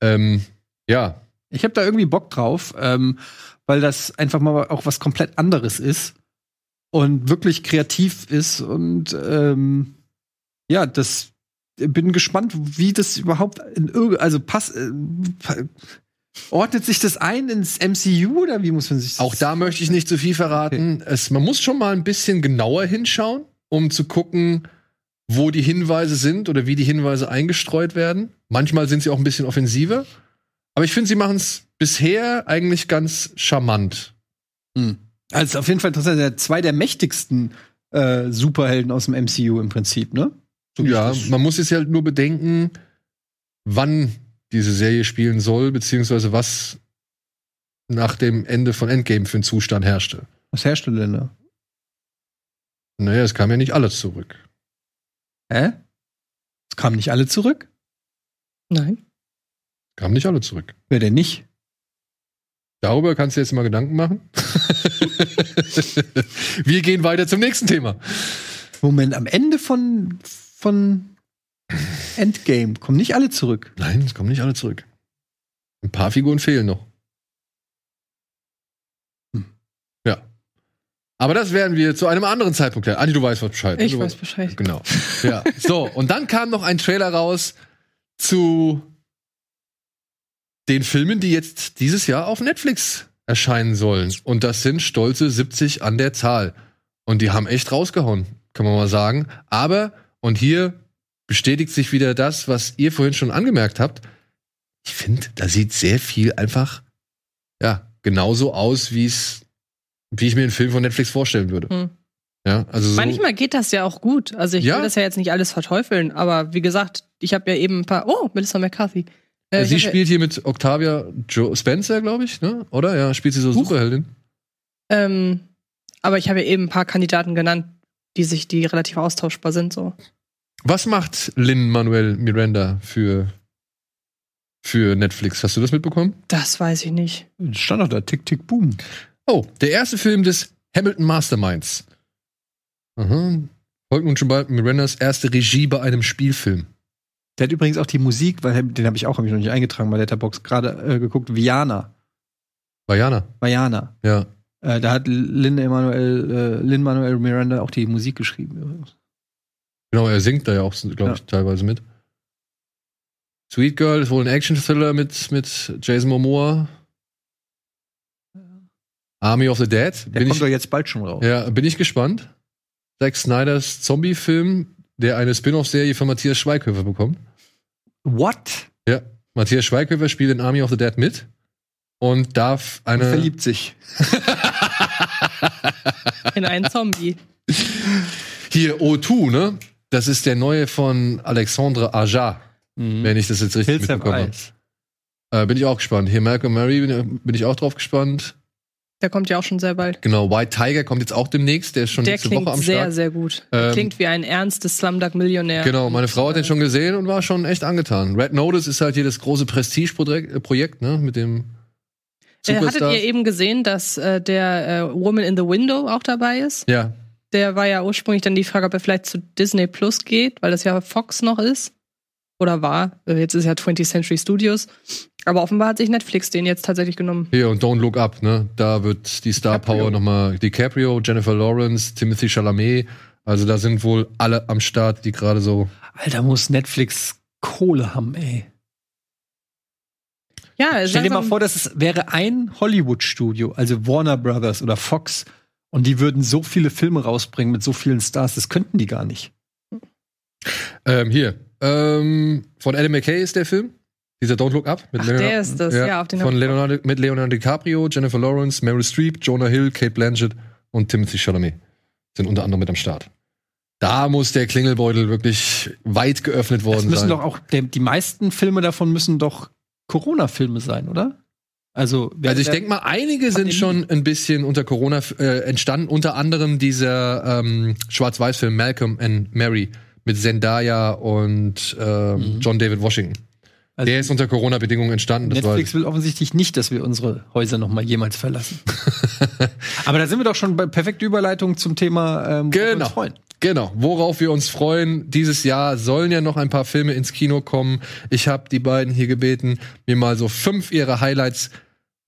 ähm, ja, Ich habe da irgendwie Bock drauf, ähm, weil das einfach mal auch was komplett anderes ist und wirklich kreativ ist und ähm, ja, das bin gespannt, wie das überhaupt in irgend also pass äh, ordnet sich das ein ins MCU oder wie muss man sich das Auch da möchte ich nicht zu viel verraten. Es, man muss schon mal ein bisschen genauer hinschauen, um zu gucken, wo die Hinweise sind oder wie die Hinweise eingestreut werden. Manchmal sind sie auch ein bisschen offensiver. Aber ich finde, sie machen es bisher eigentlich ganz charmant. Also auf jeden Fall interessant, der zwei der mächtigsten äh, Superhelden aus dem MCU im Prinzip, ne? So Ja, man muss jetzt halt nur bedenken, wann diese Serie spielen soll, beziehungsweise was nach dem Ende von Endgame für einen Zustand herrschte. was herrscht denn da? Naja, es kam ja nicht alles zurück. Hä? Es kamen nicht alle zurück? Nein. Kamen nicht alle zurück. Wer denn nicht? Darüber kannst du jetzt mal Gedanken machen. Wir gehen weiter zum nächsten Thema. Moment, am Ende von, von Endgame kommen nicht alle zurück. Nein, es kommen nicht alle zurück. Ein paar Figuren fehlen noch. Hm. Ja. Aber das werden wir zu einem anderen Zeitpunkt klären. Andi, du weißt was Bescheid. Ich du weiß Bescheid. Genau. Ja. So, und dann kam noch ein Trailer raus zu den Filmen, die jetzt dieses Jahr auf Netflix erscheinen sollen. Und das sind stolze 70 an der Zahl. Und die haben echt rausgehauen, kann man mal sagen. Aber, und hier bestätigt sich wieder das, was ihr vorhin schon angemerkt habt. Ich finde, da sieht sehr viel einfach, ja, genauso aus, wie es, wie ich mir einen Film von Netflix vorstellen würde. Hm. Ja, also so. Manchmal geht das ja auch gut. Also ich Ja. will das ja jetzt nicht alles verteufeln, aber wie gesagt, ich habe ja eben ein paar. Oh, Melissa McCarthy. Äh, sie spielt hier mit Octavia jo Spencer, glaube ich, ne? Oder? Ja, spielt sie so Huch. Superheldin. ähm, aber ich habe ja eben ein paar Kandidaten genannt, die sich, die relativ austauschbar sind. So. Was macht Lin Manuel Miranda für, für Netflix? Hast du das mitbekommen? Das weiß ich nicht. Stand doch da, tick, tick, boom. Oh, der erste Film des Hamilton Masterminds. Aha. Folgt nun schon bald Mirandas erste Regie bei einem Spielfilm. Der hat übrigens auch die Musik, weil den habe ich auch hab ich noch nicht eingetragen bei Letterbox gerade äh, geguckt. Viana. Vajana, Vajana. ja. Äh, da hat Lin Emanuel, äh, Lin Manuel Miranda auch die Musik geschrieben. übrigens. Genau, er singt da ja auch, glaube ich, Ja. teilweise mit. Sweet Girl ist wohl ein Action-Thriller mit, mit Jason Momoa. Army of the Dead. Der Bin kommt ich, doch jetzt bald schon raus. ja, bin ich gespannt. Zack Snyders Zombie-Film, der eine Spin-off-Serie von Matthias Schweighöfer bekommt. What? Ja, Matthias Schweighöfer spielt in Army of the Dead mit und darf Und eine. verliebt sich. In einen Zombie. Hier O2, ne? Das ist der neue von Alexandre Aja, wenn ich das jetzt richtig Hills eyes. Äh, bin ich auch gespannt. Hier Malcolm Murray bin, bin ich auch drauf gespannt. Der kommt ja auch schon sehr bald. Genau, White Tiger kommt jetzt auch demnächst. Der ist schon Der nächste klingt Woche am sehr, Start. sehr gut. Der Ähm, klingt wie ein ernstes Slumdog Millionär. Genau, meine Frau hat den schon gesehen und war schon echt angetan. Red Notice ist halt hier das große Prestige-Projekt, äh, ne? Mit dem Äh, hattet Superstar. ihr eben gesehen, dass äh, der äh, Woman in the Window auch dabei ist? ja, Der war ja ursprünglich dann die Frage, ob er vielleicht zu Disney Plus geht, weil das ja Fox noch ist. Oder war. Äh, Jetzt ist ja 20th Century Studios. Aber offenbar hat sich Netflix den jetzt tatsächlich genommen. hier und Don't Look Up, ne? Da wird die Star DiCaprio. Power nochmal DiCaprio, Jennifer Lawrence, Timothy Chalamet. Also da sind wohl alle am Start, die gerade so. Alter, muss Netflix Kohle haben, ey. Ja, Stell dir mal vor, das ist, wäre ein Hollywood-Studio, also Warner Brothers oder Fox, und die würden so viele Filme rausbringen mit so vielen Stars, das könnten die gar nicht. Ähm, hier. Ähm, von Adam McKay ist der Film. Dieser Don't Look Up. Mit Ach, der ist das. Ja, auf den von Leonardo, mit Leonardo DiCaprio, Jennifer Lawrence, Meryl Streep, Jonah Hill, Kate Blanchett und Timothy Chalamet sind unter anderem mit am Start. Da muss der Klingelbeutel wirklich weit geöffnet Das worden müssen sein. doch auch, der, die meisten Filme davon müssen doch Corona-Filme sein, oder? Also, wer- Also ich denke mal, einige sind schon ein bisschen unter Corona äh, entstanden. Unter anderem dieser ähm, Schwarz-Weiß-Film Malcolm and Mary mit Zendaya und ähm, John David Washington. Mhm. Also Der ist unter Corona-Bedingungen entstanden. Das Netflix will offensichtlich nicht, dass wir unsere Häuser noch mal jemals verlassen. Aber da sind wir doch schon bei perfekter Überleitung zum Thema ähm, worauf wir Genau. uns freuen. Genau, worauf wir uns freuen. Dieses Jahr sollen ja noch ein paar Filme ins Kino kommen. Ich habe die beiden hier gebeten, mir mal so fünf ihrer Highlights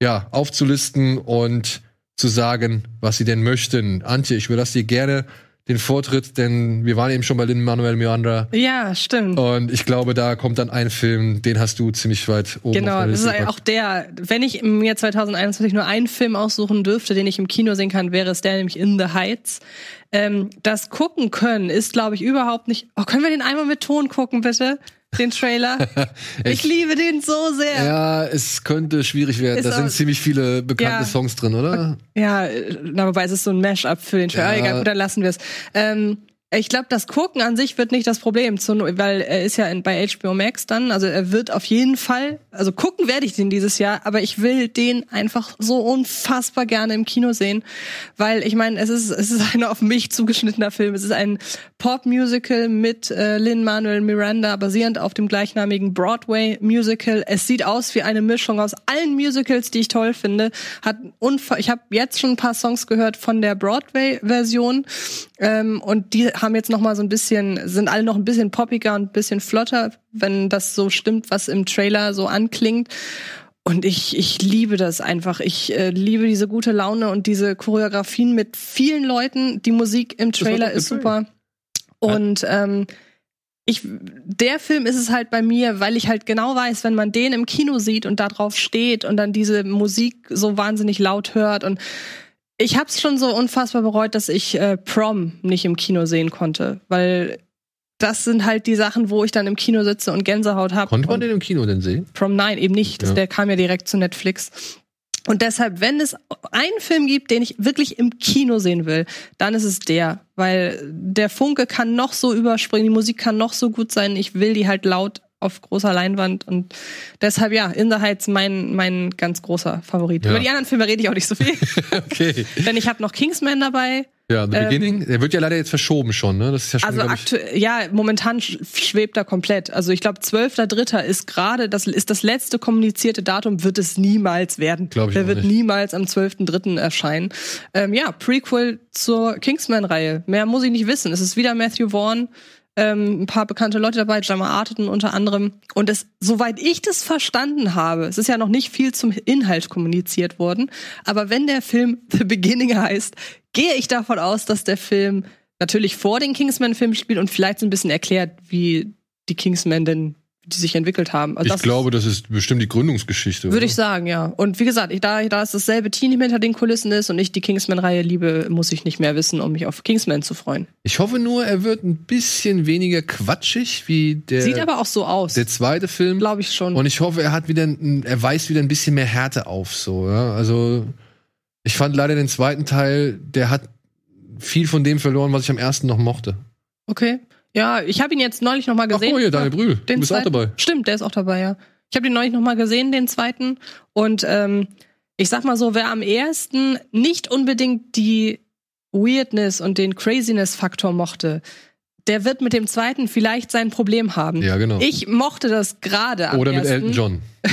ja, aufzulisten und zu sagen, was sie denn möchten. Antje, ich überlasse dir gerne den Vortritt, denn wir waren eben schon bei Lin Manuel Miranda Ja, stimmt. und ich glaube, da kommt dann ein Film, den hast du ziemlich weit oben Genau, auf das ist gepackt. auch der, wenn ich im Jahr 2021 nur einen Film aussuchen dürfte, den ich im Kino sehen kann, wäre es der, nämlich In the Heights. Ähm, das gucken können ist, glaube ich, überhaupt nicht. Oh, können wir den einmal mit Ton gucken, bitte? Den Trailer? ich, liebe den so sehr. Ja, es könnte schwierig werden. Da sind ziemlich viele bekannte Ja. Songs drin, oder? Ja, na, wobei es ist so ein Mash-up für den Trailer. Ja. Egal, gut, dann lassen wir es. Ähm, ich glaube, das Gucken an sich wird nicht das Problem, weil er ist ja in, bei HBO Max dann. Also er wird auf jeden Fall, also gucken werde ich den dieses Jahr, aber ich will den einfach so unfassbar gerne im Kino sehen, weil ich meine, es ist es ist ein auf mich zugeschnittener Film. Es ist ein Pop-Musical mit äh, Lin Manuel Miranda, basierend auf dem gleichnamigen Broadway-Musical. Es sieht aus wie eine Mischung aus allen Musicals, die ich toll finde. Hat unfa ich habe jetzt schon ein paar Songs gehört von der Broadway-Version ähm, und die haben jetzt noch mal so ein bisschen, sind alle noch ein bisschen poppiger und ein bisschen flotter, wenn das so stimmt, was im Trailer so anklingt. Und ich, ich liebe das einfach. Ich äh, liebe diese gute Laune und diese Choreografien mit vielen Leuten. Die Musik im Trailer ist super. Und ähm, ich, der Film ist es halt bei mir, weil ich halt genau weiß, wenn man den im Kino sieht und da drauf steht und dann diese Musik so wahnsinnig laut hört und ich hab's schon so unfassbar bereut, dass ich äh, Prom nicht im Kino sehen konnte, weil das sind halt die Sachen, wo ich dann im Kino sitze und Gänsehaut habe. Konnte man den im Kino denn sehen? Prom 9 eben nicht. Das, Ja. Der kam ja direkt zu Netflix. Und deshalb, wenn es einen Film gibt, den ich wirklich im Kino sehen will, dann ist es der. Weil der Funke kann noch so überspringen, die Musik kann noch so gut sein. Ich will die halt laut auf großer Leinwand. Und deshalb, ja, In the Heights mein, mein ganz großer Favorit. Ja. Über die anderen Filme rede ich auch nicht so viel. Okay. Denn ich habe noch Kingsman dabei. Ja, The Ähm, Beginning, der wird ja leider jetzt verschoben schon, ne? Das ist ja schon, Also aktuell, ja, momentan sch- schwebt er komplett. Also ich glaube, 12.3. ist gerade, das ist das letzte kommunizierte Datum, wird es niemals werden. Glaub ich Der wird nicht. niemals am 12.3. erscheinen. Ähm, ja, Prequel zur Kingsman-Reihe. Mehr muss ich nicht wissen. Es ist wieder Matthew Vaughn. Ähm, ein paar bekannte Leute dabei, Gemma Arterton unter anderem. Und es, soweit ich das verstanden habe, es ist ja noch nicht viel zum Inhalt kommuniziert worden, aber wenn der Film The Beginning heißt, gehe ich davon aus, dass der Film natürlich vor den Kingsman-Filmen spielt und vielleicht so ein bisschen erklärt, wie die Kingsmen denn die sich entwickelt haben. Also ich glaube, das ist bestimmt die Gründungsgeschichte. würde oder? ich sagen, ja. Und wie gesagt, ich, da, da es dasselbe Team hinter den Kulissen ist und ich die Kingsman-Reihe liebe, muss ich nicht mehr wissen, um mich auf Kingsman zu freuen. Ich hoffe nur, er wird ein bisschen weniger quatschig wie der, Sieht aber auch so aus, der zweite Film. glaube ich schon. Und ich hoffe, er hat wieder, er weist wieder ein bisschen mehr Härte auf, so, ja. Also, ich fand leider den zweiten Teil, der hat viel von dem verloren, was ich am ersten noch mochte. okay. Ja, ich habe ihn jetzt neulich noch mal Ach, gesehen. guck mal hier, Daniel Brühl. Du Den bist auch zweiten. dabei. Stimmt, der ist auch dabei, ja. Ich habe den neulich noch mal gesehen, den zweiten. Und ähm, ich sag mal so, wer am ersten nicht unbedingt die Weirdness und den Craziness-Faktor mochte, der wird mit dem zweiten vielleicht sein Problem haben. Ja, genau. Ich mochte das gerade am Oder mit ersten. Elton John.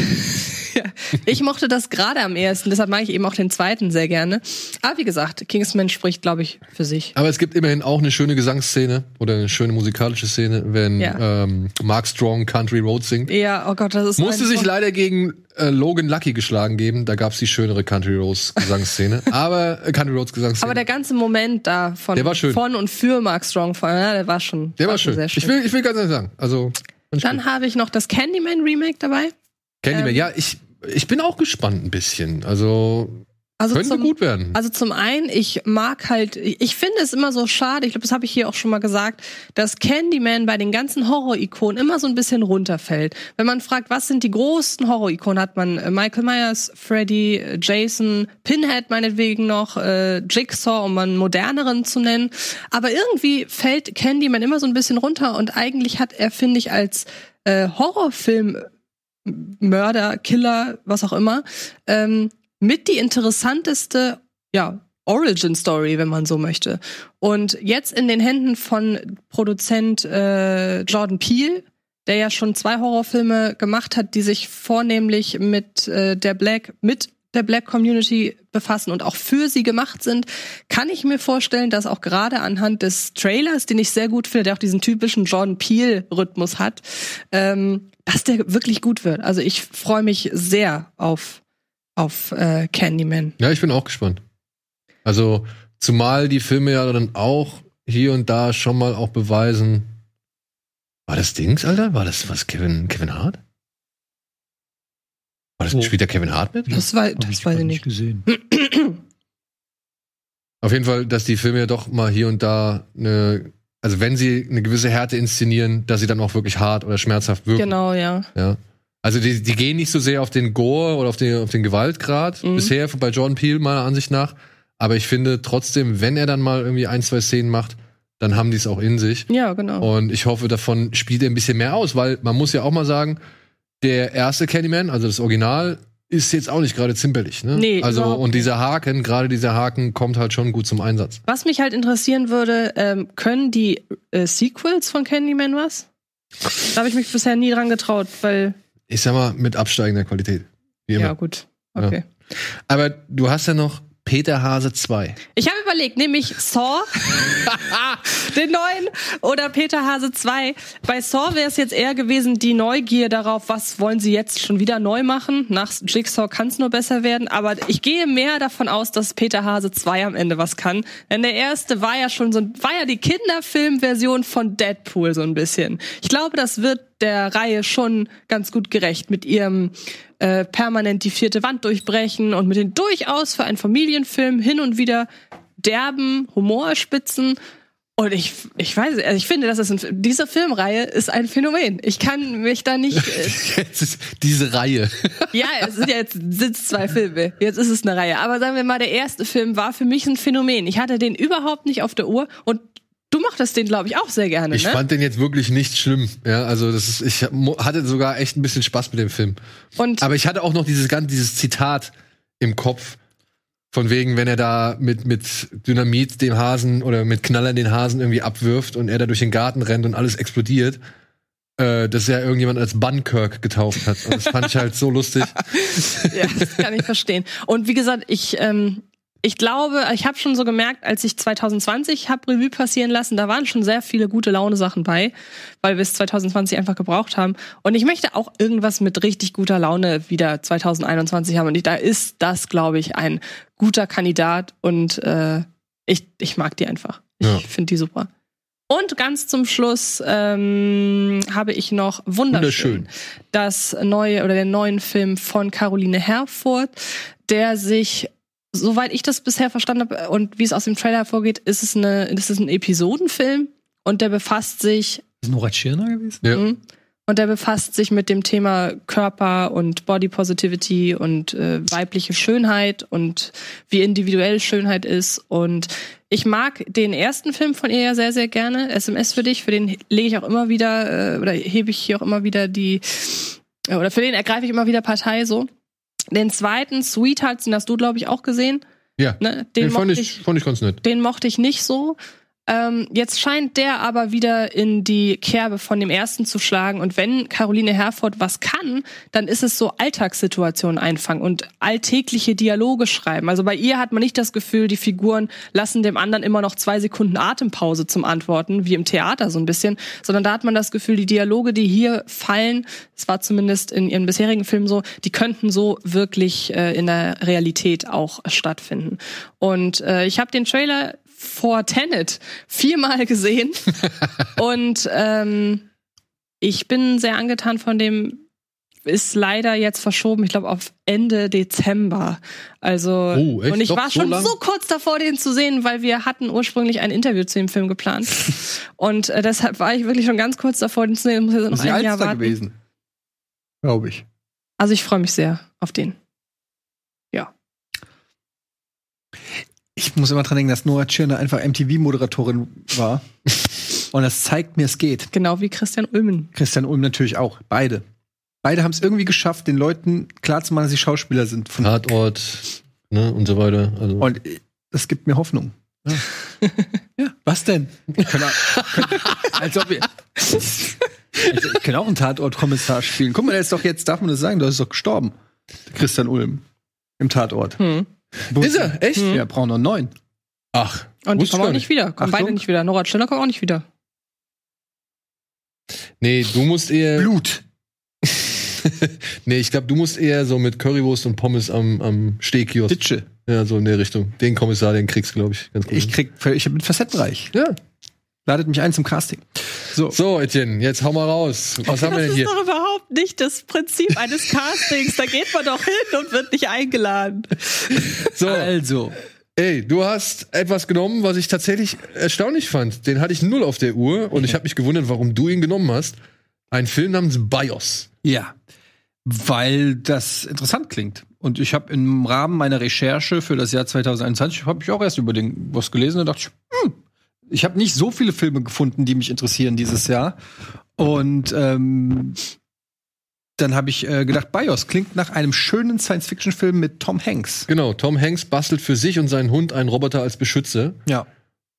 Ich mochte das gerade am ersten, deshalb mag ich eben auch den zweiten sehr gerne. Aber wie gesagt, Kingsman spricht, glaube ich, für sich. Aber es gibt immerhin auch eine schöne Gesangsszene oder eine schöne musikalische Szene, wenn Ja. ähm, Mark Strong Country Road singt. Ja, oh Gott, das ist Musste sich leider gegen äh, Logan Lucky geschlagen geben. Da gab's die schönere Country Roads Gesangsszene. Aber äh, Country Roads Gesangsszene. Aber der ganze Moment da von, war schön. von und für Mark Strong, von, ja, der war schon, der war schon schön. sehr Ich will, ich will ganz ehrlich sagen. Also. Dann habe ich noch das Candyman Remake dabei. Candyman. ähm, ja, ich ich bin auch gespannt ein bisschen. Also Also könnte zum, gut werden. Also zum einen, ich mag halt, ich finde es immer so schade, ich glaube, das habe ich hier auch schon mal gesagt, dass Candyman bei den ganzen Horror-Ikonen immer so ein bisschen runterfällt. Wenn man fragt, was sind die größten Horror-Ikonen, hat man äh, Michael Myers, Freddy, äh, Jason, Pinhead meinetwegen noch, äh, Jigsaw, um einen moderneren zu nennen. Aber irgendwie fällt Candyman immer so ein bisschen runter und eigentlich hat er, finde ich, als äh, Horrorfilm Mörder, Killer, was auch immer, ähm, mit die interessanteste, ja, Origin Story, wenn man so möchte. Und jetzt in den Händen von Produzent äh, Jordan Peele, der ja schon zwei Horrorfilme gemacht hat, die sich vornehmlich mit äh, der Black, mit der Black Community befassen und auch für sie gemacht sind, kann ich mir vorstellen, dass auch gerade anhand des Trailers, den ich sehr gut finde, der auch diesen typischen Jordan Peele-Rhythmus hat, ähm, dass der wirklich gut wird. Also ich freue mich sehr auf, auf äh, Candyman. Ja, ich bin auch gespannt. Also, zumal die Filme ja dann auch hier und da schon mal auch beweisen. War das Dings, Alter? War das was Kevin, Kevin Hart? War das, Wo? spielt der Kevin Hart mit? Das, war, das ich weiß ich nicht. gesehen. Auf jeden Fall, dass die Filme ja doch mal hier und da eine, also wenn sie eine gewisse Härte inszenieren, dass sie dann auch wirklich hart oder schmerzhaft wirken. Genau, ja. Ja. Also die, die gehen nicht so sehr auf den Gore oder auf den, auf den Gewaltgrad Mhm. bisher bei Jordan Peele meiner Ansicht nach. Aber ich finde trotzdem, wenn er dann mal irgendwie ein, zwei Szenen macht, dann haben die es auch in sich. Ja, genau. Und ich hoffe, davon spielt er ein bisschen mehr aus, weil man muss ja auch mal sagen, der erste Candyman, also das Original, ist jetzt auch nicht gerade zimperlich. Ne? Nee, also und dieser Haken, gerade dieser Haken, kommt halt schon gut zum Einsatz. Was mich halt interessieren würde, ähm, können die äh, Sequels von Candyman was? Da habe ich mich bisher nie dran getraut, weil Ich sag mal, mit absteigender Qualität. Ja gut, okay. Aber du hast ja noch Peter Hase 2. Ich habe überlegt, nehme ich Saw, den neuen, oder Peter Hase 2. Bei Saw wäre es jetzt eher gewesen, die Neugier darauf, was wollen sie jetzt schon wieder neu machen. Nach Jigsaw kann es nur besser werden. Aber ich gehe mehr davon aus, dass Peter Hase 2 am Ende was kann. Denn der erste war ja schon so, ein- war ja die Kinderfilmversion von Deadpool so ein bisschen. Ich glaube, das wird der Reihe schon ganz gut gerecht mit ihrem äh, permanent die vierte Wand durchbrechen und mit den durchaus für einen Familienfilm hin und wieder derben Humorspitzen. Und ich, ich weiß, also ich finde, das ist ein, diese Filmreihe ist ein Phänomen. Ich kann mich da nicht. Äh, Jetzt ist diese Reihe. ja, es sind ja jetzt sind's zwei Filme. Jetzt ist es eine Reihe. Aber sagen wir mal, der erste Film war für mich ein Phänomen. Ich hatte den überhaupt nicht auf der Uhr und du mochtest den, glaube ich, auch sehr gerne. Ich ne? fand den jetzt wirklich nicht schlimm. Ja, also das ist, ich hatte sogar echt ein bisschen Spaß mit dem Film. und Aber ich hatte auch noch dieses ganze, dieses Zitat im Kopf. Von wegen, wenn er da mit, mit Dynamit dem Hasen oder mit Knallern den Hasen irgendwie abwirft und er da durch den Garten rennt und alles explodiert, äh, dass er irgendjemand als Bunkirk getauft hat. Und das fand ich halt so lustig. ja, das kann ich verstehen. Und wie gesagt, ich, ähm, ich glaube, ich habe schon so gemerkt, als ich 2020 habe Revue passieren lassen, da waren schon sehr viele gute Laune-Sachen bei, weil wir es 2020 einfach gebraucht haben. Und ich möchte auch irgendwas mit richtig guter Laune wieder 2021 haben. Und ich, da ist das, glaube ich, ein guter Kandidat. Und äh, ich, ich mag die einfach. Ich Ja. finde die super. Und ganz zum Schluss ähm, habe ich noch wunderschön, Wunderschön. das neue oder den neuen Film von Caroline Herfurth, der sich soweit ich das bisher verstanden habe und wie es aus dem Trailer hervorgeht, ist es eine, ist es ein Episodenfilm und der befasst sich Ist Nora Tschirner gewesen? Ja. Mhm. Und der befasst sich mit dem Thema Körper und Body Positivity und äh, weibliche Schönheit und wie individuell Schönheit ist. Und ich mag den ersten Film von ihr ja sehr, sehr gerne. SMS für dich, für den lege ich auch immer wieder, äh, oder hebe ich hier auch immer wieder die, äh, oder für den ergreife ich immer wieder Partei so. Den zweiten, Sweethearts, den hast du, glaube ich, auch gesehen. Ja. Ne? Den, Den, fand, mochte ich, fand ich ganz nett. den mochte ich nicht so. Ähm, jetzt scheint der aber wieder in die Kerbe von dem ersten zu schlagen. Und wenn Caroline Herford was kann, dann ist es so Alltagssituationen einfangen und alltägliche Dialoge schreiben. Also bei ihr hat man nicht das Gefühl, die Figuren lassen dem anderen immer noch zwei Sekunden Atempause zum Antworten, wie im Theater so ein bisschen, sondern da hat man das Gefühl, die Dialoge, die hier fallen, es war zumindest in ihren bisherigen Filmen so, die könnten so wirklich äh, in der Realität auch stattfinden. Und äh, ich habe den Trailer vor Tenet viermal gesehen und ähm, ich bin sehr angetan von dem. Ist leider jetzt verschoben, ich glaube auf Ende Dezember. Also Oh, echt? und ich Doch, war so schon lang? so kurz davor, den zu sehen, weil wir hatten ursprünglich ein Interview zu dem Film geplant und äh, deshalb war ich wirklich schon ganz kurz davor, den zu sehen. Muss jetzt Das noch ein Jahr warten. gewesen. Glaube ich. Also ich freue mich sehr auf den. Ich muss immer dran denken, dass Nora Tschirner einfach MTV-Moderatorin war. Und das zeigt mir, es geht. Genau wie Christian Ulmen. Christian Ulm natürlich auch. Beide. Beide haben es irgendwie geschafft, den Leuten klarzumachen, dass sie Schauspieler sind. Von, Tatort, ne, und so weiter. Also. und äh, das gibt mir Hoffnung. Ja, was denn? Können, können, als ob wir. Also, ich kann auch einen Tatortkommissar spielen. Guck mal, der ist doch jetzt, darf man das sagen, der ist doch gestorben. Christian Ulm. Im Tatort. Hm. Ist er? Echt? Ja, brauchen noch neuen. Ach, Und die kommen auch nicht wieder. Kommen Achtung. beide nicht wieder. Nora Stiller kommt auch nicht wieder. Nee, du musst eher. Blut. nee, ich glaube, du musst eher so mit Currywurst und Pommes am, am Stehkiosk. Ditsche. Ja, so in der Richtung. Den Kommissar, den kriegst du, glaube ich, ganz gut. Ich krieg, ich bin facettenreich. ja. Ladet mich ein zum Casting. So. So, Etienne, jetzt hau mal raus. Was haben wir das denn ist hier? doch überhaupt nicht das Prinzip eines Castings. Da geht man doch hin und wird nicht eingeladen. So, Also. ey, du hast etwas genommen, was ich tatsächlich erstaunlich fand. Den hatte ich null auf der Uhr und ich habe mich gewundert, warum du ihn genommen hast. Ein Film namens BIOS. Ja, weil das interessant klingt. Und ich habe im Rahmen meiner Recherche für das Jahr 2021 habe ich auch erst über den was gelesen und dachte, ich, hm, ich habe nicht so viele Filme gefunden, die mich interessieren dieses Jahr. Und ähm, dann habe ich äh, gedacht, BIOS klingt nach einem schönen Science-Fiction-Film mit Tom Hanks. Genau, Tom Hanks bastelt für sich und seinen Hund einen Roboter als Beschützer. Ja.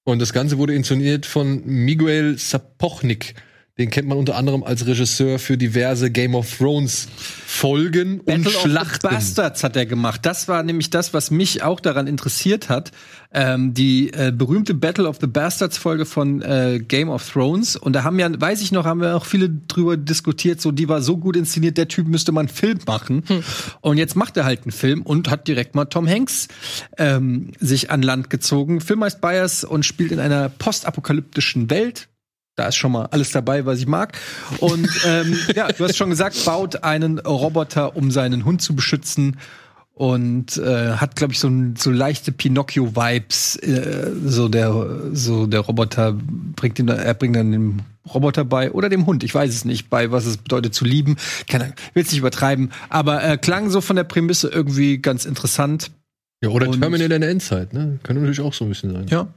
Und das Ganze wurde inszeniert von Miguel Sapochnik. Den kennt man unter anderem als Regisseur für diverse Game of Thrones Folgen und Battle of the Schlachten. Bastards hat er gemacht. Das war nämlich das, was mich auch daran interessiert hat. Ähm, die äh, berühmte Battle of the Bastards Folge von äh, Game of Thrones. Und da haben ja, weiß ich noch, haben wir auch viele drüber diskutiert. So, die war so gut inszeniert, der Typ müsste mal einen Film machen. Und jetzt macht er halt einen Film und hat direkt mal Tom Hanks ähm, sich an Land gezogen. Film heißt Bias und spielt in einer postapokalyptischen Welt. Da ist schon mal alles dabei, was ich mag. Und ähm, ja, du hast schon gesagt, baut einen Roboter, um seinen Hund zu beschützen. Und äh, hat, glaube ich, so, so leichte Pinocchio-Vibes. Äh, so der, so der Roboter bringt dann- er bringt dann dem Roboter bei oder dem Hund. Ich weiß es nicht, bei was es bedeutet zu lieben. Keine Ahnung, will es nicht übertreiben. Aber äh, klang so von der Prämisse irgendwie ganz interessant. Ja, oder Und- Terminator in der Endzeit, ne? Könnte natürlich auch so ein bisschen sein. Ja.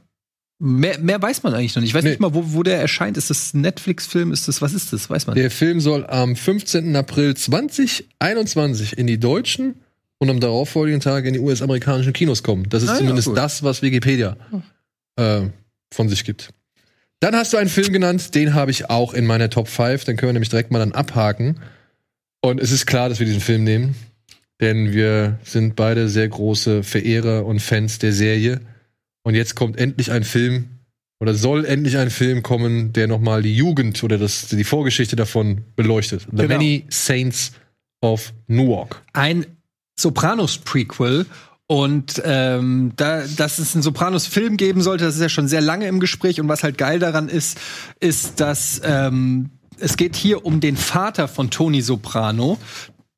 Mehr, mehr weiß man eigentlich noch nicht. Ich weiß Nee. nicht mal, wo, wo der erscheint. Ist das ein Netflix-Film? Ist das, was ist das? Weiß man. Der Film soll am 15. April 2021 in die deutschen und am darauffolgenden Tag in die US-amerikanischen Kinos kommen. Das ist Ah ja, zumindest cool. das, was Wikipedia äh, von sich gibt. Dann hast du einen Film genannt, den habe ich auch in meiner Top 5. Den können wir nämlich direkt mal dann abhaken. Und es ist klar, dass wir diesen Film nehmen, denn wir sind beide sehr große Verehrer und Fans der Serie. Und jetzt kommt endlich ein Film oder soll endlich ein Film kommen, der nochmal die Jugend oder das, die Vorgeschichte davon beleuchtet. The Genau. Many Saints of Newark. ein Sopranos-Prequel. Und ähm, da, dass es einen Sopranos-Film geben sollte, das ist ja schon sehr lange im Gespräch. Und was halt geil daran ist, ist, dass ähm, es geht hier um den Vater von Tony Soprano,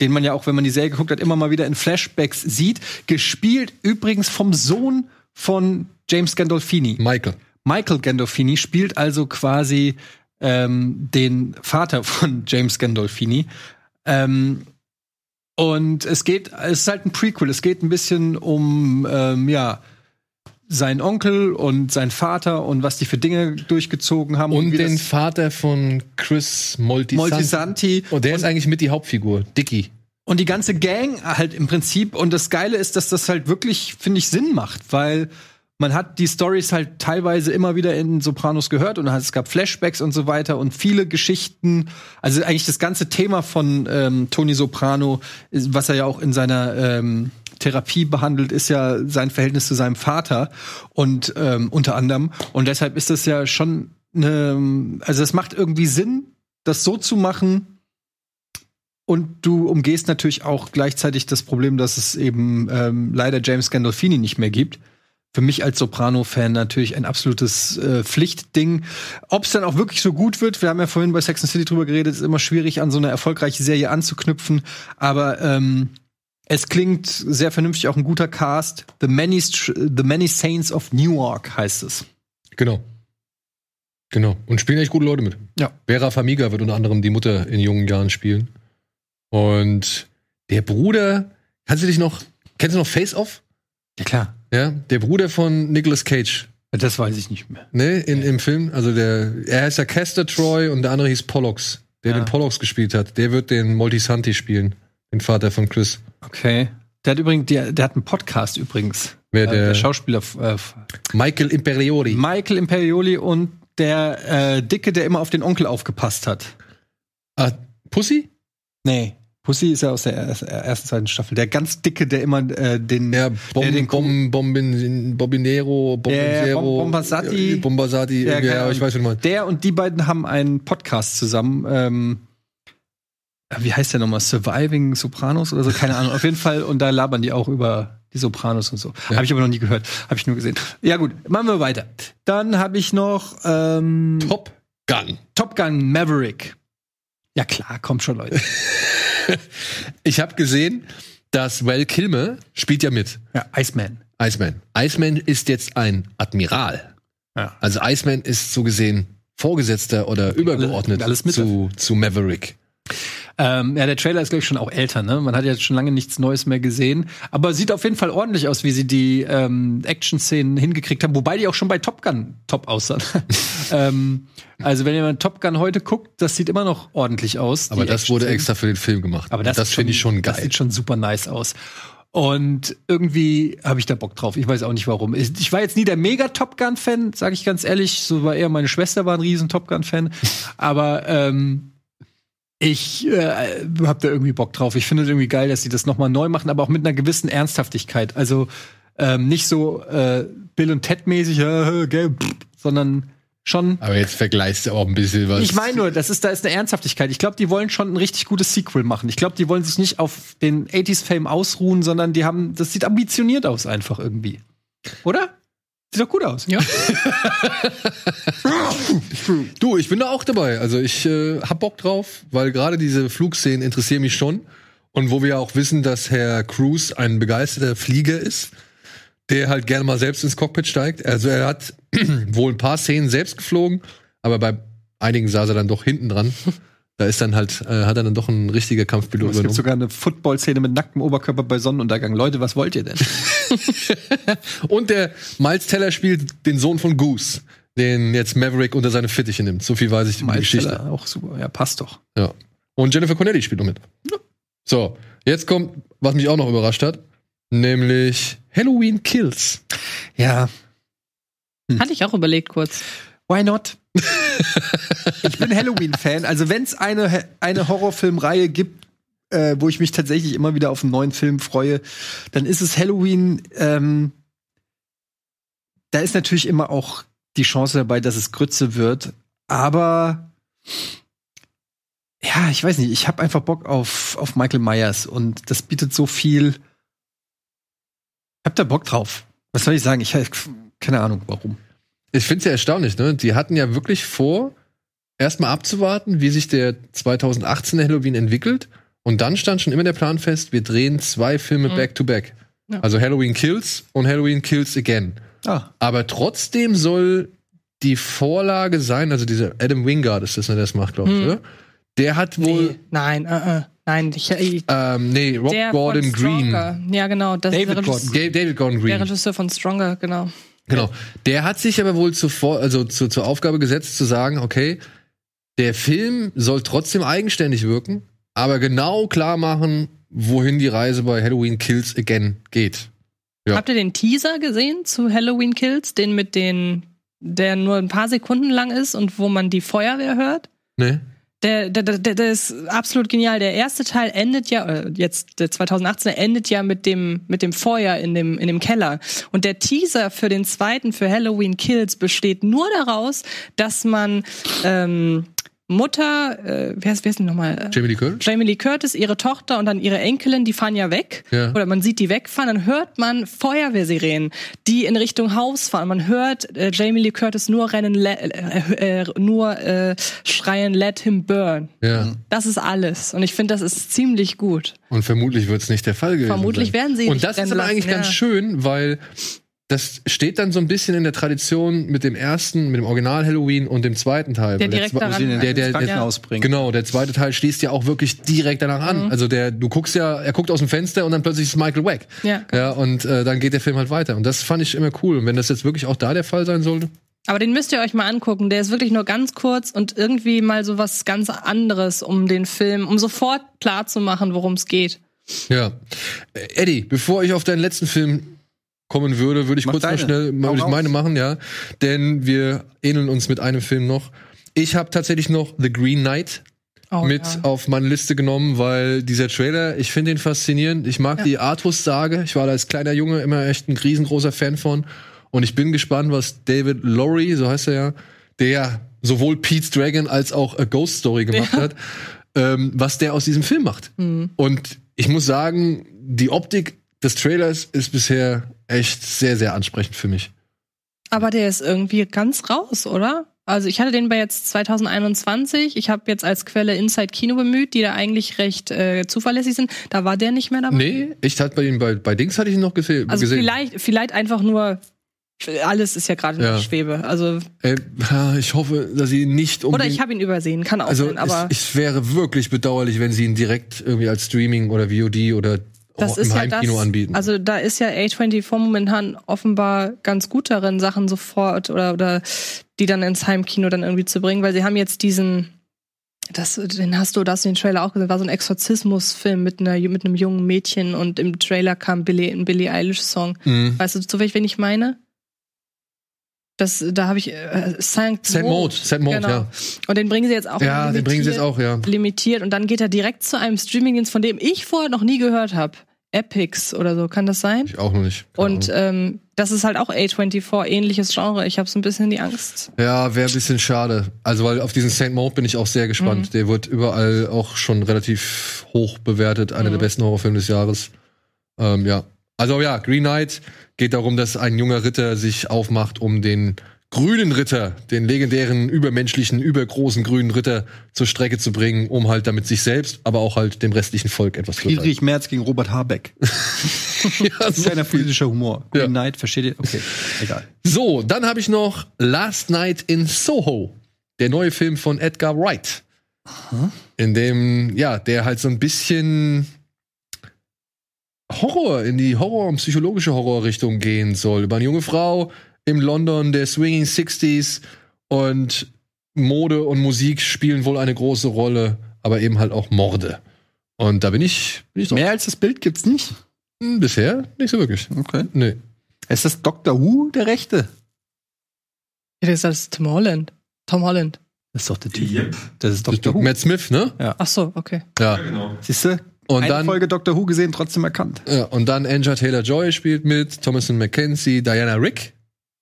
den man ja auch, wenn man die Serie geguckt hat, immer mal wieder in Flashbacks sieht. Gespielt übrigens vom Sohn von James Gandolfini. Michael. Michael Gandolfini spielt also quasi ähm, den Vater von James Gandolfini. Ähm, und es geht, es ist halt ein Prequel. Es geht ein bisschen um, ähm, ja, seinen Onkel und seinen Vater und was die für Dinge durchgezogen haben. Und wie den Vater von Chris Moltisanti. Moltisanti. Und der ist eigentlich mit die Hauptfigur, Dicky. Und die ganze Gang halt im Prinzip. Und das Geile ist, dass das halt wirklich, finde ich, Sinn macht, weil man hat die Stories halt teilweise immer wieder in Sopranos gehört und es gab Flashbacks und so weiter und viele Geschichten. Also eigentlich das ganze Thema von ähm, Tony Soprano, was er ja auch in seiner ähm, Therapie behandelt, ist ja sein Verhältnis zu seinem Vater und ähm, unter anderem. Und deshalb ist das ja schon eine, also es macht irgendwie Sinn, das so zu machen, und du umgehst natürlich auch gleichzeitig das Problem, dass es eben ähm, leider James Gandolfini nicht mehr gibt. Für mich als Soprano-Fan natürlich ein absolutes äh, Pflichtding. Ob es dann auch wirklich so gut wird, wir haben ja vorhin bei Sex and City drüber geredet, ist immer schwierig, an so eine erfolgreiche Serie anzuknüpfen. Aber ähm, es klingt sehr vernünftig, auch ein guter Cast. The Many, The Many Saints of Newark heißt es. Genau. Genau. Und spielen echt gute Leute mit. Ja. Vera Famiga wird unter anderem die Mutter in jungen Jahren spielen. Und der Bruder, kannst du dich noch, kennst du noch Face Off? Ja, klar. Ja, der Bruder von Nicolas Cage. Das weiß ich nicht mehr. Ne, in, im Film. Also der, er heißt ja Castor Troy und der andere hieß Pollux. der Ja. den Pollux gespielt hat, der wird den Multisanti spielen. Den Vater von Chris. Okay. Der hat übrigens, der, der hat einen Podcast übrigens. Wer, Äh, der- der Schauspieler äh, Michael Imperioli. Michael Imperioli und der äh, Dicke, der immer auf den Onkel aufgepasst hat. ah, Pussy? Nee. Pussy ist ja aus der er- ersten, zweiten Staffel. Der ganz Dicke, der immer äh, den. Ja, Bom, der den Bom, Bombin, Bombinero, Bombinero, Bom- Bombasati. äh, Bombasati, Ja, ja, ich weiß, du meinst. Der und die beiden haben einen Podcast zusammen. Ähm, äh, wie heißt der nochmal? Surviving Sopranos oder so? Keine Ahnung. Auf jeden Fall. Und da labern die auch über die Sopranos und so. Ja. Habe ich aber noch nie gehört. Habe ich nur gesehen. Ja, gut. Machen wir weiter. Dann habe ich noch ähm, Top Gun. Top Gun Maverick. Ja, klar, kommt schon, Leute. Ich habe gesehen, dass Val Kilmer spielt ja mit. Ja, Iceman. Iceman. Iceman ist jetzt ein Admiral. Ja. Also Iceman ist so gesehen Vorgesetzter oder übergeordnet alles mit zu, zu Maverick. Ähm, ja, der Trailer ist, glaube ich, schon auch älter, ne? Man hat jetzt schon lange nichts Neues mehr gesehen. Aber sieht auf jeden Fall ordentlich aus, wie sie die ähm, Action-Szenen hingekriegt haben, wobei die auch schon bei Top Gun top aussahen. ähm, also, wenn ihr Top Gun heute guckt, das sieht immer noch ordentlich aus. Aber das wurde extra für den Film gemacht. Aber das, das finde ich schon Das geil. sieht schon super nice aus. Und irgendwie habe ich da Bock drauf. Ich weiß auch nicht warum. Ich ich war jetzt nie der mega Top Gun Fan, sage ich ganz ehrlich. So war eher meine Schwester war ein riesen Top Gun Fan. Aber ähm, ich äh, habe da irgendwie Bock drauf. Ich finde es irgendwie geil, dass sie das noch mal neu machen, aber auch mit einer gewissen Ernsthaftigkeit. Also ähm, nicht so äh, Bill und Ted mäßig, äh, gell, pff, sondern schon Aber jetzt vergleichst du auch ein bisschen was. ich meine nur, das ist, da ist eine Ernsthaftigkeit. Ich glaube, die wollen schon ein richtig gutes Sequel machen. Ich glaube, die wollen sich nicht auf den 80s-Fame ausruhen, sondern die haben, das sieht ambitioniert aus einfach irgendwie. Oder? Sieht doch gut aus. Ja. Du, ich bin da auch dabei. Also ich äh, hab Bock drauf, weil gerade diese Flugszenen interessieren mich schon. Und wo wir ja auch wissen, dass Herr Cruz ein begeisterter Flieger ist, der halt gerne mal selbst ins Cockpit steigt. Also er hat wohl ein paar Szenen selbst geflogen, aber bei einigen saß er dann doch hinten dran. Da ist dann halt, äh, hat er dann doch ein richtiger Kampfpilot Es gibt sogar eine Football-Szene mit nacktem Oberkörper bei Sonnenuntergang. Leute, was wollt ihr denn? Und der Miles Teller spielt den Sohn von Goose, den jetzt Maverick unter seine Fittiche nimmt. So viel weiß ich über die Geschichte. Teller, auch super. Ja, passt doch. Ja. Und Jennifer Connelly spielt noch mit. So, jetzt kommt, was mich auch noch überrascht hat, nämlich Halloween Kills. Ja, Hatte ich auch überlegt kurz. Why not? ich bin Halloween-Fan. Also, wenn es eine, eine Horrorfilmreihe gibt, äh, wo ich mich tatsächlich immer wieder auf einen neuen Film freue, dann ist es Halloween. Ähm, da ist natürlich immer auch die Chance dabei, dass es Grütze wird. Aber ja, ich weiß nicht, ich habe einfach Bock auf, auf Michael Myers und das bietet so viel. Ich hab da Bock drauf. Was soll ich sagen? Ich keine Ahnung, warum. Ich finde es ja erstaunlich, ne? Die hatten ja wirklich vor, erstmal abzuwarten, wie sich der 2018er Halloween entwickelt. Und dann stand schon immer der Plan fest, wir drehen zwei Filme Mhm. back to back. Ja. Also Halloween Kills und Halloween Kills Again. Ah, Aber trotzdem soll die Vorlage sein, also dieser Adam Wingard ist das, der das macht, glaube ich, Hm. oder? Der hat wohl, Nee, nein, äh, äh, nein, ich, ich, ähm, nee, Rob der Gordon von Green. Ja, genau. Das David ist der Gordon David Gordon der Green. Regisseur von Stronger, genau. Genau. Der hat sich aber wohl zuvor, also zu, zur Aufgabe gesetzt, zu sagen, okay, der Film soll trotzdem eigenständig wirken, aber genau klar machen, wohin die Reise bei Halloween Kills Again geht. Ja. Habt ihr den Teaser gesehen zu Halloween Kills? Den mit den, der nur ein paar Sekunden lang ist und wo man die Feuerwehr hört? Ne? Der, der, der, der ist absolut genial. Der erste Teil endet ja, äh, jetzt der 2018 endet ja mit dem, mit dem Feuer in dem, in dem Keller. Und der Teaser für den zweiten, für Halloween Kills, besteht nur daraus, dass man ähm, Mutter, äh, wer ist, wer ist denn nochmal? Jamie Lee Curtis? Jamie Lee Curtis, ihre Tochter und dann ihre Enkelin, die fahren ja weg. Ja. Oder man sieht die wegfahren, dann hört man Feuerwehrsirenen, die in Richtung Haus fahren. Man hört äh, Jamie Lee Curtis nur rennen, le- äh, äh, nur äh, schreien, let him burn. Ja. Das ist alles. Und ich finde, das ist ziemlich gut. Und vermutlich wird es nicht der Fall gewesen Vermutlich sein. werden sie Und das ist aber lassen, eigentlich ganz ja. schön, weil das steht dann so ein bisschen in der Tradition mit dem ersten, mit dem Original Halloween und dem zweiten Teil. Der direkt zwe- daran- der, der, der, bringen. Genau, der zweite Teil schließt ja auch wirklich direkt danach Mhm. an. Also der, du guckst ja, er guckt aus dem Fenster und dann plötzlich ist Michael Wack. Ja. Ja, und äh, dann geht der Film halt weiter. Und das fand ich immer cool. Und wenn das jetzt wirklich auch da der Fall sein sollte, Aber den müsst ihr euch mal angucken. Der ist wirklich nur ganz kurz und irgendwie mal so was ganz anderes um den Film, um sofort klar zu machen, worum es geht. Ja. Äh, Eddie, bevor ich auf deinen letzten Film kommen würde, würde ich Mach kurz deine. mal schnell mal würde ich meine machen, ja. Denn wir ähneln uns mit einem Film noch. Ich habe tatsächlich noch The Green Knight Oh, mit ja. auf meine Liste genommen, weil dieser Trailer, ich finde ihn faszinierend. Ich mag die Artus-Sage. Ich war da als kleiner Junge immer echt ein riesengroßer Fan von. Und ich bin gespannt, was David Lowry, so heißt er ja, der sowohl Pete's Dragon als auch A Ghost Story gemacht hat, ähm, was der aus diesem Film macht. Mhm. Und ich muss sagen, die Optik des Trailers ist bisher echt sehr, sehr ansprechend für mich. Aber der ist irgendwie ganz raus, oder? Also ich hatte den bei jetzt 2021. Ich habe jetzt als Quelle Inside Kino bemüht, die da eigentlich recht äh, zuverlässig sind. Da war der nicht mehr dabei. Nee, ich hatte bei ihm bei, bei Dings hatte ich ihn noch gese Also gesehen. vielleicht, vielleicht einfach nur. Alles ist ja gerade Ja. in Schwebe. Also Äh, ich hoffe, dass sie nicht oder unbedingt ich habe ihn übersehen, kann auch Also sein. Aber es, es wäre wirklich bedauerlich, wenn sie ihn direkt irgendwie als Streaming oder VOD oder das ist ja das. Anbieten. Also da ist ja A24 momentan offenbar ganz gut darin, Sachen sofort oder oder die dann ins Heimkino dann irgendwie zu bringen, weil sie haben jetzt diesen das, den hast du, das den Trailer auch gesehen, war so ein Exorzismusfilm mit einer mit einem jungen Mädchen und im Trailer kam Billie, ein Billie Eilish Song. Mhm. Weißt du zufällig, wen ich meine? Das, da habe ich äh, Saint Saint Maud, Saint Maud, genau. ja. Und den bringen sie jetzt auch Ja, den bringen sie jetzt auch, ja. limitiert und dann geht er direkt zu einem Streamingdienst, von dem ich vorher noch nie gehört habe. Epics oder so, kann das sein? Ich auch noch nicht. Keine Und Ahnung. ähm, das ist halt auch A24, ähnliches Genre. Ich habe so ein bisschen die Angst. ja, wäre ein bisschen schade. Also, weil auf diesen Saint Maud bin ich auch sehr gespannt. Der wird überall auch schon relativ hoch bewertet. Einer der besten Horrorfilme des Jahres. Ähm, ja. Also ja, Green Knight geht darum, dass ein junger Ritter sich aufmacht, um den grünen Ritter, den legendären, übermenschlichen, übergroßen grünen Ritter zur Strecke zu bringen, um halt damit sich selbst, aber auch halt dem restlichen Volk etwas zu Friedrich Merz gegen Robert Habeck. ja, so. Kleiner physischer Humor. Green Ja. Knight, versteht ihr? Okay, egal. so, dann habe ich noch Last Night in Soho, der neue Film von Edgar Wright. In dem, ja, der halt so ein bisschen Horror, in die Horror- und psychologische Horrorrichtung gehen soll. Über eine junge Frau im London der Swinging 60s und Mode und Musik spielen wohl eine große Rolle, aber eben halt auch Morde. Und da bin ich, bin ich doch Mehr als das Bild gibt's nicht. Hm, bisher nicht so wirklich. Okay. Nee. Ist das Doctor Who der Rechte? Das ist das Tom Holland. Tom Holland. Das ist doch der Typ. Yep. Das ist Das ist Who. Matt Smith, ne? Ach so, okay. Ja. Ja, genau. Siehst du? Und Eine dann, Folge Doctor Who gesehen, trotzdem erkannt. ja, und dann Anja Taylor-Joy spielt mit, Thomason McKenzie, Diana Rick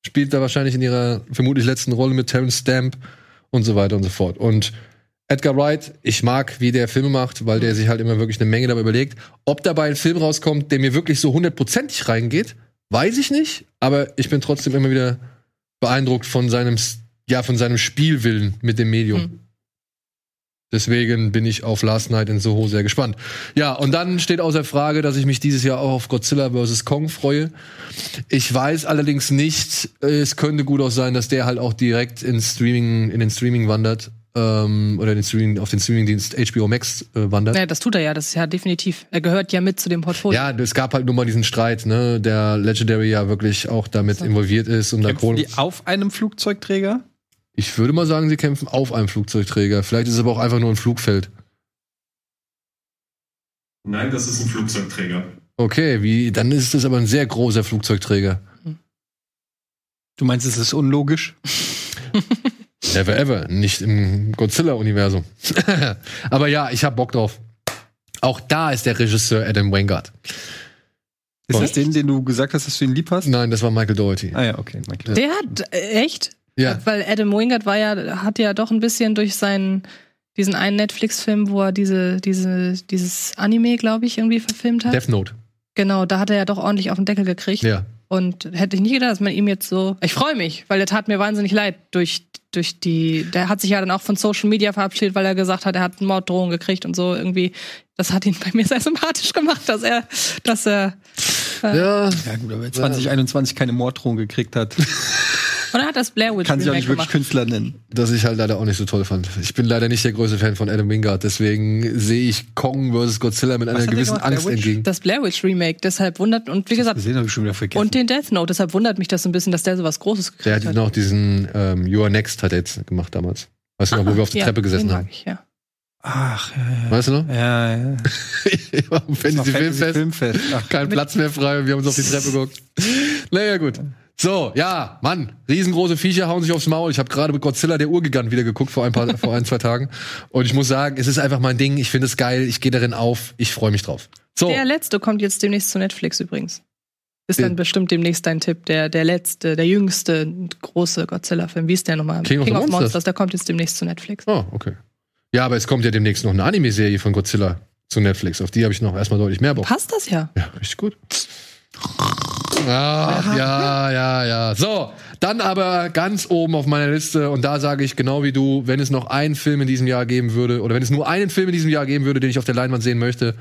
spielt da wahrscheinlich in ihrer vermutlich letzten Rolle mit Terrence Stamp und so weiter und so fort. Und Edgar Wright, ich mag, wie der Filme macht, weil der sich halt immer wirklich eine Menge dabei überlegt. Ob dabei ein Film rauskommt, der mir wirklich so hundertprozentig reingeht, weiß ich nicht. Aber ich bin trotzdem immer wieder beeindruckt von seinem, ja, von seinem Spielwillen mit dem Medium. Mhm. Deswegen bin ich auf Last Night in Soho sehr gespannt. Ja, und dann steht außer Frage, dass ich mich dieses Jahr auch auf Godzilla vs. Kong freue. Ich weiß allerdings nicht, es könnte gut auch sein, dass der halt auch direkt ins Streaming, in den Streaming wandert. Ähm, oder den Streaming, auf den Streamingdienst HBO Max äh, wandert. Naja, das tut er ja, das ist ja definitiv. Er gehört ja mit zu dem Portfolio. Ja, es gab halt nur mal diesen Streit, ne, der Legendary ja wirklich auch damit involviert ist und da Kämpfen die auf einem Flugzeugträger? Ich würde mal sagen, sie kämpfen auf einem Flugzeugträger. Vielleicht ist es aber auch einfach nur ein Flugfeld. Nein, das ist ein Flugzeugträger. Okay, wie, dann ist es aber ein sehr großer Flugzeugträger. Du meinst, es ist unlogisch? Never ever. Nicht im Godzilla-Universum. aber ja, ich hab Bock drauf. Auch da ist der Regisseur Adam Wingard. Ist das den, den du gesagt hast, dass du ihn lieb hast? Nein, das war Michael Doherty. Ah ja, okay. Michael. Der hat, äh, echt? Ja. Weil Adam Wingard war ja, hat ja doch ein bisschen durch seinen, diesen einen Netflix-Film, wo er diese, diese, dieses Anime, glaube ich, irgendwie verfilmt hat. Death Note. genau, da hat er ja doch ordentlich auf den Deckel gekriegt. Ja. Und hätte ich nicht gedacht, dass man ihm jetzt so. Ich freue mich, weil der tat mir wahnsinnig leid durch, durch die. Der hat sich ja dann auch von Social Media verabschiedet, weil er gesagt hat, er hat Morddrohungen gekriegt und so irgendwie. Das hat ihn bei mir sehr sympathisch gemacht, dass er, dass er. Ja. Ja gut, aber 2021 keine Morddrohung gekriegt hat. Und er hat das Blair Witch Kann sich auch nicht wirklich gemacht. Künstler nennen. Das ich halt leider auch nicht so toll fand. Ich bin leider nicht der größte Fan von Adam Wingard, deswegen sehe ich Kong vs. Godzilla mit einer er gewissen Angst entgegen. Das Blair Witch Remake, deshalb wundert, und wie gesagt, Gesehen schon wieder vergessen. und den Death Note, deshalb wundert mich das so ein bisschen, dass der so was Großes gekriegt Der hat hat. noch diesen ähm, You Are Next hat er jetzt gemacht damals. Weißt du noch, wo wir auf der Ja, Treppe gesessen den haben? mag Ich, ja. Ach, ja, Weißt du noch? ja. ja, ja. Ich war am Fantasy Filmfest. Filmfest. Ach, Kein Platz mehr frei und wir haben uns auf die Treppe geguckt. Naja, gut. So, ja, Mann, riesengroße Viecher hauen sich aufs Maul. Ich habe gerade mit Godzilla der Urgigant wieder geguckt vor ein paar, vor ein, zwei Tagen. Und ich muss sagen, es ist einfach mein Ding. Ich finde es geil. Ich gehe darin auf. Ich freue mich drauf. So, Der letzte kommt jetzt demnächst zu Netflix übrigens. Ist dann bestimmt demnächst dein Tipp. Der, der letzte, der jüngste große Godzilla-Film. Wie ist der nochmal? King of the Monsters. Der kommt jetzt demnächst zu Netflix. oh, okay. Ja, aber es kommt ja demnächst noch eine Anime-Serie von Godzilla zu Netflix. Auf die habe ich noch erstmal deutlich mehr Bock. Passt das ja? Ja, richtig gut. Ach, ja, ja, ja. So, dann aber ganz oben auf meiner Liste und da sage ich genau wie du, wenn es noch einen Film in diesem Jahr geben würde oder wenn es nur einen Film in diesem Jahr geben würde, den ich auf der Leinwand sehen möchte,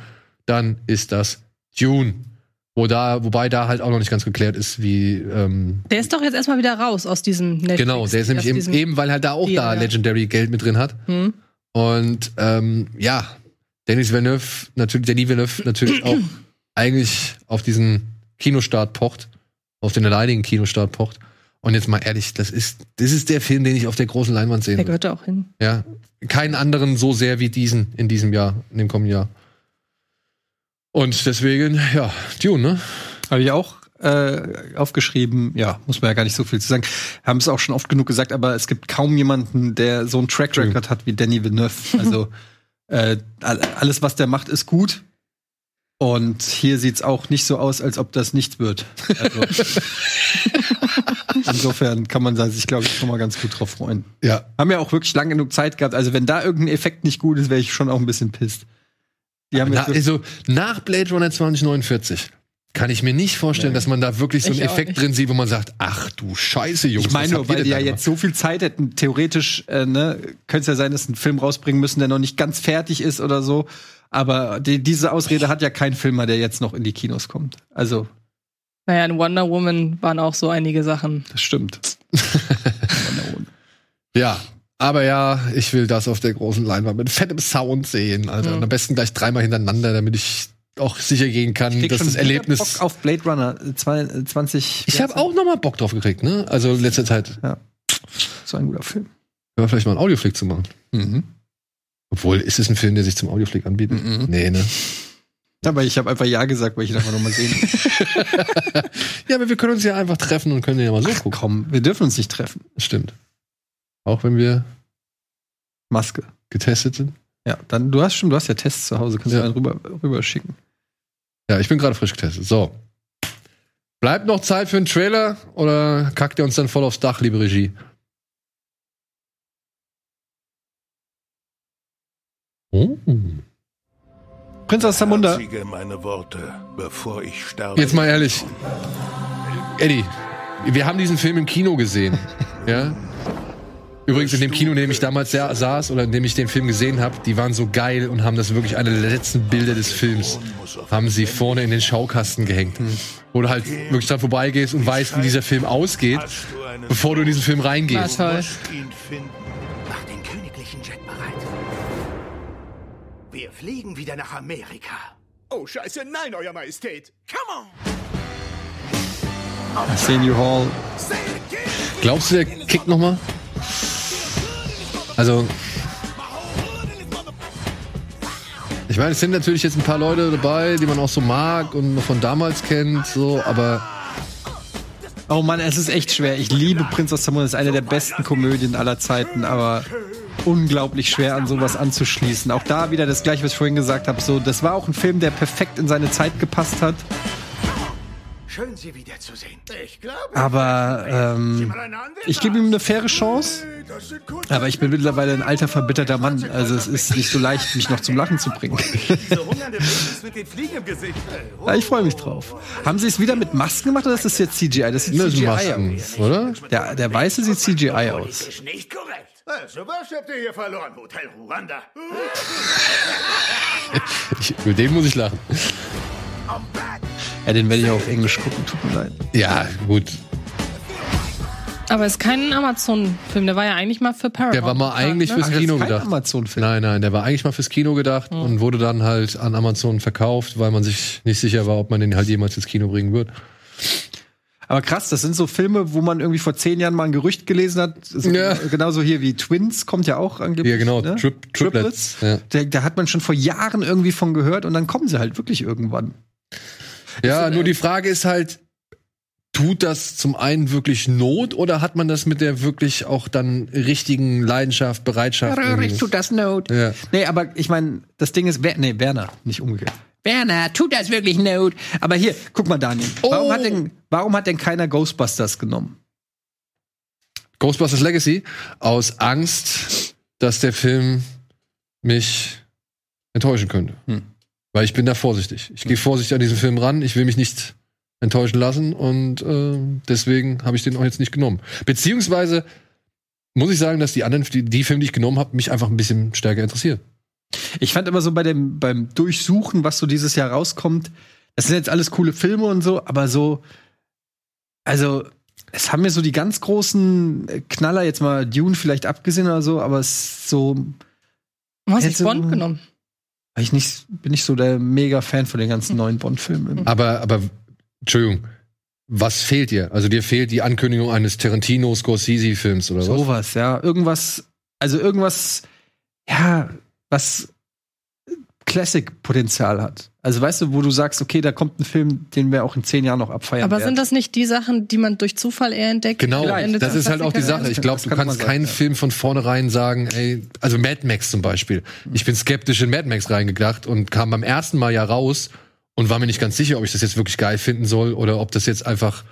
dann ist das Dune. Wo da, wobei da halt auch noch nicht ganz geklärt ist, wie ähm, Der ist doch jetzt erstmal wieder raus aus diesem Netflix. genau, der ist nämlich eben, eben, weil halt da auch Deal, da ja. Legendary Geld mit drin hat. Hm. Und ähm, ja, Denis Villeneuve, natürlich, Denis Villeneuve natürlich auch eigentlich auf diesen Kinostart pocht, auf den alleinigen Kinostart pocht. Und jetzt mal ehrlich, das ist, das ist der Film, den ich auf der großen Leinwand sehen Der will. gehört da auch hin. Ja, keinen anderen so sehr wie diesen in diesem Jahr, in dem kommenden Jahr. Und deswegen, ja, Dune, ne? Habe ich auch äh, aufgeschrieben. Ja, muss man ja gar nicht so viel zu sagen. Haben es auch schon oft genug gesagt, aber es gibt kaum jemanden, der so einen Track Record hat wie Danny Villeneuve. Also äh, all- alles, was der macht, ist gut. Und hier sieht's auch nicht so aus, als ob das nichts wird. Also, insofern kann man sich, glaube ich, schon mal ganz gut drauf freuen. Ja. Haben ja auch wirklich lang genug Zeit gehabt. Also wenn da irgendein Effekt nicht gut ist, wäre ich schon auch ein bisschen pisst. Die haben Na, also nach Blade Runner 2049 kann ich mir nicht vorstellen, dass man da wirklich so einen Ich Effekt drin sieht, wo man sagt, ach du Scheiße, Jungs. Ich meine was nur, weil die ja jetzt so viel Zeit hätten, theoretisch, äh, ne, könnte es ja sein, dass sie einen Film rausbringen müssen, der noch nicht ganz fertig ist oder so. Aber die, diese Ausrede hat ja kein Filmer, der jetzt noch in die Kinos kommt. Also, Naja, in Wonder Woman waren auch so einige Sachen. das stimmt. Ja, aber ja, ich will das auf der großen Leinwand mit fettem Sound sehen, Alter. Mhm. Und am besten gleich dreimal hintereinander, damit ich auch sicher gehen kann, dass schon das Erlebnis. Bock auf Blade Runner äh, zwei- äh, 20. ich habe auch noch mal Bock drauf gekriegt, ne? Also letzte Zeit. so ein guter Film. Ja, vielleicht mal einen Audioflick zu machen. Mhm. Obwohl, ist es ein Film, der sich zum Audioflick anbietet? Mhm. Nee, ne? Aber ich habe einfach ja gesagt, weil ich ihn einfach noch mal sehen. Ja, aber wir können uns ja einfach treffen und können den ja mal so gucken. Komm, wir dürfen uns nicht treffen. Das stimmt. Auch wenn wir Maske. getestet sind. Ja, dann du hast schon, du hast ja Tests zu Hause, kannst Ja. du einen rüber, rüber schicken. Ja, ich bin gerade frisch getestet. So. Bleibt noch Zeit für einen Trailer oder kackt ihr uns dann voll aufs Dach, liebe Regie? Oh. Prinz aus Zamunda. Herzige meine Worte, bevor ich sterbe. Jetzt mal ehrlich. Eddie, wir haben diesen Film im Kino gesehen. ja? Übrigens in dem Kino, in dem ich damals sa- saß oder in dem ich den Film gesehen habe, die waren so geil und haben das wirklich eine der letzten Bilder des Films, haben sie vorne in den Schaukasten gehängt. Wo du halt wirklich dran vorbeigehst und weißt, wie dieser Film ausgeht, bevor du in diesen Film War reingehst. toll. Wir fliegen wieder nach Amerika. Oh, scheiße, nein, Euer Majestät. Come on! Arsenio Hall. Glaubst du, der kickt noch mal? Also ich meine, es sind natürlich jetzt ein paar Leute dabei, die man auch so mag und noch von damals kennt, so, aber Oh Mann, es ist echt schwer. Ich liebe Prinz aus Zamunda, das ist eine der besten Komödien aller Zeiten, aber unglaublich schwer an sowas anzuschließen. Auch da wieder das gleiche, was ich vorhin gesagt habe. So, das war auch ein Film, der perfekt in seine Zeit gepasst hat. Schön, Sie wiederzusehen. Ich glaube, Aber ähm, ich gebe ihm eine faire Chance. Aber ich bin mittlerweile ein alter, verbitterter Mann. Also es ist nicht so leicht, mich noch zum Lachen zu bringen. Diese hungernde Business mit den Fliegen im Gesicht. Ja, ich freue mich drauf. Haben sie es wieder mit Masken gemacht oder ist das jetzt CGI? Das sieht sind CGI Masken, aus. oder? Der, der Weiße sieht CGI aus. Ist nicht korrekt. Also, was habt ihr hier verloren, Hotel Ruanda? Ich, über den muss ich lachen. Ja, den werde ich auf Englisch gucken, tut mir leid. Ja, gut. Aber ist kein Amazon-Film, der war ja eigentlich mal für Paramount. Der war mal eigentlich ne? fürs Ach, das Kino ist kein gedacht. Amazon-Film. Nein, nein, der war eigentlich mal fürs Kino gedacht und wurde dann halt an Amazon verkauft, weil man sich nicht sicher war, ob man den halt jemals ins Kino bringen wird. Aber krass, das sind so Filme, wo man irgendwie vor zehn Jahren mal ein Gerücht gelesen hat. So, Ja. Genauso hier wie Twins kommt ja auch angeblich. Ja, genau, ne? Tri Triplets. Ja. Da, da hat man schon vor Jahren irgendwie von gehört und dann kommen sie halt wirklich irgendwann. Ja, nur die Frage ist halt, tut das zum einen wirklich Not oder hat man das mit der wirklich auch dann richtigen Leidenschaft, Bereitschaft? tut das Not. Ja. Nee, aber ich meine, das Ding ist, nee, Werner, nicht umgekehrt. Werner, tut das wirklich Not? Aber hier, guck mal, Daniel. Warum, Oh. hat denn, warum hat denn keiner Ghostbusters genommen? Ghostbusters Legacy aus Angst, dass der Film mich enttäuschen könnte. Hm. Weil ich bin da vorsichtig. Ich gehe vorsichtig an diesen Film ran. Ich will mich nicht enttäuschen lassen und äh, deswegen habe ich den auch jetzt nicht genommen. Beziehungsweise muss ich sagen, dass die anderen, die, die Filme, die ich genommen habe, mich einfach ein bisschen stärker interessieren. Ich fand immer so bei dem, beim Durchsuchen, was so dieses Jahr rauskommt, das sind jetzt alles coole Filme und so, aber so, also, es haben mir so die ganz großen Knaller, jetzt mal Dune vielleicht abgesehen oder so, aber es ist so, Du hast nicht Bond genommen. weil ich nicht, bin nicht so der mega Fan von den ganzen neuen Bond-Filmen. Aber, aber, Entschuldigung, was fehlt dir? Also dir fehlt die Ankündigung eines Tarantino-Scorsese-Films oder was? Sowas, ja. Irgendwas, also irgendwas, ja, was Classic-Potenzial hat. Also weißt du, wo du sagst, okay, da kommt ein Film, den wir auch in zehn Jahren noch abfeiern Aber werden. sind das nicht die Sachen, die man durch Zufall eher entdeckt? Genau, das ist halt auch die Sache. Ich glaube, du kann kannst sagen, keinen ja. Film von vornherein sagen, ey, also Mad Max zum Beispiel. Ich bin skeptisch in Mad Max reingedacht und kam beim ersten Mal ja raus und war mir nicht ganz sicher, ob ich das jetzt wirklich geil finden soll oder ob das jetzt einfach,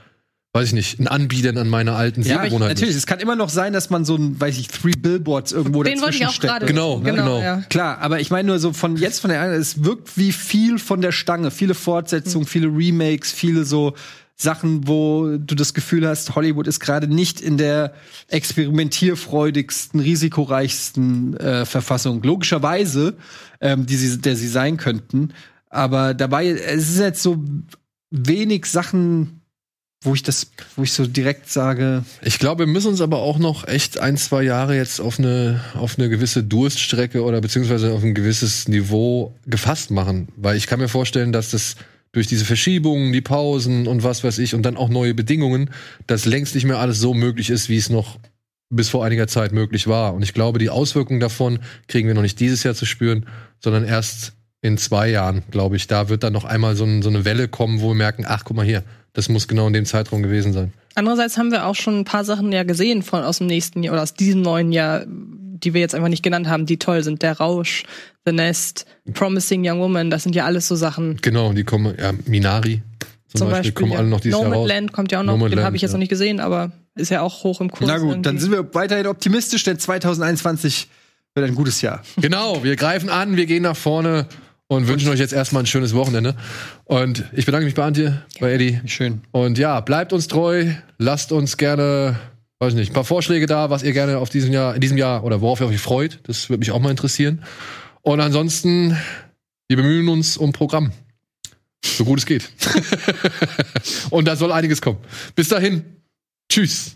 weiß ich nicht, ein Anbiedern an meine alten Ja, ich, Sehgewohnheiten natürlich. Es kann immer noch sein, dass man so ein, weiß ich, Three Billboards irgendwo Den wollte ich dazwischen auch steckt. gerade. Genau, genau. ja. Klar, aber ich meine nur so von jetzt von der einen, es wirkt wie viel von der Stange, viele Fortsetzungen, viele Remakes, viele so Sachen, wo du das Gefühl hast, Hollywood ist gerade nicht in der experimentierfreudigsten, risikoreichsten äh, Verfassung. Logischerweise, ähm, die sie, der sie sein könnten. Aber dabei, es ist jetzt so wenig Sachen, wo ich das, wo ich so direkt sage, Ich glaube, wir müssen uns aber auch noch echt ein, zwei Jahre jetzt auf eine, auf eine gewisse Durststrecke oder beziehungsweise auf ein gewisses Niveau gefasst machen. Weil ich kann mir vorstellen, dass das durch diese Verschiebungen, die Pausen und was weiß ich und dann auch neue Bedingungen, dass längst nicht mehr alles so möglich ist, wie es noch bis vor einiger Zeit möglich war. Und ich glaube, die Auswirkungen davon kriegen wir noch nicht dieses Jahr zu spüren, sondern erst in zwei Jahren, glaube ich. Da wird dann noch einmal so, ein, so eine Welle kommen, wo wir merken, ach, guck mal hier, das muss genau in dem Zeitraum gewesen sein. Andererseits haben wir auch schon ein paar Sachen ja gesehen von aus dem nächsten Jahr oder aus diesem neuen Jahr, die wir jetzt einfach nicht genannt haben, die toll sind. Der Rausch, The Nest, Promising Young Woman, das sind ja alles so Sachen. Genau, die kommen, ja, Minari zum, Zum Beispiel, Beispiel, kommen ja. alle noch dieses Jahr raus. Nomadland kommt ja auch noch, den Nomadland, habe ich jetzt ja. noch nicht gesehen, aber ist ja auch hoch im Kurs. na gut, dann irgendwie. sind wir weiterhin optimistisch, denn 2021 wird ein gutes Jahr. Genau, wir greifen an, wir gehen nach vorne und wünschen euch jetzt erstmal ein schönes Wochenende. Und ich bedanke mich bei Antje, bei Eddie. Schön. Und ja, bleibt uns treu, lasst uns gerne, weiß nicht, ein paar Vorschläge da, was ihr gerne auf diesem Jahr, in diesem Jahr oder worauf ihr euch freut. Das würde mich auch mal interessieren. Und ansonsten, wir bemühen uns um Programm. So gut es geht. und da soll einiges kommen. Bis dahin. Tschüss.